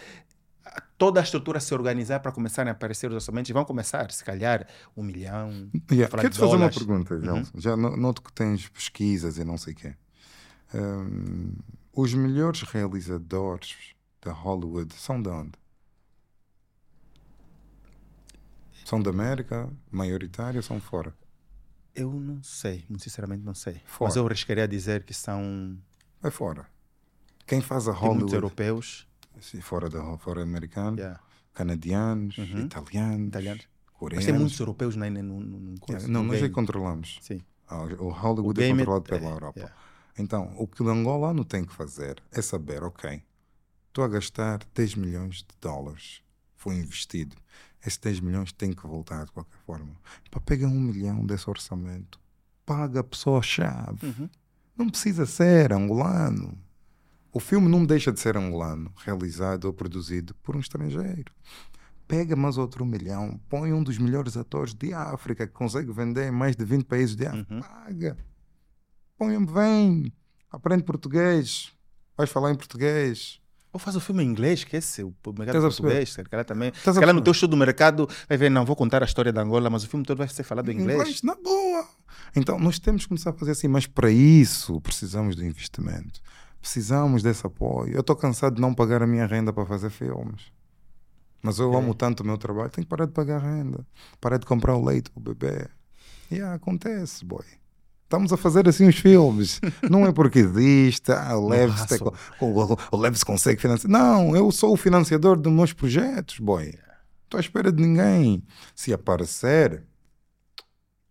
toda a estrutura se organizar para começarem a aparecer os orçamentos. E vão começar, se calhar, um milhão. Yeah. Quero te fazer uma pergunta, Uhum. Já no- noto que tens pesquisas e não sei o quê. Hum, os melhores realizadores da Hollywood são de onde? São da América, maioritária, são fora? Eu não sei, muito sinceramente não sei. Fora. Mas eu arriscaria dizer que são É fora. Quem faz a tem muitos Hollywood, europeus, fora, da, fora americano, yeah, canadianos, Uhum. italianos, italianos. coreanos. Mas tem muitos europeus nem no, no, no, no Yeah, não, nós é game. que controlamos. Sim. Ah, O Hollywood O é é- controlado pela é, Europa. yeah. Então, o que o angolano tem que fazer é saber, ok, estou a gastar 10 milhões de dólares, foi investido. Esses 10 milhões tem que voltar de qualquer forma. Para pegar um milhão desse orçamento, paga a pessoa-chave. Uhum. Não precisa ser angolano. O filme não deixa de ser angolano, realizado ou produzido por um estrangeiro. Pega mais outro milhão, põe um dos melhores atores de África que consegue vender em mais de 20 países de África. Uhum. Paga. Põe, vem, aprende português, vais falar em português. Ou faz o filme em inglês, esquece o mercado Estás a perceber? português, se calhar também. Se calhar no teu estudo do mercado vai ver, não, vou contar a história da Angola, mas o filme todo vai ser falado em inglês. na boa. Então, nós temos que começar a fazer assim, mas para isso precisamos de investimento. Precisamos desse apoio. Eu estou cansado de não pagar a minha renda para fazer filmes. Mas eu amo tanto o meu trabalho, tenho que parar de pagar a renda. Parar de comprar o leite para o bebê. E ah, acontece, boy. Estamos a fazer assim os filmes. Não é porque existe, ah, o Leves, tem- o, o Leves consegue financiar. Não, eu sou o financiador dos meus projetos, boy. Estou à espera de ninguém. Se aparecer,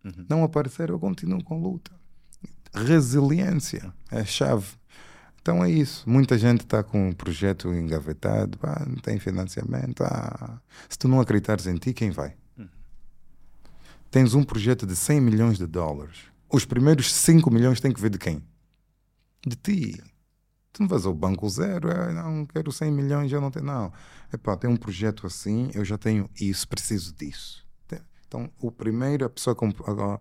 Uhum. não aparecer, eu continuo com a luta. Resiliência é a chave. Então é isso. Muita gente está com um projeto engavetado, pá, não tem financiamento. ah. Se tu não acreditares em ti, quem vai? Tens um projeto de 100 milhões de dólares. Os primeiros 5 milhões têm que vir de quem? De ti. Tu não vais ao banco zero, ah, não, quero 100 milhões, já não tenho. Não. Epá, tem um projeto assim, eu já tenho isso, preciso disso. Então, o primeiro, a pessoa a,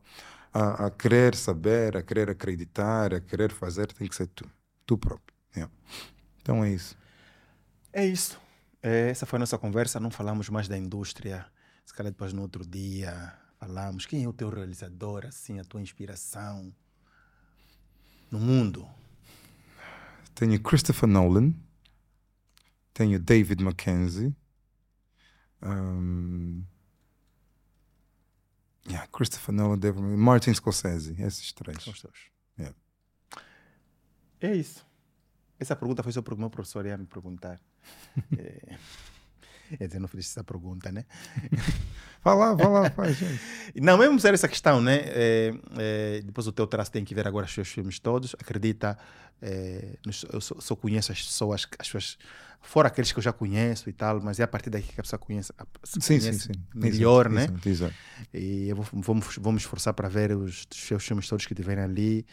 a, a querer saber, a querer acreditar, a querer fazer, tem que ser tu. Tu próprio. Yeah. Então é isso. É isso. É, essa foi a nossa conversa. Não falamos mais da indústria. Se calhar depois no outro dia falamos. Quem é o teu realizador, assim, a tua inspiração no mundo? Tenho Christopher Nolan, tenho David Mackenzie, um, yeah, Christopher Nolan, David, Martin Scorsese, esses três. São os teus. É isso. Essa pergunta foi só porque o meu professor ia me perguntar. é, quer dizer, não fiz essa pergunta, né? Vai lá, vai lá, faz. gente. Não, mesmo sério essa questão, né? É, é, depois o teu traço tem que ver agora os seus filmes todos. Acredita, é, nos- eu só, só conheço as pessoas, as pessoas, fora aqueles que eu já conheço e tal, mas é a partir daqui que a pessoa conhece, a- Sim, sim, conhece sim. melhor, Exato, né? exato, exato. E eu vou, vamos, vamos esforçar para ver os, os seus filmes todos que tiverem ali.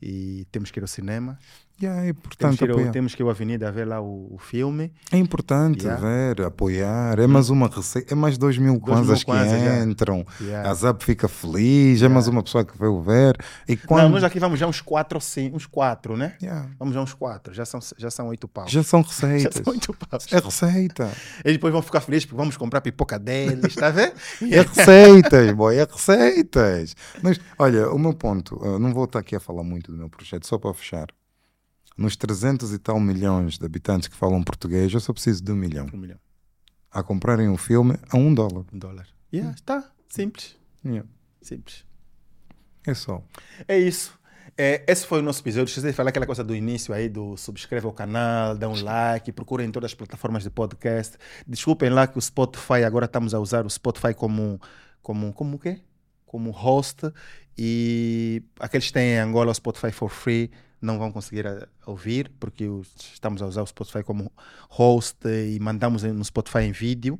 E temos que ir ao cinema. Yeah, é Temos importante que ir, temos que ir à Avenida ver lá o, o filme. É importante Yeah. ver, apoiar. É mais uma receita, é mais dois mil kwanzas que yeah. entram. A Zap fica feliz, é mais uma pessoa que veio ver. E quando. Não, nós aqui vamos já uns quatro, ou cinco, uns quatro, né? Vamos já uns quatro. Já são, já são oito paus. Já são Já receitas. são oito paus. É receita. Eles depois vão ficar felizes porque vamos comprar pipoca deles, tá vendo? É receitas, boy, é receitas. Mas, olha, o meu ponto, eu não vou estar aqui a falar muito do meu projeto, só para fechar. Nos 300 e tal milhões de habitantes que falam português, eu só preciso de um milhão. Um milhão, A comprarem um filme a um dólar. um dólar. Yeah, está, simples. Yeah. Simples. É só. É isso. É, esse foi o nosso episódio. Esqueci de falar aquela coisa do início aí, do subscreve o canal, dá um like, procurem em todas as plataformas de podcast. Desculpem lá que o Spotify, agora estamos a usar o Spotify como, como, como o quê? Como host. E aqueles que têm em Angola o Spotify for free não vão conseguir a, ouvir, porque os, estamos a usar o Spotify como host e mandamos no Spotify em vídeo.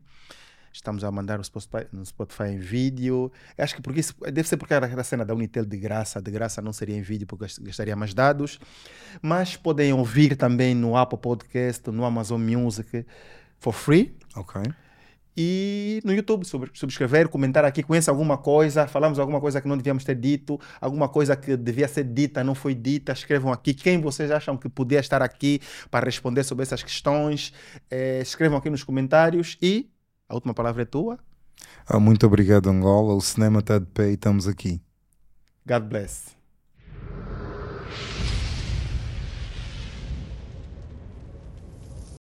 Estamos a mandar no Spotify, no Spotify em vídeo. Acho que porque isso, deve ser porque era a cena da Unitel de graça. De graça não seria em vídeo porque gastaria mais dados. Mas podem ouvir também no Apple Podcast, no Amazon Music for free. Ok. E no YouTube, subscrever, comentar aqui, conhece alguma coisa, falamos alguma coisa que não devíamos ter dito, alguma coisa que devia ser dita, não foi dita, escrevam aqui. Quem vocês acham que podia estar aqui para responder sobre essas questões, eh, escrevam aqui nos comentários e a última palavra é tua. Ah, muito obrigado, Angola. O cinema está de pé e estamos aqui. God bless.